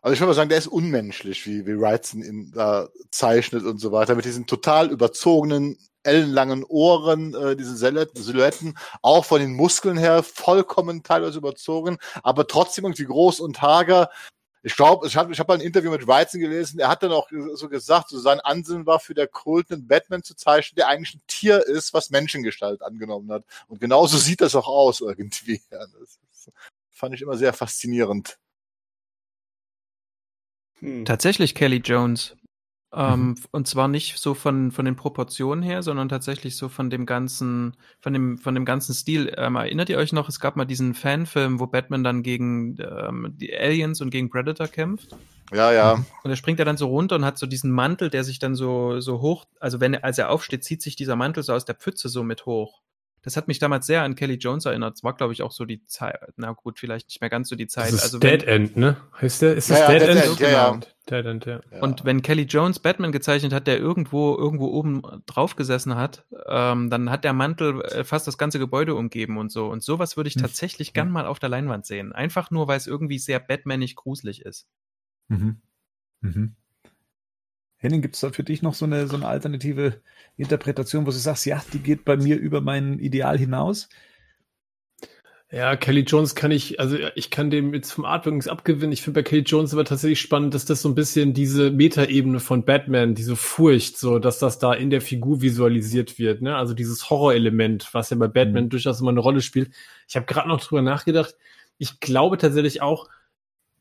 also ich würde mal sagen, der ist unmenschlich, wie, wie Wrightson ihn da zeichnet und so weiter, mit diesen total überzogenen, ellenlangen Ohren, äh, diesen Silhouetten, auch von den Muskeln her vollkommen teilweise überzogen, aber trotzdem irgendwie groß und hager. Ich glaube, ich habe ich hab ein Interview mit Wrightson gelesen, er hat dann auch so gesagt, so sein Ansinnen war für der einen Batman zu zeichnen, der eigentlich ein Tier ist, was Menschengestalt angenommen hat. Und genauso sieht das auch aus irgendwie. Fand ich immer sehr faszinierend. Hm. Tatsächlich Kelly Jones. Ähm, mhm. Und zwar nicht so von, von den Proportionen her, sondern tatsächlich so von dem ganzen, von dem, von dem ganzen Stil. Ähm, erinnert ihr euch noch, es gab mal diesen Fanfilm, wo Batman dann gegen ähm, die Aliens und gegen Predator kämpft? Ja, ja. Und er springt ja dann so runter und hat so diesen Mantel, der sich dann so, so hoch, also wenn er, als er aufsteht, zieht sich dieser Mantel so aus der Pfütze so mit hoch. Das hat mich damals sehr an Kelly Jones erinnert. Es war, glaube ich, auch so die Zeit. Na gut, vielleicht nicht mehr ganz so die Zeit. Das ist also Dead End, ne? Heißt der? Ist das ja, Dead, ja, End? Dead End? Ja, ja. Dead End, ja. Und wenn Kelly Jones Batman gezeichnet hat, der irgendwo irgendwo oben drauf gesessen hat, ähm, dann hat der Mantel äh, fast das ganze Gebäude umgeben und so. Und sowas würde ich hm. tatsächlich gern mal auf der Leinwand sehen. Einfach nur, weil es irgendwie sehr Batmanig gruselig ist. Mhm. Mhm. Henning, gibt es da für dich noch so eine, so eine alternative Interpretation, wo du sagst, ja, die geht bei mir über mein Ideal hinaus? Ja, Kelly Jones kann ich, also ich kann dem jetzt vom Artwork nichts abgewinnen. Ich finde bei Kelly Jones aber tatsächlich spannend, dass das so ein bisschen diese Metaebene von Batman, diese Furcht, so, dass das da in der Figur visualisiert wird, ne? Also dieses Horrorelement, was ja bei Batman mhm. durchaus immer eine Rolle spielt. Ich habe gerade noch drüber nachgedacht. Ich glaube tatsächlich auch,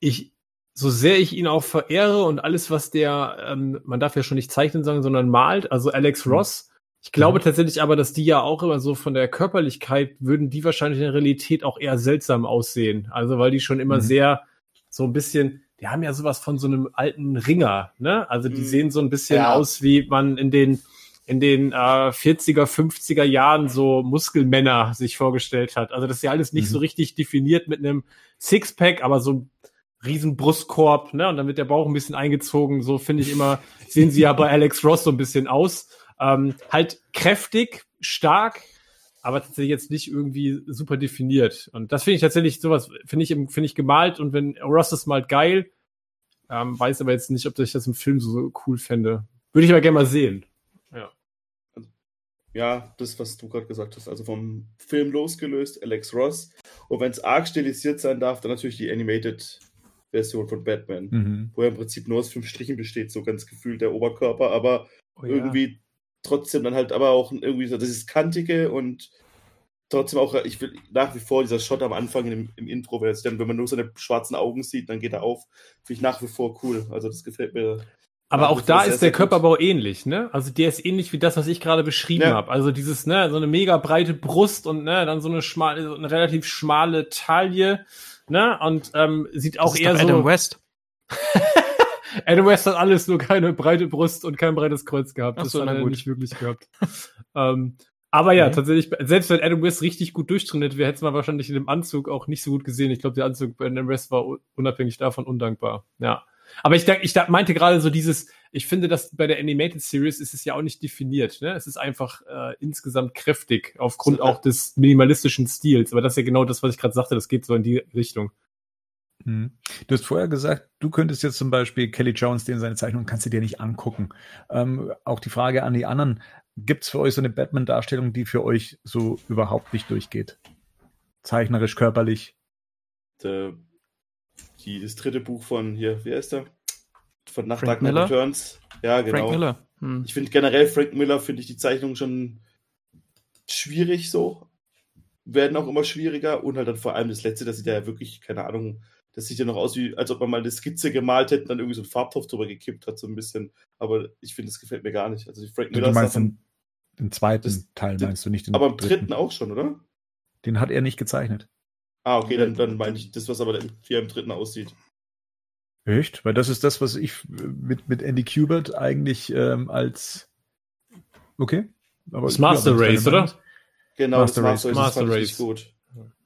ich, so sehr ich ihn auch verehre und alles, was der, ähm, man darf ja schon nicht zeichnen sagen, sondern malt, also Alex mhm. Ross, Ich glaube mhm. tatsächlich aber, dass die ja auch immer so von der Körperlichkeit würden die wahrscheinlich in der Realität auch eher seltsam aussehen. Also weil die schon immer mhm. sehr so ein bisschen, die haben ja sowas von so einem alten Ringer, ne? Also die mhm. sehen so ein bisschen ja. aus, wie man in den in den äh, 40er, 50er Jahren so Muskelmänner sich vorgestellt hat. Also das ist ja alles nicht mhm. so richtig definiert mit einem Sixpack, aber so riesen Brustkorb, ne? Und dann wird der Bauch ein bisschen eingezogen. So finde ich immer, sehen sie ja bei Alex Ross so ein bisschen aus. Ähm, halt kräftig, stark, aber tatsächlich jetzt nicht irgendwie super definiert. Und das finde ich tatsächlich sowas, finde ich, finde ich gemalt und wenn Ross das malt geil, ähm, weiß aber jetzt nicht, ob ich das im Film so, so cool fände. Würde ich aber gerne mal sehen. Ja. Ja, das, was du gerade gesagt hast, also vom Film losgelöst, Alex Ross. Und wenn es arg stilisiert sein darf, dann natürlich die Animated Version von Batman, mhm. wo er im Prinzip nur aus fünf Strichen besteht, so ganz gefühlt der Oberkörper, aber oh, ja. irgendwie trotzdem dann halt aber auch irgendwie so, das ist kantige und trotzdem auch, ich will nach wie vor dieser Shot am Anfang im, im Intro, wenn, dann, wenn man nur seine schwarzen Augen sieht, dann geht er auf, finde ich nach wie vor cool. Also das gefällt mir. Aber auch da ist der Körperbau ähnlich, ne? Also der ist ähnlich wie das, was ich gerade beschrieben ja. habe. Also dieses, ne, so eine mega breite Brust und ne, dann so eine schmale, so eine relativ schmale Taille Ne? Und ähm, sieht auch eher so. Adam West. Adam West hat alles, nur keine breite Brust und kein breites Kreuz gehabt. Ach das so, hat er gut. nicht wirklich gehabt. ähm, aber ja, okay. tatsächlich, selbst wenn Adam West richtig gut durchtrainiert wäre, hätte man wahrscheinlich in dem Anzug auch nicht so gut gesehen. Ich glaube, der Anzug bei Adam West war unabhängig davon undankbar. Ja. Aber ich, ich meinte gerade so dieses, ich finde, dass bei der Animated Series ist es ja auch nicht definiert. Ne? Es ist einfach äh, insgesamt kräftig, aufgrund so, auch des minimalistischen Stils. Aber das ist ja genau das, was ich gerade sagte, das geht so in die Richtung. Hm. Du hast vorher gesagt, du könntest jetzt zum Beispiel Kelly Jones, den seine Zeichnung kannst du dir nicht angucken. Ähm, auch die Frage an die anderen, gibt es für euch so eine Batman-Darstellung, die für euch so überhaupt nicht durchgeht? Zeichnerisch, körperlich? Der die, das dritte Buch von hier, wie heißt der? Von Nach Dark Knight Returns. Ja, genau. Frank Miller. Hm. Ich finde generell Frank Miller, finde ich die Zeichnung schon schwierig so. Werden auch immer schwieriger und halt dann vor allem das letzte, das sieht ja wirklich, keine Ahnung, das sieht ja noch aus, wie als ob man mal eine Skizze gemalt hätte und dann irgendwie so ein Farbtopf drüber gekippt hat, so ein bisschen. Aber ich finde, das gefällt mir gar nicht. Also Frank Miller. Du meinst den, den zweiten das, Teil, meinst du nicht den Aber im dritten, dritten auch schon, oder? Den hat er nicht gezeichnet. Ah, okay, dann, dann meine ich das, was aber hier im dritten aussieht. Echt? Weil das ist das, was ich mit, mit Andy Kubert eigentlich ähm, als okay. Aber das Master Race, oder? Genau, Master das Master Race, Master Race. gut.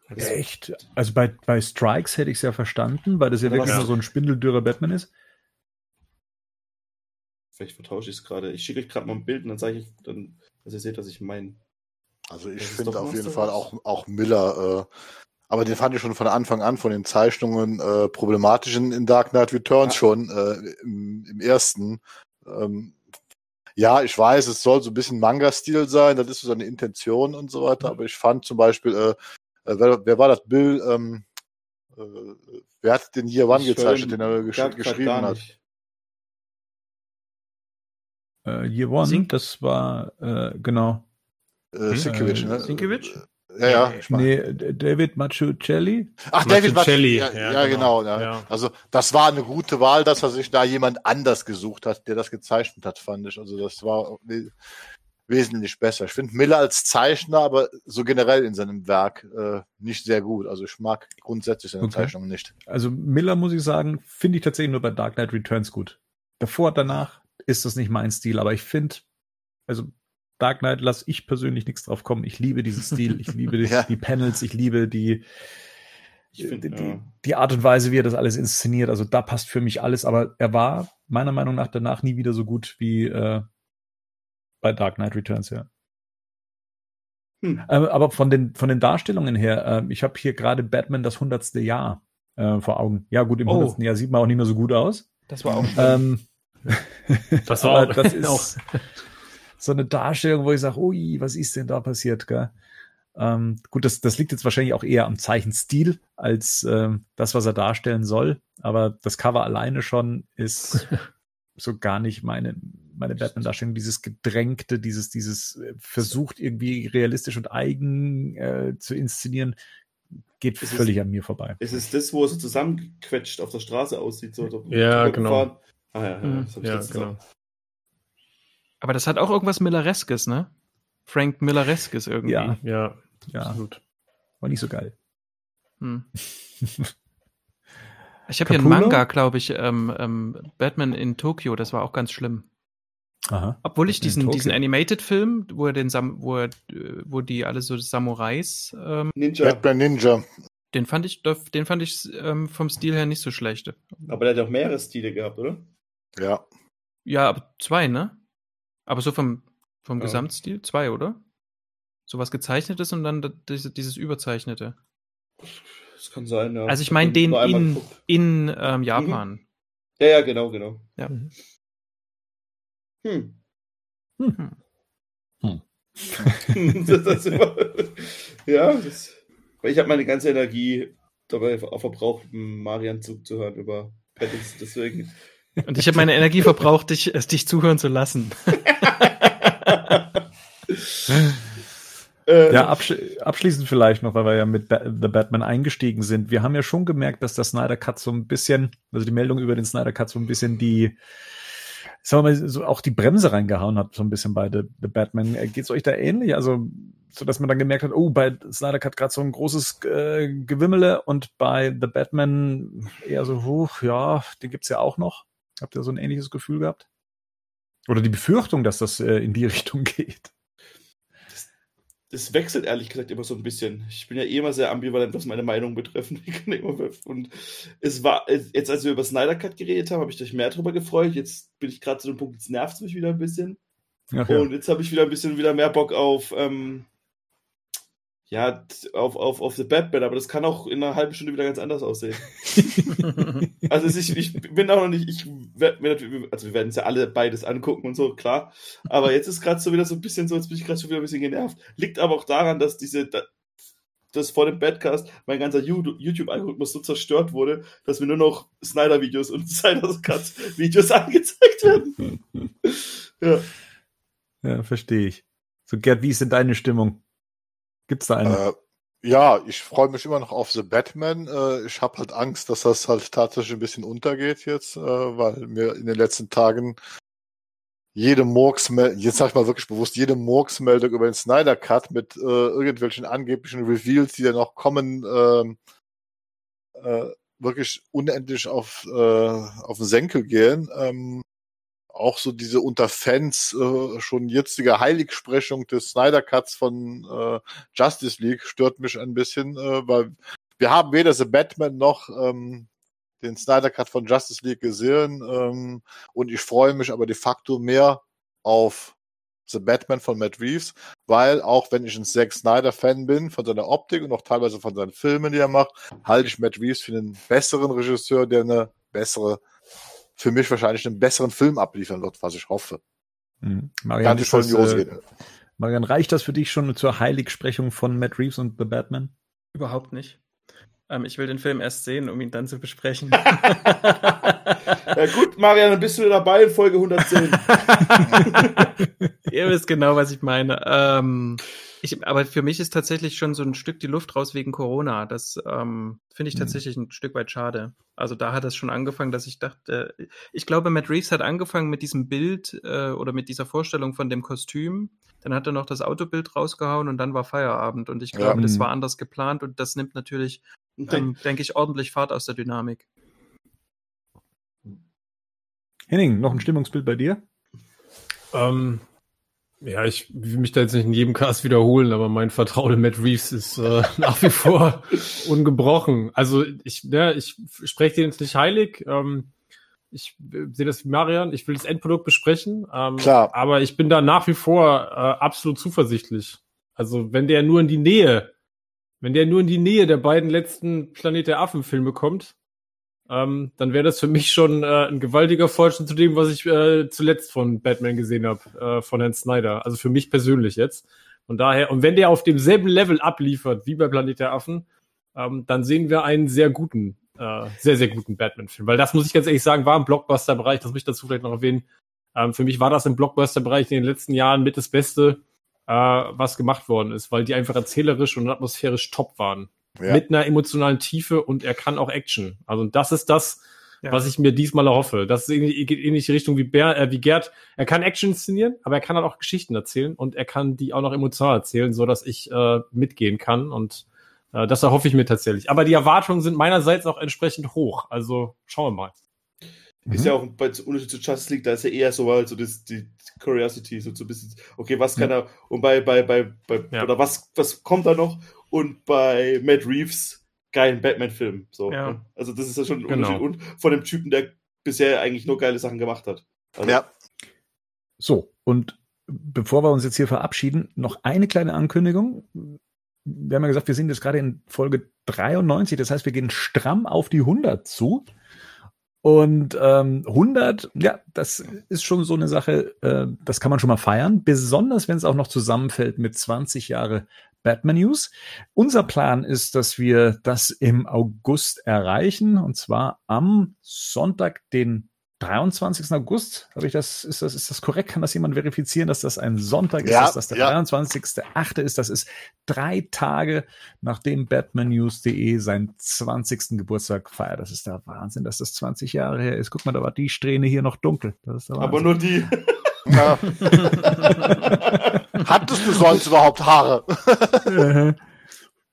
Echt? Also bei, bei Strikes hätte ich es ja verstanden, weil das ja wirklich nur so ein spindeldürrer Batman ist. Vielleicht vertausche ich es gerade. Ich schicke euch gerade mal ein Bild und dann zeige ich, dann, dass ihr seht, was ich meine. Also ich finde auf jeden Fall auch, auch Miller äh, aber den fand ich schon von Anfang an von den Zeichnungen äh, problematisch in, in Dark Knight Returns ja. schon äh, im, im ersten. Ähm, ja, ich weiß, es soll so ein bisschen Manga-Stil sein, das ist so seine Intention und so weiter, aber ich fand zum Beispiel, äh, äh, wer, wer war das Bill, ähm, äh, wer hat den hier wann gezeichnet, den er gesch geschrieben hat? Äh, Year One, Sink? das war, äh, genau. Äh, Sinkiewicz, äh, ne? Sinkiewicz? Ja, ja. Nee, David Machucelli. Ach, David Machucelli. Ja, ja, ja, genau. genau ja. Also, das war eine gute Wahl, dass er sich da jemand anders gesucht hat, der das gezeichnet hat, fand ich. Also, das war wesentlich besser. Ich finde Miller als Zeichner, aber so generell in seinem Werk äh, nicht sehr gut. Also ich mag grundsätzlich seine okay. Zeichnungen nicht. Also Miller, muss ich sagen, finde ich tatsächlich nur bei Dark Knight Returns gut. Davor, danach ist das nicht mein Stil, aber ich finde, also Dark Knight lasse ich persönlich nichts drauf kommen. Ich liebe diesen Stil, ich liebe die, ja. die Panels, ich liebe die, find, die, ja. die, Art und Weise, wie er das alles inszeniert. Also da passt für mich alles, aber er war meiner Meinung nach danach nie wieder so gut wie äh, bei Dark Knight Returns, ja. Hm. Äh, aber von den, von den Darstellungen her, äh, ich habe hier gerade Batman das hundertste Jahr äh, vor Augen. Ja, gut, im oh. hundertsten Jahr sieht man auch nicht mehr so gut aus. Das war auch ähm, Das war auch, das ist auch so eine Darstellung, wo ich sage, ui, was ist denn da passiert, gell? Ähm, gut, das, das liegt jetzt wahrscheinlich auch eher am Zeichenstil als ähm, das, was er darstellen soll. Aber das Cover alleine schon ist so gar nicht meine, meine Batman-Darstellung. Dieses Gedrängte, dieses, dieses äh, versucht irgendwie realistisch und eigen äh, zu inszenieren, geht ist völlig es, an mir vorbei. Ist es das, wo er so zusammengequetscht auf der Straße aussieht? So, ja, genau. Ah, ja, ja, mhm. ja genau. Aber das hat auch irgendwas Millereskes, ne? Frank Millereskes irgendwie. Ja, Ja, ja, absolut. war nicht so geil. Hm. Ich habe hier einen? Manga, glaube ich, ähm, ähm, Batman in Tokio, das war auch ganz schlimm. Aha. Obwohl ich diesen, diesen Animated-Film, wo er den Sam wo, er, wo die alle so Samurais, ähm, Ninja. Batman Ninja. den fand ich, den fand ich ähm, vom Stil her nicht so schlecht. Aber der hat ja auch mehrere Stile gehabt, oder? Ja. Ja, aber zwei, ne? Aber so vom, vom Ja. Gesamtstil zwei, oder? So was gezeichnetes und dann da- diese, dieses überzeichnete. Das kann sein, ja. Also ich meine den in, in ähm, Japan. Ja, ja, genau, genau. Ja. Hm. Hm. Hm. das, das immer, ja, das, weil ich habe meine ganze Energie dabei auch verbraucht, Marian zuzuhören über Pattinson, deswegen. Und ich habe meine Energie verbraucht, dich, es dich zuhören zu lassen. äh, Ja, absch abschließend vielleicht noch, weil wir ja mit ba The Batman eingestiegen sind. Wir haben ja schon gemerkt, dass der Snyder Cut so ein bisschen, also die Meldung über den Snyder Cut so ein bisschen die, sagen wir mal, so auch die Bremse reingehauen hat, so ein bisschen bei The, The Batman. Äh, Geht's euch da ähnlich? Also, so dass man dann gemerkt hat, oh, bei Snyder Cut gerade so ein großes äh, Gewimmele und bei The Batman eher so, huch, ja, den gibt's ja auch noch. Habt ihr so ein ähnliches Gefühl gehabt? Oder die Befürchtung, dass das äh, in die Richtung geht? das wechselt ehrlich gesagt immer so ein bisschen. Ich bin ja eh immer sehr ambivalent, was meine Meinung betrifft. Und es war, jetzt als wir über Snyder Cut geredet haben, habe ich mich mehr darüber gefreut. Jetzt bin ich gerade zu dem Punkt, jetzt nervt es mich wieder ein bisschen. Ach ja. Und jetzt habe ich wieder ein bisschen wieder mehr Bock auf, ähm, ja, auf, auf, auf The Batman, aber das kann auch in einer halben Stunde wieder ganz anders aussehen. Also es- ich, ich bin auch noch nicht, ich werd mir natürlich, also wir werden uns ja alle beides angucken und so, klar. Aber jetzt ist gerade so wieder so ein bisschen so, jetzt bin ich gerade schon wieder ein bisschen genervt. Liegt aber auch daran, dass diese, da- dass vor dem Badcast mein ganzer You- YouTube-Algorithmus so zerstört wurde, dass mir nur noch Snyder-Videos und Snyder Cut-Videos angezeigt werden. ja. Ja, verstehe ich. So, Gerd, wie ist denn deine Stimmung? Gibt's da eine? Äh, ja, ich freue mich immer noch auf The Batman. Äh, ich habe halt Angst, dass das halt tatsächlich ein bisschen untergeht jetzt, äh, weil mir in den letzten Tagen jede Murksmeldung, jetzt sag ich mal wirklich bewusst, jede Murksmeldung über den Snyder Cut mit äh, irgendwelchen angeblichen Reveals, die dann noch kommen, ähm, äh, wirklich unendlich auf, äh, auf den Senkel gehen. Ähm, auch so diese unter Fans äh, schon jetzige Heiligsprechung des Snyder Cuts von äh, Justice League stört mich ein bisschen, äh, weil wir haben weder The Batman noch ähm, den Snyder Cut von Justice League gesehen ähm, und ich freue mich aber de facto mehr auf The Batman von Matt Reeves, weil auch wenn ich ein Zack Snyder Fan bin von seiner Optik und auch teilweise von seinen Filmen, die er macht, halte ich Matt Reeves für einen besseren Regisseur, der eine bessere, für mich wahrscheinlich einen besseren Film abliefern wird, was ich hoffe. Hm. Marian, Kann ich ist schon das, äh, gehen. Marian, reicht das für dich schon zur Heiligsprechung von Matt Reeves und The Batman? Überhaupt nicht. Ähm, ich will den Film erst sehen, um ihn dann zu besprechen. ja gut, Marian, dann bist du dabei in Folge 110. Ihr wisst genau, was ich meine. Ähm, ich, aber für mich ist tatsächlich schon so ein Stück die Luft raus wegen Corona. Das ähm, finde ich Mhm. tatsächlich ein Stück weit schade. Also da hat es schon angefangen, dass ich dachte, ich glaube, Matt Reeves hat angefangen mit diesem Bild äh, oder mit dieser Vorstellung von dem Kostüm. Dann hat er noch das Autobild rausgehauen und dann war Feierabend. Und ich Ja. glaube, das Mhm. war anders geplant und das nimmt natürlich, ähm, denke ich, ordentlich Fahrt aus der Dynamik. Henning, noch ein Stimmungsbild bei dir? Ähm, ja, ich will mich da jetzt nicht in jedem Cast wiederholen, aber mein Vertrauen in Matt Reeves ist äh, nach wie vor ungebrochen. Also ich, ne, ich spreche den jetzt nicht heilig. Ähm, ich äh, sehe das wie Marian. Ich will das Endprodukt besprechen. Ähm, Klar. Aber ich bin da nach wie vor äh, absolut zuversichtlich. Also wenn der nur in die Nähe, wenn der nur in die Nähe der beiden letzten Planet der Affen-Filme kommt, ähm, dann wäre das für mich schon äh, ein gewaltiger Fortschritt zu dem, was ich äh, zuletzt von Batman gesehen habe, äh, von Herrn Snyder. Also für mich persönlich jetzt. Von daher, und wenn der auf demselben Level abliefert wie bei Planet der Affen, ähm, dann sehen wir einen sehr guten, äh, sehr, sehr guten Batman-Film. Weil das muss ich ganz ehrlich sagen, war im Blockbuster-Bereich, das muss ich dazu vielleicht noch erwähnen. Ähm, für mich war das im Blockbuster-Bereich in den letzten Jahren mit das Beste, äh, was gemacht worden ist, weil die einfach erzählerisch und atmosphärisch top waren Ja. mit einer emotionalen Tiefe und er kann auch Action. Also das ist das, ja. was ich mir diesmal erhoffe. Das ist ähnlich, geht ähnliche Richtung wie, Ber, äh, wie Gerd. Er kann Action inszenieren, aber er kann halt auch Geschichten erzählen und er kann die auch noch emotional erzählen, so dass ich äh, mitgehen kann und äh, das erhoffe ich mir tatsächlich. Aber die Erwartungen sind meinerseits auch entsprechend hoch. Also schauen wir mal. Ist mhm. ja auch bei Unterschied zu Justice League, da ist ja eher so halt so das, die Curiosity, so, so ein bisschen, okay, was kann ja. er, und bei, bei, bei, bei ja. oder was, was kommt da noch? Und bei Matt Reeves, geilen Batman-Film. So, ja. Also das ist ja schon ein genau. Unterschied. Und von dem Typen, der bisher eigentlich nur geile Sachen gemacht hat. Also, ja. So, und bevor wir uns jetzt hier verabschieden, noch eine kleine Ankündigung. Wir haben ja gesagt, wir sind jetzt gerade in Folge 93, das heißt, wir gehen stramm auf die 100 zu. Und ähm, 100, ja, das ist schon so eine Sache, äh, das kann man schon mal feiern, besonders wenn es auch noch zusammenfällt mit 20 Jahre Batman News. Unser Plan ist, dass wir das im August erreichen, und zwar am Sonntag, den 23. August, habe ich das, ist das, ist das korrekt? Kann das jemand verifizieren, dass das ein Sonntag ja, ist, dass das der ja. 23.8. ist? Das ist drei Tage, nachdem batmannews.de seinen 20. Geburtstag feiert. Das ist der Wahnsinn, dass das 20 Jahre her ist. Guck mal, da war die Strähne hier noch dunkel. Aber nur die. Ja. Hattest du sonst überhaupt Haare?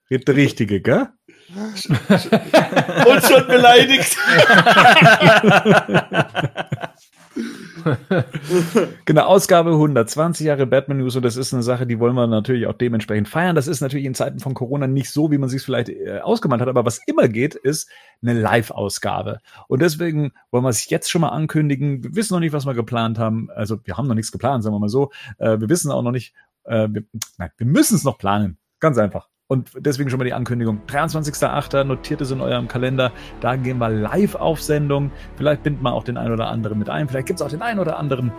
Der Richtige, gell? Und schon beleidigt. genau, Ausgabe 120 Jahre Batman News und das ist eine Sache, die wollen wir natürlich auch dementsprechend feiern. Das ist natürlich in Zeiten von Corona nicht so, wie man sich vielleicht äh, ausgemalt hat, aber was immer geht, ist eine Live-Ausgabe. Und deswegen wollen wir es jetzt schon mal ankündigen. Wir wissen noch nicht, was wir geplant haben. Also wir haben noch nichts geplant, sagen wir mal so. Äh, wir wissen auch noch nicht, äh, wir, nein, wir müssen es noch planen. Ganz einfach. Und deswegen schon mal die Ankündigung. 23.08. notiert es in eurem Kalender. Da gehen wir live auf Sendung. Vielleicht binden wir auch den einen oder anderen mit ein. Vielleicht gibt es auch den einen oder anderen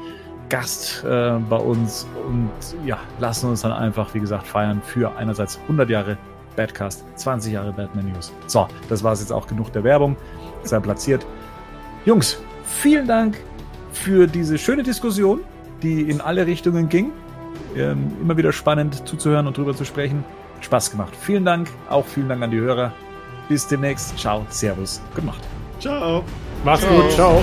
Gast äh, bei uns. Und ja, lassen uns dann einfach, wie gesagt, feiern für einerseits 100 Jahre Badcast, 20 Jahre Batman News. So, das war es jetzt auch genug der Werbung. Sei platziert. Jungs, vielen Dank für diese schöne Diskussion, die in alle Richtungen ging. Ähm, immer wieder spannend zuzuhören und drüber zu sprechen. Spaß gemacht. Vielen Dank, auch vielen Dank an die Hörer. Bis demnächst. Ciao, Servus, gute Nacht. Ciao. Mach's ciao. gut, ciao.